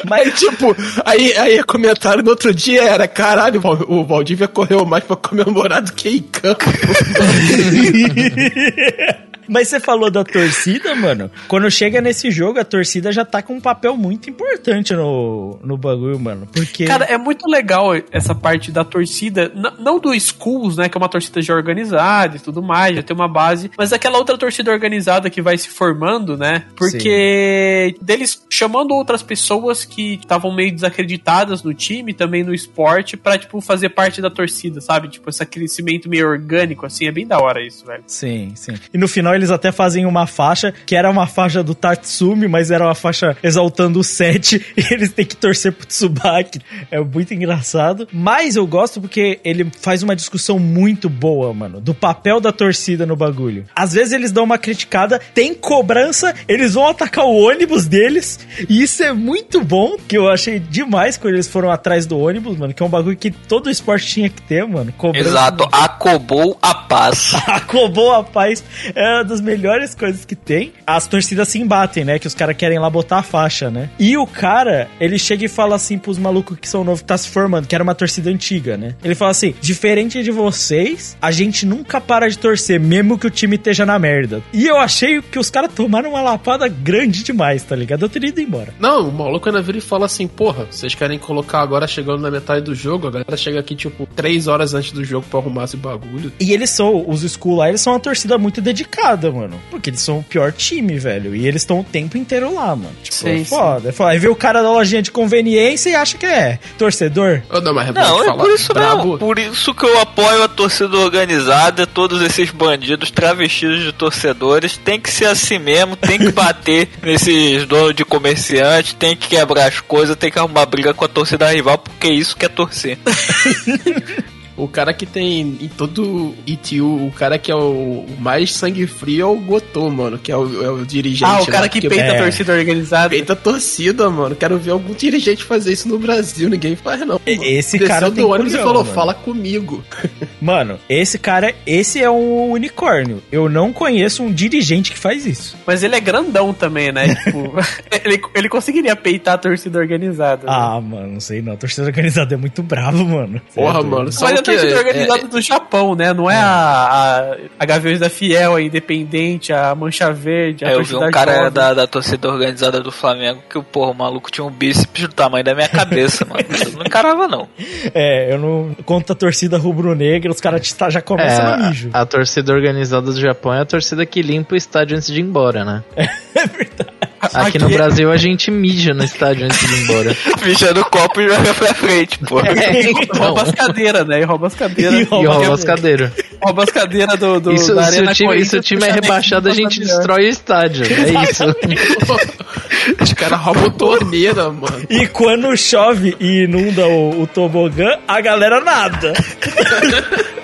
Aí, tipo, aí, aí comentário no outro dia era: caralho, o Val- o Valdívia correu mais pra comemorar do que em campo. Mas você falou da torcida, mano. Quando chega nesse jogo, a torcida já tá com um papel muito importante no, no bagulho, mano. Porque. Cara, é muito legal essa parte da torcida, não do Schools, né, que é uma torcida já organizada e tudo mais, já tem uma base, mas aquela outra torcida organizada que vai se formando, né, porque deles chamando outras pessoas que estavam meio desacreditadas no time, também no esporte, pra, tipo, fazer parte da torcida, sabe? Tipo, esse crescimento meio orgânico, assim, é bem da hora isso, velho. Sim, sim. E no final eles até fazem uma faixa, que era uma faixa do Tatsumi, mas era uma faixa exaltando o 7, e eles têm que torcer pro Tsubaki. É muito engraçado. Mas eu gosto porque ele faz uma discussão muito boa, mano, do papel da torcida no bagulho. Às vezes eles dão uma criticada, tem cobrança, eles vão atacar o ônibus deles, e isso é muito bom, que eu achei demais quando eles foram atrás do ônibus, mano, que é um bagulho que todo esporte tinha que ter, mano. Cobrança Exato, acobou a paz. Acobou a paz. É das melhores coisas que tem. As torcidas se embatem, né? Que os caras querem lá botar a faixa, né? E o cara, ele chega e fala assim pros malucos que são novos que tá se formando, que era uma torcida antiga, né? Ele fala assim: diferente de vocês, a gente nunca para de torcer, mesmo que o time esteja na merda. E eu achei que os caras tomaram uma lapada grande demais, tá ligado? Eu teria ido embora. Não, o maluco ainda vira e fala assim, porra, vocês querem colocar agora chegando na metade do jogo, a galera chega aqui, tipo, três horas antes do jogo pra arrumar esse bagulho. E eles são, os Skull lá, eles são uma torcida muito dedicada, mano. Porque eles são o pior time, velho. E eles estão o tempo inteiro lá, mano. Tipo, Sim, é foda. É foda. Aí vê o cara da lojinha de conveniência e acha que é torcedor. Oh, não, mas Não, é por isso mesmo. Por isso que eu apoio a torcida organizada, todos esses bandidos travestidos de torcedores. Tem que ser assim mesmo, tem que bater nesses donos de comerciante, tem que quebrar as coisas, tem que arrumar briga com a torcida rival, porque é isso que é torcer. O cara que tem em todo ITU, o cara que é o mais sangue frio é o Gotô, mano, que é o, é o dirigente. Ah, o lá, cara que porque- peita é. a torcida organizada. Peita a torcida, mano. Quero ver algum dirigente fazer isso no Brasil. Ninguém faz, não. Mano. esse Desceu cara do tem ônibus e falou: mano. fala comigo. Mano, esse cara, esse é um unicórnio. Eu não conheço um dirigente que faz isso. Mas ele é grandão também, né? tipo, ele, ele conseguiria peitar a torcida organizada. né? Ah, mano, não sei não. A torcida organizada é muito bravo, mano. Porra, É, mano. Só Mas a que torcida é- organizada do Japão, né? Não é, a, a, a Gaviões da Fiel, a Independente, a Mancha Verde, a É, eu vi torcida um cara jovem. da, da torcida organizada do Flamengo que, porra, o maluco tinha um bíceps do tamanho da minha cabeça, mano. Eu não encarava, não. É, eu não. Contra a torcida rubro-negra, os caras tá- já É, começam no mijo. a, a torcida organizada do Japão é a torcida que limpa o estádio antes de ir embora, né? É verdade. Aqui no Brasil a gente mija no estádio antes de ir embora. Fechando o copo e joga pra frente, porra. É, E então. rouba as cadeiras, né? E rouba as cadeiras. E E rouba as cadeiras. rouba as cadeiras do, do, Isso, da se, Arena o time, Corinthians, se o time é rebaixado, a gente destrói o estádio. É isso. Os caras roubam torneira, mano. E quando chove e inunda o, o tobogã, a galera nada.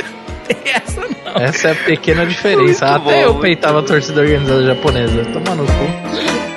Essa não. Essa é a pequena diferença. Muito Até bom, eu peitava a torcida organizada japonesa. Toma no cu.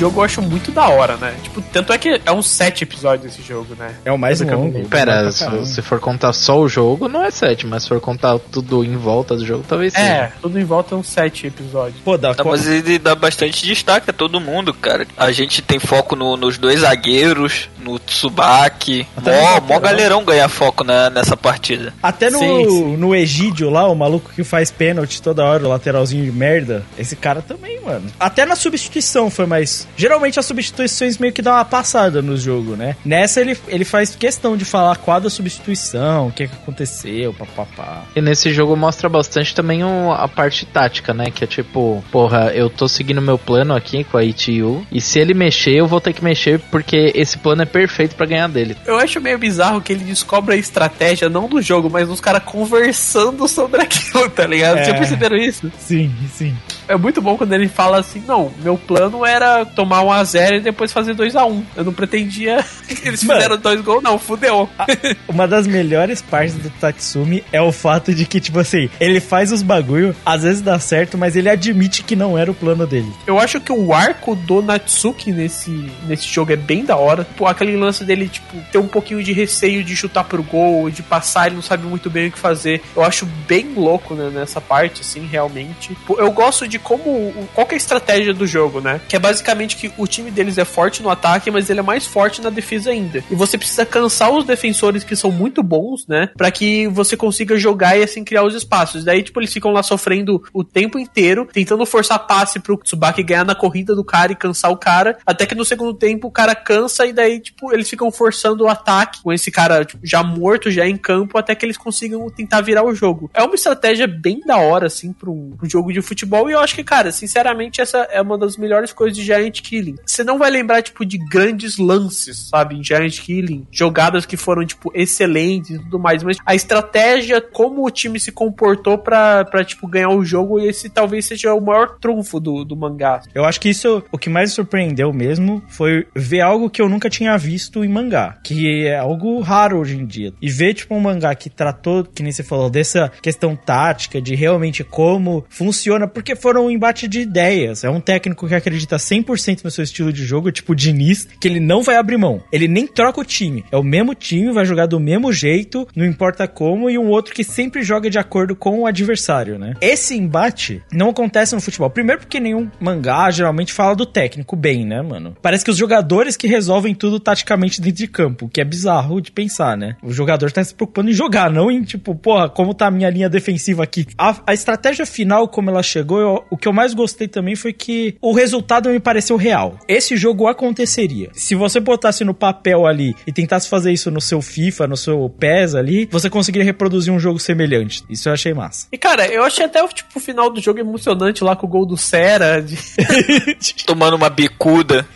Jogo eu acho muito da hora, né? Tipo, tanto é que é uns sete episódios esse jogo, né? É o mais Coisa que eu longo. Pera, se, se for contar só o jogo, não é 7, mas se for contar tudo em volta do jogo, talvez seja. É, tudo em volta é uns sete episódios. Pô, dá Tá, mas ele dá bastante destaque a todo mundo, cara. A gente tem foco no- nos dois zagueiros, no Tsubaki. Até Mó, mó lateral. galerão ganha foco né, nessa partida. Até no, Sim, sim. no Egídio lá, o maluco que faz pênalti toda hora, o lateralzinho de merda. Esse cara também, mano. Até na substituição foi mais. Geralmente as substituições meio que dão uma passada no jogo, né? Nessa ele, ele faz questão de falar qual da substituição, o que, que aconteceu, papapá. E nesse jogo mostra bastante também o- a parte tática, né? Que é tipo, porra, eu tô seguindo meu plano aqui com a ITU. E se ele mexer, eu vou ter que mexer porque esse plano é perfeito pra ganhar dele. Eu acho meio bizarro que ele descobre a estratégia, não do jogo, mas dos caras conversando sobre aquilo, tá ligado? É. Já perceberam isso? Sim, sim. é muito bom quando ele fala assim: não, meu plano era tomar um a 0 e depois fazer 2 a 1 Eu não pretendia. Eles Mano. fizeram dois gols, não, fudeu. Uma das melhores partes do Tatsumi é o fato de que, tipo assim, ele faz os bagulho, às vezes dá certo, mas ele admite que não era o plano dele. Eu acho que o arco do Natsuki nesse, nesse jogo é bem da hora. Pô, aquele lance dele, tipo, ter um pouquinho de receio de chutar pro gol, de passar, ele não sabe muito bem o que fazer. Eu acho bem louco né, nessa parte, assim, realmente. Pô, eu gosto de como. o- Qual é a estratégia do jogo, né? Que é basicamente que o time deles é forte no ataque, mas ele é mais forte na defesa ainda. E você precisa cansar os defensores que são muito bons, né? Pra que você consiga jogar e assim criar os espaços. Daí, tipo, eles ficam lá sofrendo o tempo inteiro, tentando forçar passe pro Tsubaki ganhar na corrida do cara e cansar o cara. Até que no segundo tempo o cara cansa e daí, tipo, eles ficam forçando o ataque com esse cara tipo, já morto, já em campo, até que eles consigam tentar virar o jogo. É uma estratégia bem da hora, assim, pro, pro jogo de futebol. E eu acho que, cara, sinceramente, essa é uma das melhores coisas de Giant Killing. Você não vai lembrar, tipo, de grandes lances, sabe, em Giant Killing. Jogadas que foram, tipo, excelentes e tudo mais. Mas a estratégia, como o time se comportou pra tipo, ganhar o jogo, esse talvez seja o maior trunfo do, do mangá. Eu acho que isso, o que mais surpreendeu mesmo, foi ver algo que eu nunca tinha visto em mangá, que é algo raro hoje em dia. E ver, tipo, um mangá que tratou, que nem você falou, dessa questão tática, de realmente como funciona, porque foram um embate de ideias. É um técnico que acredita 100% no seu estilo de jogo, tipo o Diniz, que ele não vai abrir mão. Ele nem troca o time. É o mesmo time, vai jogar do mesmo jeito, não importa como, e um outro que sempre joga de acordo com o adversário, né? Esse embate não acontece no futebol. Primeiro porque nenhum mangá geralmente fala do técnico bem, né, mano? Parece que os jogadores que resolvem tudo taticamente dentro de campo, que é bizarro de pensar, né? O jogador tá se preocupando em jogar, não em, tipo, porra, como tá a minha linha defensiva aqui. A, a estratégia final, como ela chegou, eu- o que eu mais gostei também foi que o resultado me pareceu real. Esse jogo aconteceria. Se você botasse no papel ali e tentasse fazer isso no seu FIFA, no seu PES ali, você conseguiria reproduzir um jogo semelhante. Isso eu achei massa. E, cara, eu achei até tipo, o final do jogo emocionante lá com o gol do Sera. de- Tomando uma bicuda.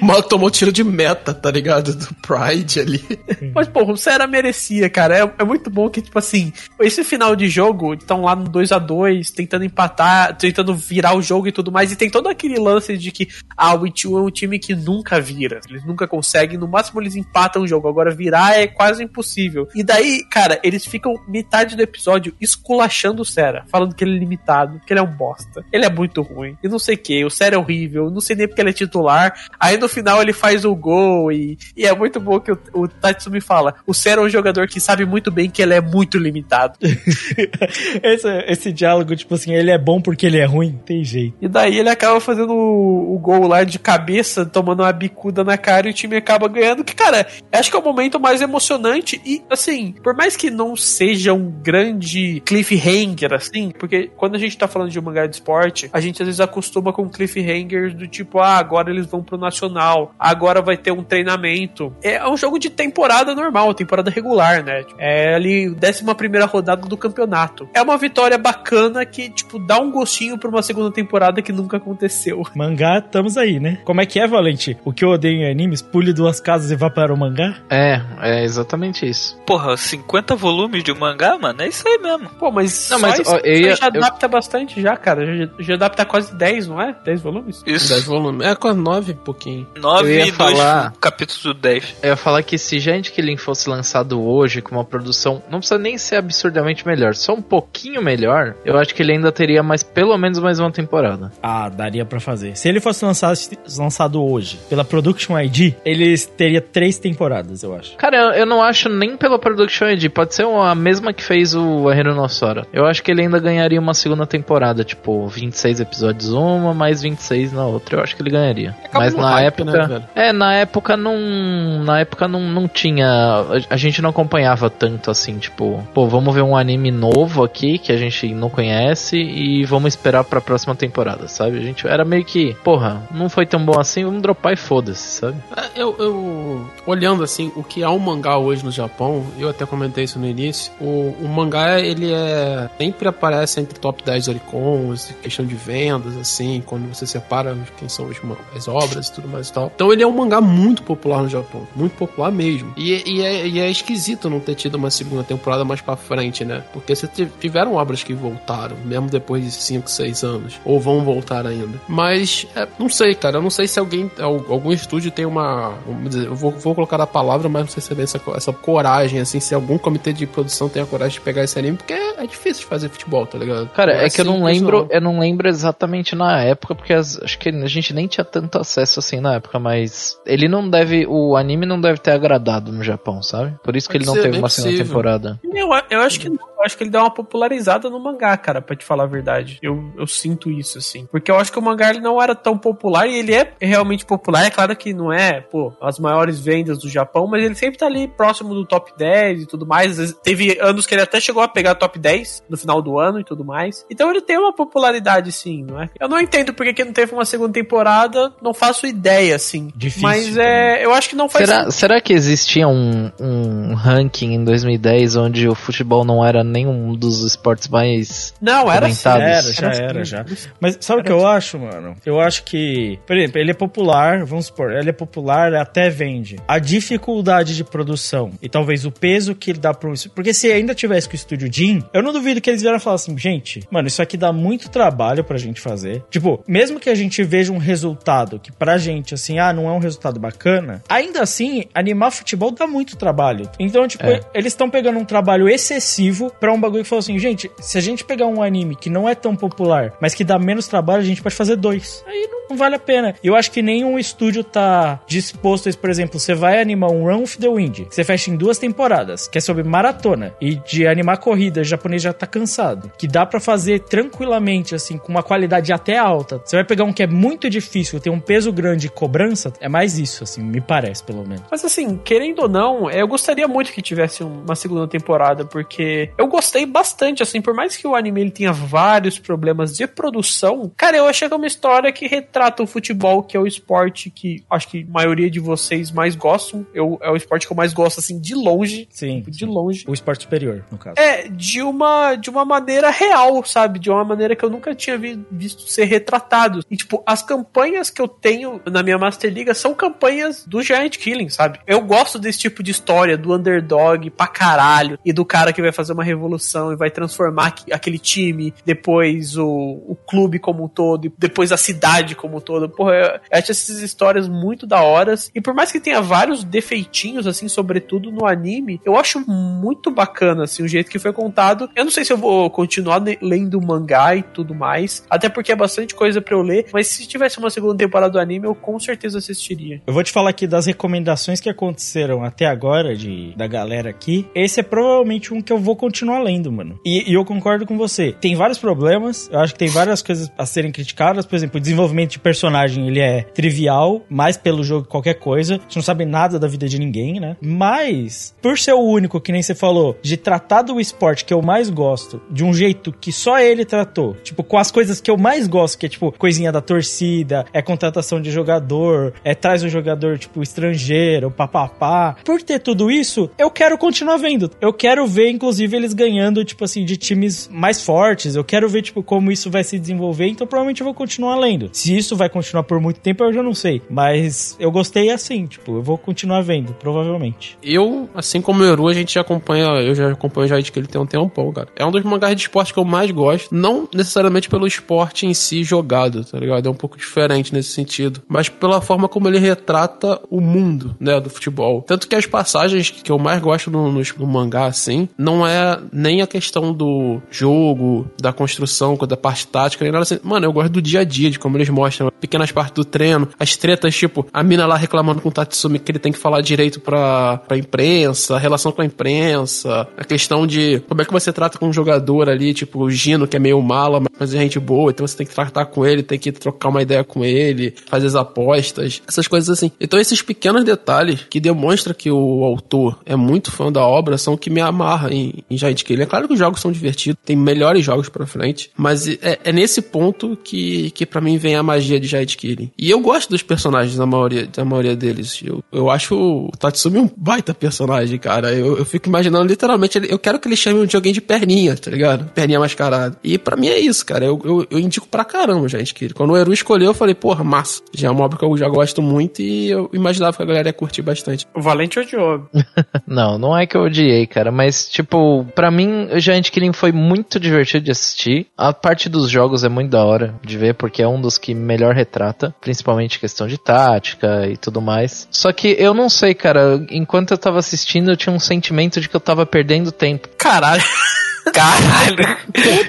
O maluco tomou tiro de meta, tá ligado? Do Pride ali. Mas, pô, o Sera merecia, cara. É, é muito bom que, tipo assim, esse final de jogo, estão lá no 2 a 2 tentando empatar, tentando virar o jogo e tudo mais. E tem todo aquele lance de que, ah, o é um time que nunca vira. Eles nunca conseguem. No máximo, eles empatam o jogo. Agora, virar é quase impossível. E daí, cara, eles ficam metade do episódio esculachando o Sera, falando que ele é limitado, que ele é um bosta. Ele é muito ruim. E não sei o que. O Sera é horrível. Não sei nem porque ele é titular. Aí no final ele faz o gol e, e é muito bom que o, o Tatsumi fala: o Sera é um jogador que sabe muito bem que ele é muito limitado. esse, esse diálogo, tipo assim, ele é bom porque ele é ruim, tem jeito. E daí ele acaba fazendo o, o gol lá de cabeça, tomando uma bicuda na cara e o time acaba ganhando. Que, cara, acho que é o momento mais emocionante. E, assim, por mais que não seja um grande cliffhanger, assim, porque quando a gente tá falando de um mangá de esporte, a gente às vezes acostuma com cliffhangers do tipo, ah, agora eles vão pro Nacional, agora vai ter um treinamento. É um jogo de temporada normal, temporada regular, né? É ali, 11 primeira rodada do campeonato. É uma vitória bacana que, tipo, dá um gostinho pra uma segunda temporada que nunca aconteceu. Mangá, estamos aí, né? Como é que é, Valente? O que eu odeio em animes, pule duas casas e vá para o mangá? É, é exatamente isso. Porra, 50 volumes de um mangá, mano? É isso aí mesmo. Pô, mas, Não, mas, isso, ó, eu isso aí ia- já eu- adapta bastante já, cara. Já, já adapta quase 10, não é? 10 volumes? 10 Isso. volumes. É com 9 pouquinho. 9 Eu ia e 2 falar- capítulos do 10. Eu ia falar que se Giant Killing fosse lançado hoje com uma produção, não precisa nem ser absurdamente melhor, só um pouquinho melhor, eu acho que ele ainda teria mais pelo menos mais uma temporada. Ah, daria pra fazer. Se ele fosse lançado, lançado hoje pela Production ID, ele teria três temporadas, eu acho. Cara, eu, não acho nem pela Production ID, pode ser a mesma que fez o Rhinossora. Eu acho que ele ainda ganharia uma segunda temporada, tipo, 26 episódios uma, mais 26 na outra. Eu acho que ele ganharia. Acaba Mas no na hype, época. né, é, na época não. Na época não, não tinha. A, a gente não acompanhava tanto assim, tipo, pô, vamos ver um anime novo aqui que a gente não conhece e vamos esperar pra próxima temporada, sabe? A gente era meio que, porra, não foi tão bom assim, vamos dropar e foda-se, sabe? É, Eu, eu- olhando assim, o que é um mangá hoje no Japão, eu até comentei isso no início. O, o mangá, ele é. Sempre aparece entre top 10 Oricons, questão de vendas, assim, quando você separa quem são as obras e tudo mais e tal. Então ele é um mangá muito popular no Japão, muito popular mesmo. E, e é, e é esquisito não ter tido uma segunda temporada mais pra frente, né? Porque te- tiveram obras que voltaram, mesmo depois de 5, 6 anos. Ou vão voltar ainda. Mas, é, não sei, cara. Eu não sei se alguém, algum estúdio tem uma. Vamos dizer, eu vou, vou colocar a palavra, mas não sei se é essa, essa coragem, assim, se algum comitê de produção tem a coragem de pegar esse anime, porque é, é difícil de fazer futebol, tá ligado? Cara, Não é, que eu não simples, lembro, não. eu não lembro exatamente na época, porque as- acho que a gente nem tinha tanto acesso assim na época, mas ele não deve, o anime não deve ter agradado no Japão, sabe? Por isso que Pode ele não teve uma segunda temporada. Eu, eu acho que não. Eu acho que ele dá uma popularizada no mangá, cara, pra te falar a verdade. Eu, eu sinto isso, assim. Porque eu acho que o mangá ele não era tão popular e ele é realmente popular. É claro que não é, pô, as maiores vendas do Japão, mas ele sempre tá ali próximo do top 10 e tudo mais. Às vezes, teve anos que ele até chegou a pegar top 10 no final do ano e tudo mais. Então ele tem uma popularidade, sim, não é? Eu não entendo porque que não teve uma segunda temporada, não faço ideia, assim. Difícil Mas é, eu acho que não faz Será, será que existia um, um ranking em 2010 onde o futebol não era nenhum dos esportes mais Não, era comentados? Era, já era, já. Mas sabe o que eu acho, mano? Eu acho que, por exemplo, ele é popular, vamos supor, ele é popular, até vende. A dificuldade de produção e talvez o peso que ele dá pro isso. Porque se ainda tivesse com o estúdio Jim, eu não duvido que eles vieram falar assim, gente, mano, isso aqui dá muito trabalho pra gente fazer. Tipo, mesmo que a gente veja um resultado que pra gente, assim, ah, não é um resultado bacana, ainda assim, animar futebol dá muito trabalho. Então, tipo, É. eles estão pegando um trabalho excessivo pra um bagulho que falou assim, gente, se a gente pegar um anime que não é tão popular, mas que dá menos trabalho, a gente pode fazer dois. Aí não, não vale a pena. Eu acho que nenhum estúdio tá disposto a isso. Por exemplo, você vai animar um Run of the Wind, que você fecha em duas temporadas, que é sobre maratona, e de animar corrida, o japonês já tá cansado. Que dá pra fazer tranquilamente, assim, com uma qualidade até alta. Você vai pegar um que é muito difícil, tem um peso grande e cobrança, é mais isso, assim, me parece, pelo menos. Mas assim, querendo ou não, eu gostaria muito que tivesse uma segunda temporada, porque eu gostei bastante, assim, por mais que o anime ele tenha vários problemas de produção, cara, eu achei que é uma história que retrata o futebol, que é o esporte que acho que a maioria de vocês mais gostam. Eu, é o esporte que eu mais gosto, assim, de longe. Sim. De longe. O esporte superior, no caso. É, de uma, de uma maneira real, sabe? De uma maneira que eu nunca tinha vi- visto ser retratado. E, tipo, as campanhas que eu tenho na minha Master Liga são campanhas do Giant Killing, sabe? Eu gosto desse tipo de história, do underdog pra caralho, e do cara que vai fazer uma revolução e vai transformar aqu- aquele time, depois o, o clube como um todo, e depois a cidade como um todo. Porra, eu, acho essas histórias muito da horas. E por mais que tenha vários defeitinhos, assim, sobretudo no anime, eu acho muito bacana, assim, o jeito que foi contado. Eu não sei se eu vou continuar lendo mangá e tudo mais, até porque é bastante coisa pra eu ler, mas se tivesse uma segunda temporada do anime, eu com certeza assistiria. Eu vou te falar aqui das recomendações que aconteceram até agora de, da galera aqui. Esse é provavelmente um que eu vou continuar lendo, mano. E, e eu concordo com você. Tem vários problemas. Eu acho que tem várias coisas a serem criticadas. Por exemplo, o desenvolvimento de personagem, ele é trivial, mais pelo jogo que qualquer coisa. Gente não sabe nada da vida de ninguém, né? Mas, por ser o único, que nem você falou, de tratar do esporte que eu mais gosto, de um jeito que só ele tratou, tipo, com as coisas que eu mais gosto, que é tipo, coisinha da torcida, é contratação de jogador, é traz o jogador, tipo, estrangeiro, papapá. Por ter tudo isso, eu quero continuar vendo. Eu quero ver, inclusive, eles ganhando, tipo assim, de times mais fortes. Eu quero ver, tipo, como isso vai se desenvolver, então provavelmente eu vou continuar lendo. Se isso vai continuar por muito tempo, eu já não sei. Mas eu gostei assim, tipo, eu vou continuar vendo, provavelmente. Eu, assim como o Yoru, a gente já acompanha, eu já acompanho já de que ele tem um tempão, cara. É um dos mangás de esporte que eu mais gosto. Não necessariamente pelo esporte em si jogado, tá ligado? É um pouco diferente nesse sentido. Mas pela forma como ele retrata o mundo, né, do futebol. Tanto que as passagens que eu mais gosto no, no, no mangá, assim, não é nem a questão do jogo, da construção, da parte tática, nem nada assim. Mano, eu gosto do dia a dia, de como eles mostram pequenas partes do treino, as tretas, tipo, a mina lá reclamando com o Tatsumi que ele tem que falar direito pra, pra imprensa, a relação com a imprensa, a questão de como é que você trata com um jogador ali, tipo, o Gino, que é meio mala, mas é gente boa, então você tem que tratar com ele, tem que trocar uma ideia com ele, fazer as apostas, essas coisas assim. Então esses pequenos detalhes que demonstram que o autor é muito fã da obra são o que me amarra em, em Giant Killing. É claro que os jogos são divertidos, tem melhores jogos pra frente, mas é, é nesse ponto que, que para mim vem a magia de Giant Killing. E eu gosto dos personagens, da maioria, da maioria deles. Eu, eu acho o Tatsumi um baita personagem, cara. Eu, eu fico imaginando literalmente, eu quero que ele chame um de alguém de perninha, tá ligado? Perninha mascarada. E pra mim é isso, cara. Eu, eu, eu indico pra caramba, gente. Que quando o Eru escolheu, eu falei, porra, massa. Já é uma obra que eu já gosto muito e eu imaginava que a galera ia curtir bastante. O Valente odiou. Não, não é que eu odiei, cara, mas tipo, pra mim, o Giant Killing foi muito divertido de assistir. A parte dos jogos é muito da hora de ver, porque é um dos que melhor retrata, principalmente questão de tática e tudo mais. Só que eu não sei, cara, enquanto eu tava assistindo, eu tinha um sentimento de que eu tava perdendo tempo. Caralho. Caralho,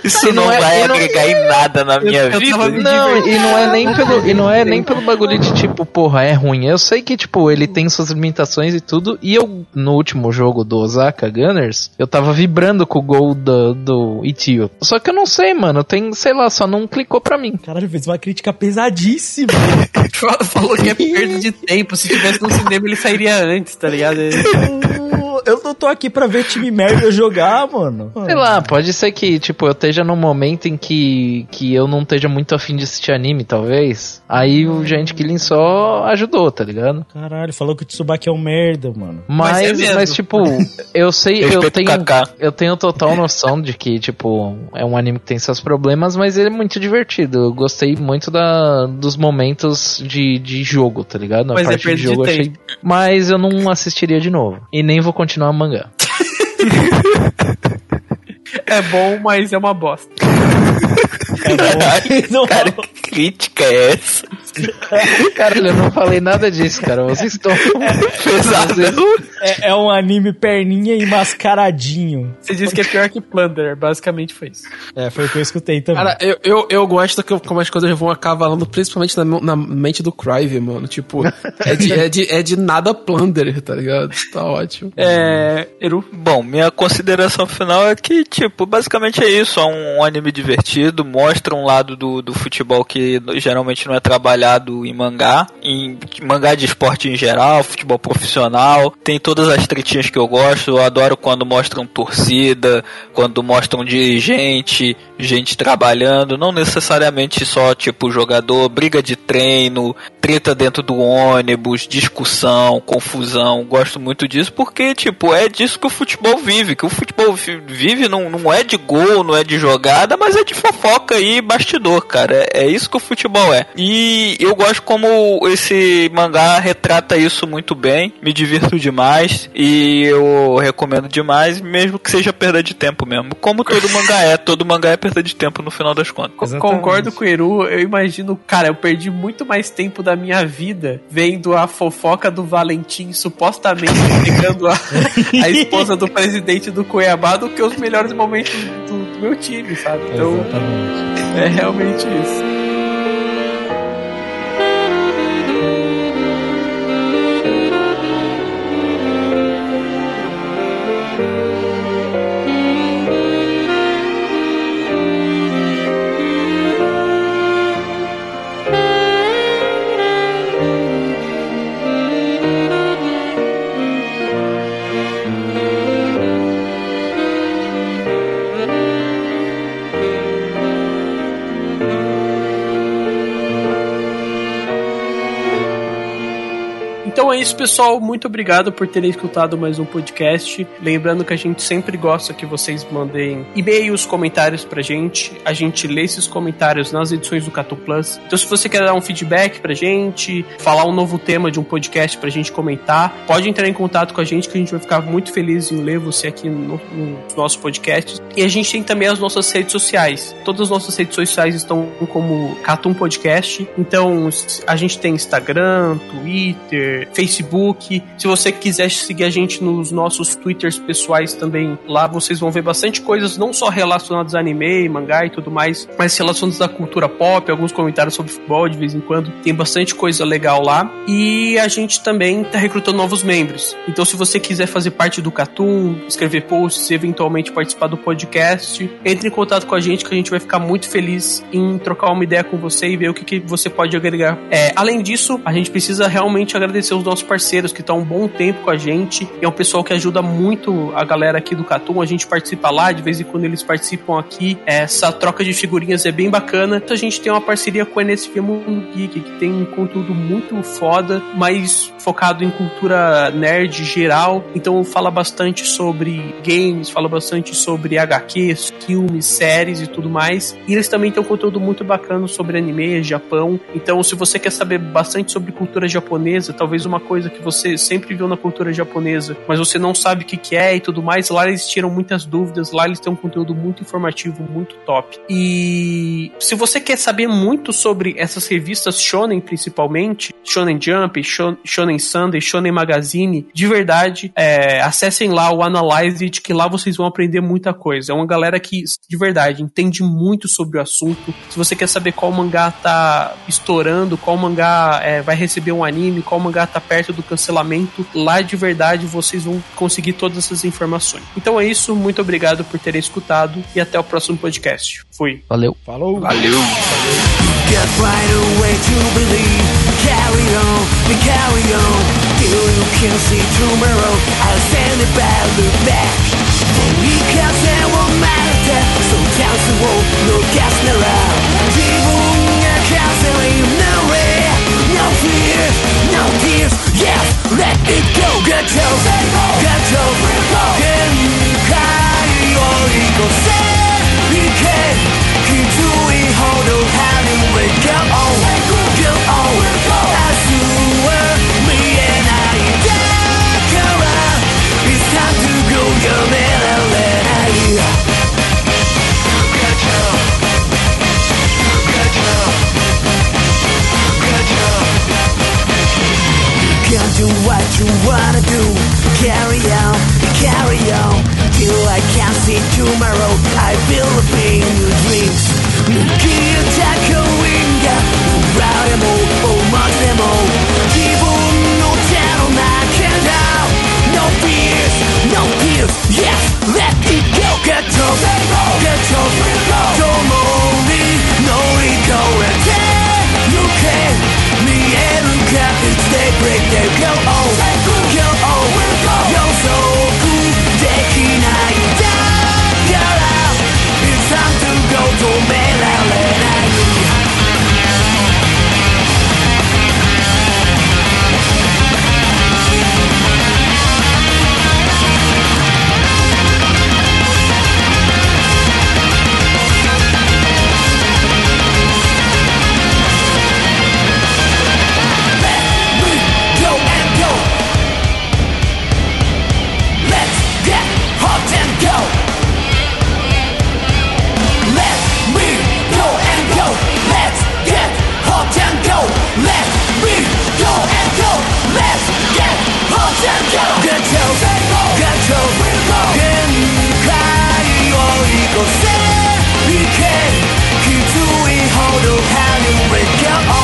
isso E não, não é- vai não- agregar em nada na minha eu vida. Não, e não é nem pelo, e não é nem pelo bagulho de tipo, porra, é ruim. Eu sei que tipo, ele tem suas limitações e tudo, e eu no último jogo do Osaka Gunners, eu tava vibrando com o gol do, do Itio. Só que eu não sei, mano, tem, sei lá, só não clicou pra mim. Caralho, fez uma crítica pesadíssima. Falou que é perda de tempo. Se tivesse no cinema, ele sairia antes, tá ligado? eu não tô aqui pra ver time merda jogar, mano. Sei lá, pode ser que, tipo, eu esteja num momento em que, que eu não esteja muito afim de assistir anime, talvez. Aí o Giant Killing só ajudou, tá ligado? Caralho, falou que o Tsubaki é um merda, mano. Mas é Mas, mesmo. mas, tipo, eu sei, eu o tenho, Kaká. eu tenho total noção de que, tipo, é um anime que tem seus problemas, mas ele é muito divertido. Eu gostei muito da, dos momentos de, de jogo, tá ligado? A Mas é parte de jogo eu achei. Mas eu não assistiria de novo. E nem vou continuar o mangá. É bom, mas é uma bosta. Não, Cara, que crítica é essa? Caralho, eu não falei nada disso, cara. Vocês estão. Pesado. é, é um anime perninha e mascaradinho. Você disse que é pior que Plunder, basicamente foi isso. É, foi o que eu escutei também. Cara, eu, eu, eu gosto que como as coisas vão acavalando, principalmente na, na mente do Crive, mano. Tipo, é de, é, de, é de nada plunder, tá ligado? Tá ótimo. É. Eru. Bom, minha consideração final é que, tipo, basicamente é isso. É um anime divertido, mostra um lado do, do futebol que geralmente não é trabalhado em mangá, em mangá de esporte em geral, futebol profissional. Tem todas as tretinhas que eu gosto. Eu adoro quando mostram torcida, quando mostram dirigente, gente trabalhando, não necessariamente só, tipo, jogador, briga de treino, treta dentro do ônibus, discussão, confusão. Gosto muito disso porque, tipo, é disso que o futebol vive. Que o futebol vi- vive não, não é de gol, não é de jogada, mas é de fofoca e bastidor, cara. É, é isso que o futebol é. E eu gosto como esse mangá retrata isso muito bem. Me divirto demais e eu recomendo demais, mesmo que seja perda de tempo mesmo. Como todo mangá é, todo mangá é perda de tempo no final das contas. Co- Exatamente. Concordo com o Eru, eu imagino, cara, eu perdi muito mais tempo da minha vida vendo a fofoca do Valentim supostamente pegando a, a esposa do presidente do Cuiabá do que os melhores momentos do, do meu time, sabe? Então Exatamente. é realmente isso. Isso, pessoal. Muito obrigado por terem escutado mais um podcast. Lembrando que a gente sempre gosta que vocês mandem e-mails, comentários pra gente. A gente lê esses comentários nas edições do Catu Plus. Então, se você quer dar um feedback pra gente, falar um novo tema de um podcast pra gente comentar, pode entrar em contato com a gente que a gente vai ficar muito feliz em ler você aqui no, nos nossos podcasts. E a gente tem também as nossas redes sociais. Todas as nossas redes sociais estão como Catum Podcast. Então, a gente tem Instagram, Twitter, Facebook. Se você quiser seguir a gente nos nossos Twitters pessoais também, lá vocês vão ver bastante coisas, não só relacionadas a anime, mangá e tudo mais, mas relacionadas à cultura pop, alguns comentários sobre futebol de vez em quando. Tem bastante coisa legal lá. E a gente também tá recrutando novos membros. Então, se você quiser fazer parte do Catum, escrever posts, eventualmente participar do podcast, entre em contato com a gente que a gente vai ficar muito feliz em trocar uma ideia com você e ver o que, que você pode agregar. É, além disso, a gente precisa realmente agradecer os nossos parceiros que estão um bom tempo com a gente. E é um pessoal que ajuda muito a galera aqui do Catum. A gente participa lá, de vez em quando eles participam aqui. Essa troca de figurinhas é bem bacana. Então a gente tem uma parceria com a NSV Mundo Geek, que tem um conteúdo muito foda, mas focado em cultura nerd geral. Então fala bastante sobre games, fala bastante sobre HQs, filmes, séries e tudo mais. E eles também têm um conteúdo muito bacana sobre anime, Japão. Então, se você quer saber bastante sobre cultura japonesa, talvez uma coisa que você sempre viu na cultura japonesa, mas você não sabe o que, que é e tudo mais, lá eles tiram muitas dúvidas, lá eles têm um conteúdo muito informativo, muito top. E se você quer saber muito sobre essas revistas shonen, principalmente, Shonen Jump, Shonen Sunday, Shonen Magazine, de verdade, é, acessem lá o Analyze It, que lá vocês vão aprender muita coisa. É uma galera que, de verdade, entende muito sobre o assunto. Se você quer saber qual mangá tá estourando, qual mangá é, vai receber um anime, qual mangá tá perto do cancelamento, lá de verdade vocês vão conseguir todas essas informações. Então é isso, muito obrigado por terem escutado e até o próximo podcast. Fui. Valeu. Falou. Valeu. Let it go, get your get your 限界を越せいけきついほど Anyway, go on, go on 明日 do what you wanna do Carry on, carry on Till I can see tomorrow I believe in your dreams 抜きたコインが奪われも思っても自分の手の中だ No fears, no fears Yes, let it go Get your, get your 共に乗り越えてゆけ見える they break, they go on. No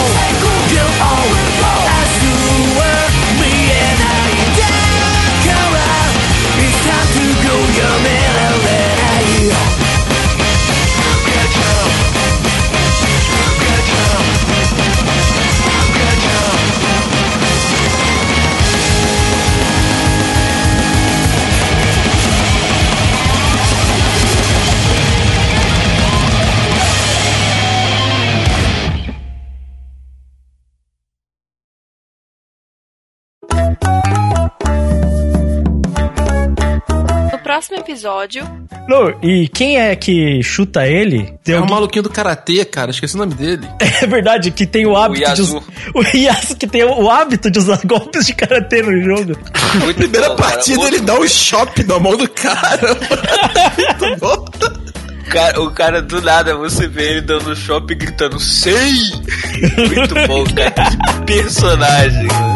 episódio, Não, e quem é que chuta ele? Tem É o alguém- maluquinho do Karatê, cara. Esqueci o nome dele. É verdade, que tem o hábito de Yasu. us- O Yasu que tem o, o hábito de usar golpes de karatê no jogo. Muito Primeira bom, cara. partida Outro- ele dá um chope na mão do cara. Muito bom. O cara, o cara do nada, você vê ele dando shopping gritando Sei! Muito bom, cara. Que personagem. cara.